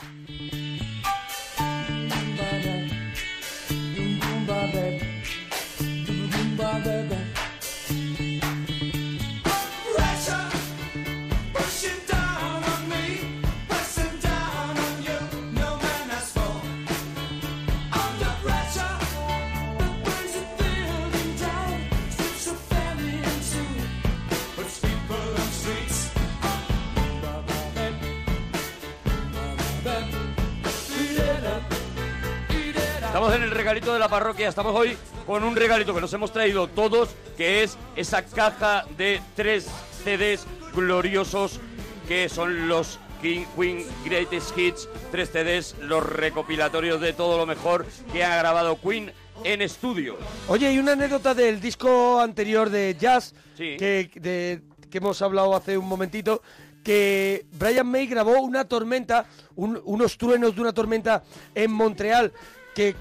Estamos en el regalito de la parroquia, estamos hoy con un regalito que nos hemos traído todos, que es esa caja de tres CDs gloriosos que son los King Queen Greatest Hits, tres CDs, los recopilatorios de todo lo mejor que ha grabado Queen en estudio. Oye, hay una anécdota del disco anterior de Jazz Sí. que, de- que hemos hablado hace un momentito, que Brian May grabó una tormenta, un- unos truenos de una tormenta en Montreal, que,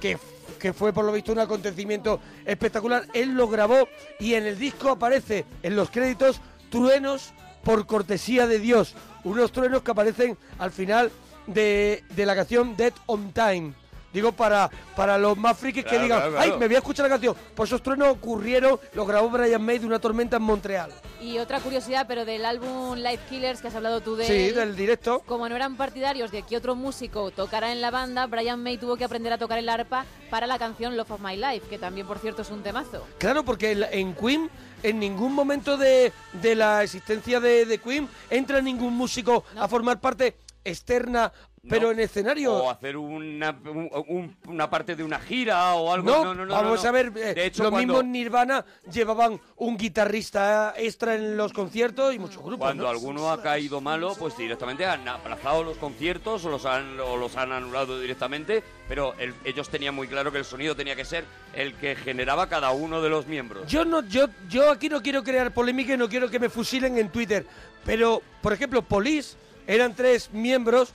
que- fue por lo visto un acontecimiento espectacular. Él lo grabó y en el disco aparece en los créditos truenos por cortesía de Dios. Unos truenos que aparecen al final de, de la canción Dead on Time. Digo, para, para los más frikis que digan, claro, ay, me voy a escuchar la canción. Pues esos truenos ocurrieron, los grabó Brian May de una tormenta en Montreal. Y otra curiosidad, pero del álbum Live Killers que has hablado tú de Sí, él, del directo. Como no eran partidarios de que otro músico tocara en la banda, Brian May tuvo que aprender a tocar el arpa para la canción Love of My Life, que también, por cierto, es un temazo. Claro, porque en- en Queen, en ningún momento de, de la existencia de, de Queen, entra ningún músico a formar parte externa, pero en escenario. O hacer una, un- un- una parte de una gira o algo. No, No, no, no. vamos no. a ver, eh, De hecho, los cuando, mismos Nirvana llevaban un guitarrista extra en los conciertos y muchos grupos. cuando ¿no? alguno ha caído malo, pues directamente han aplazado los conciertos o los han, o los han anulado directamente. Pero el- ellos tenían muy claro que el sonido tenía que ser el que generaba cada uno de los miembros. Yo no, yo, yo aquí no quiero crear polémica y no quiero que me fusilen en Twitter. Pero, por ejemplo, Police eran tres miembros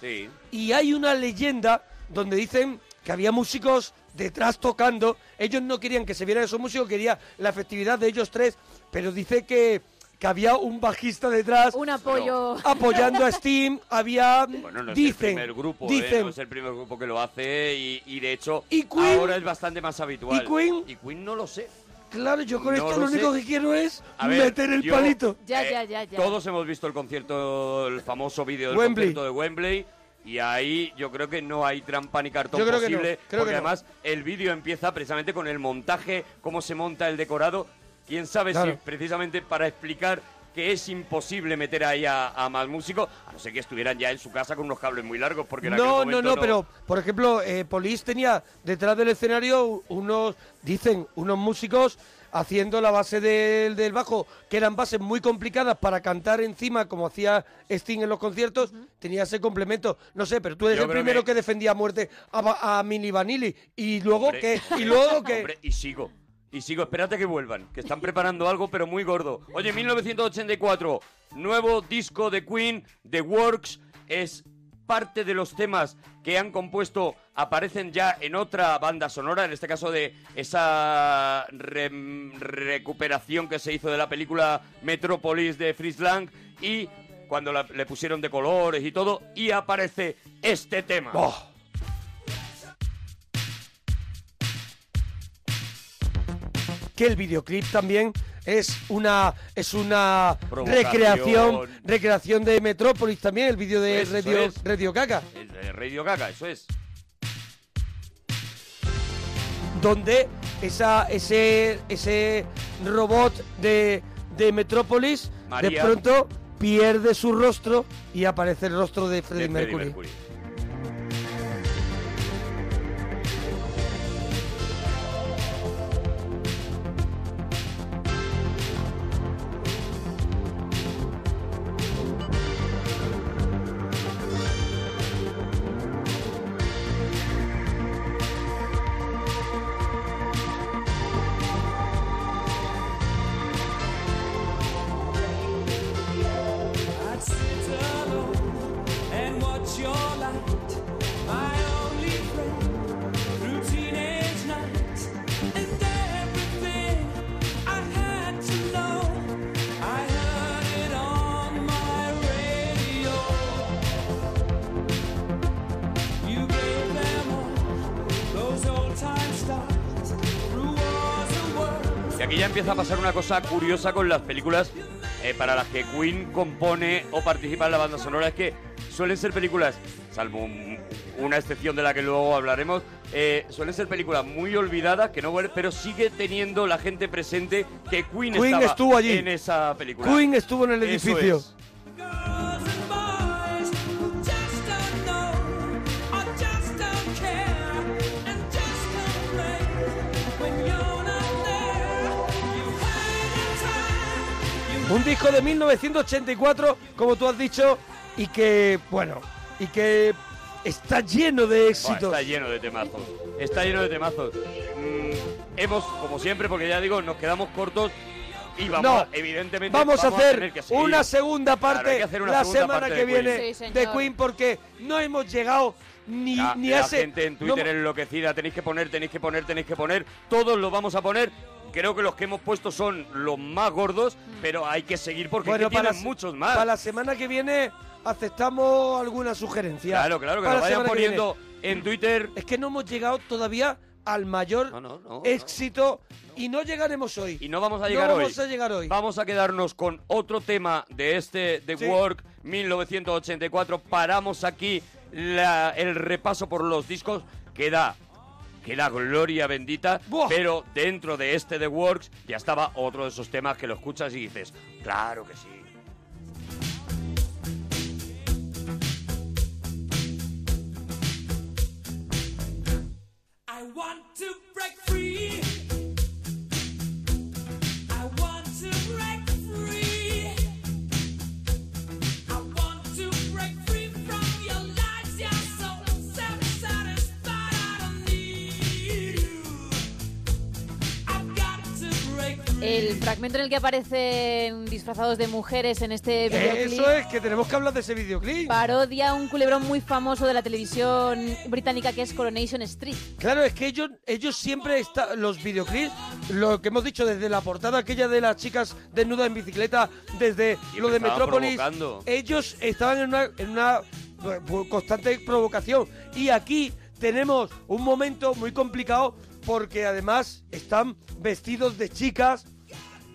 y hay una leyenda donde dicen que había músicos detrás tocando. Ellos no querían que se vieran esos músicos, quería la efectividad de ellos tres, pero dice que, que había un bajista detrás. Un apoyo. Apoyando a Steam, había... Bueno, no es dicen, el primer grupo, ¿eh? dicen, no es el primer grupo que lo hace y, y de hecho ¿Y Queen? ahora es bastante más habitual. ¿Y Queen? Y Queen no lo sé. Claro, yo con No esto lo lo único que quiero es A ver, meter el yo- palito. Ya, Eh, ya, ya, ya. Todos hemos visto el concierto, el famoso vídeo del Wembley. concierto de Wembley. Y ahí yo creo que no hay trampa ni cartón Yo creo que no, posible. creo porque que no. además el vídeo empieza precisamente con el montaje, cómo se monta el decorado. Quién sabe Claro. si precisamente para explicar que es imposible meter ahí a, a más músicos, a no ser que estuvieran ya en su casa con unos cables muy largos, porque en aquel No, no, momento no, pero por ejemplo, eh, Police tenía detrás del escenario unos, dicen, unos músicos haciendo la base del, del bajo, que eran bases muy complicadas para cantar encima, como hacía Sting en los conciertos, tenía ese complemento. No sé, pero tú eres Yo el primero que- que... defendía a muerte a, a Mini Vanilli. Y luego Hombre, que, y luego que... Hombre, y sigo. Y sigo, espérate que vuelvan, que están preparando algo, pero muy gordo. Oye, 1984, nuevo disco de Queen, The Works, es parte de los temas que han compuesto, aparecen ya en otra banda sonora, en este caso de esa re- recuperación que se hizo de la película Metropolis de Fritz Lang, y cuando la- le pusieron de colores y todo, y aparece este tema. Que el videoclip también es una es una recreación recreación de Metrópolis también el vídeo de Eso Radio, es. Radio El de Radio Gaga, eso es. donde esa ese ese robot de de Metrópolis de pronto pierde su rostro y aparece el rostro de Freddie de Freddie Mercury. Mercury. Pasar una cosa curiosa con las películas eh, para las que Queen compone o participa en la banda sonora. Es que suelen ser películas, salvo un- una excepción de la que luego hablaremos, eh, suelen ser películas muy olvidadas, que no pero sigue teniendo la gente presente que Queen, Queen estaba estuvo allí. en esa película. Queen estuvo en el edificio. es. Un disco de 1984, como tú has dicho, y que, bueno, y que está lleno de éxitos. está lleno de temazos. Está lleno de temazos. Mm, hemos, como siempre, porque ya digo, nos quedamos cortos y vamos, No, a- evidentemente, Vamos, a tener hacer una segunda parte hacer una la segunda semana parte que de Queen. viene Sí, de. Queen porque no hemos llegado ni, La, ni la a ese... gente en Twitter no- enloquecida, tenéis que poner, tenéis que poner, tenéis que poner. Todos lo vamos a poner. Creo que los que hemos puesto son los más gordos, pero hay que seguir porque es Bueno, que tienen la- muchos más. Para la semana que viene aceptamos alguna sugerencia. Claro, claro, que Para lo la vayan que poniendo en Twitter. Es que no hemos llegado todavía al mayor éxito y no llegaremos hoy. Y no vamos a llegar no hoy. vamos a llegar hoy. Vamos a quedarnos con otro tema de este The Sí. Work 1984. Paramos aquí la- el repaso por los discos. Queda, queda gloria bendita. Pero dentro de este The Works ya estaba otro de esos temas que lo escuchas y dices, claro que sí. I want to break free. El fragmento en el que aparecen disfrazados de mujeres en este videoclip Eso es, que tenemos que hablar de ese videoclip. parodia un culebrón muy famoso de la televisión británica que es Coronation Street. Claro, es que ellos, ellos siempre están, los videoclips, lo que hemos dicho desde la portada aquella de las chicas desnudas en bicicleta, desde Y lo de Metrópolis, provocando. ellos estaban en una, en una eh, constante provocación. Y aquí tenemos un momento muy complicado porque además están vestidos de chicas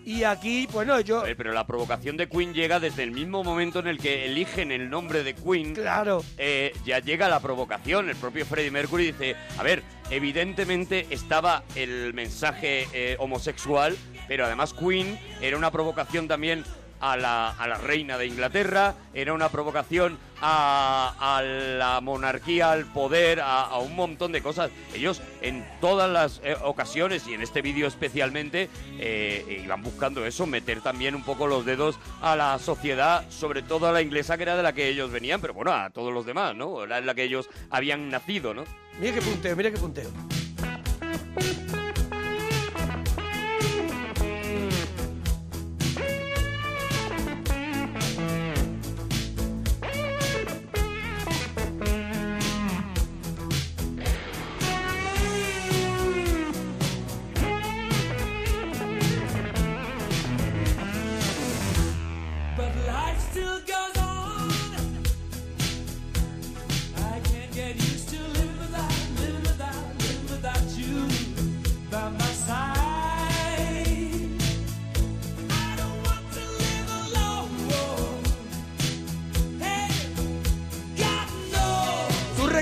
y aquí, bueno, yo... A ver, pero la provocación de Queen llega desde el mismo momento en el que eligen el nombre de Queen. Claro. Eh, ya llega la provocación. El propio Freddie Mercury dice, a ver, evidentemente estaba el mensaje eh, homosexual, pero además Queen era una provocación también a la, a la reina de Inglaterra, era una provocación a, a la monarquía, al poder, a, un montón de cosas. Ellos en todas las eh, ocasiones y en este vídeo especialmente eh, iban buscando eso, meter también un poco los dedos a la sociedad, sobre todo a la inglesa que era de la que ellos venían, pero bueno, a todos los demás, ¿no? Era en la que ellos habían nacido, ¿no? Mira qué punteo, mira qué punteo.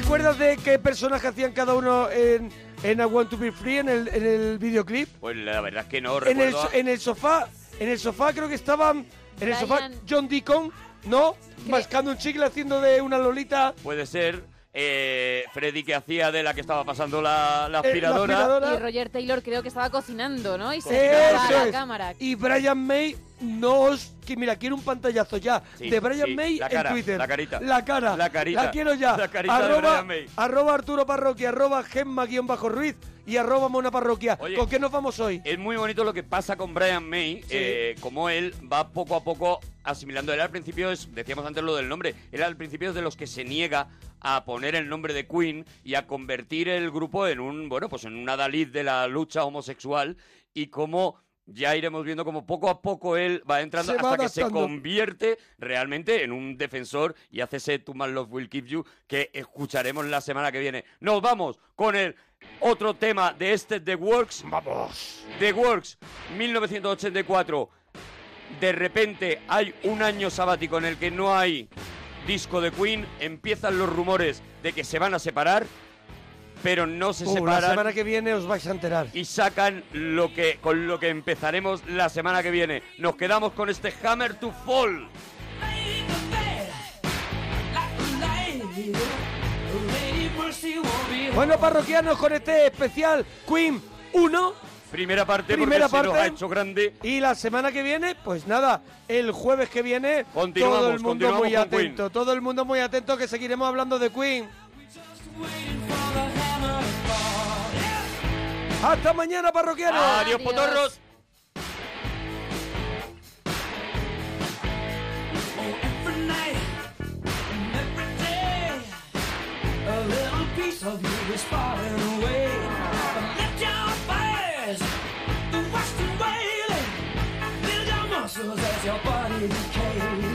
Recuerdas de qué personaje hacían cada uno en, en I Want to Be Free en el, en el videoclip? Pues la verdad es que no En el, recuerdo. so- en el sofá, en el sofá creo que estaban, en el sofá Brian- John Deacon, ¿no? Mascando un chicle haciendo de una lolita. Puede ser eh, Freddy que hacía de la que estaba pasando la, la Eh, la aspiradora. aspiradora. Y Roger Taylor creo que estaba cocinando, ¿no? Y se Eso miraba a la es. cámara. Y Brian May nos... Que mira, quiero un pantallazo ya Sí, de Brian sí, May cara, en Twitter. la carita. La cara. La carita. La quiero ya. La carita de arroba, Brian May. arroba Arturo Parroquia, arroba Gemma guion bajo Ruiz y arroba Mona Parroquia. Oye, ¿Con qué nos vamos hoy? Es muy bonito lo que pasa con Brian May, eh, como él va poco a poco asimilando. Él al principio, es, decíamos antes lo del nombre, él al principio es de los que se niega a poner el nombre de Queen y a convertir el grupo en un, bueno, pues en una Dalí de la lucha homosexual y como ya iremos viendo como poco a poco él va entrando Se va hasta que se convierte realmente en un defensor y hace ese To My Love Will Keep You que escucharemos la semana que viene. Nos vamos con el otro tema de este The Works. Vamos. The Works, 1984. De repente hay un año sabático en el que no hay disco de Queen, empiezan los rumores de que se van a separar, pero no se Uh, la separan semana que viene os vais a enterar. y sacan lo que con lo que empezaremos la semana que viene. Nos quedamos con este Hammer to Fall. Bueno, parroquianos, con este especial Queen 1. Primera parte Primera porque se nos parte. ha hecho grande. Y la semana que viene, pues nada, el jueves que viene, todo el mundo muy atento, todo el mundo muy atento que seguiremos hablando de Queen. Hasta mañana, parroquianos. Adiós, potorros. Every night and every day, a little piece of you is falling away. Lift your fires, the western wailing, build your muscles as your body.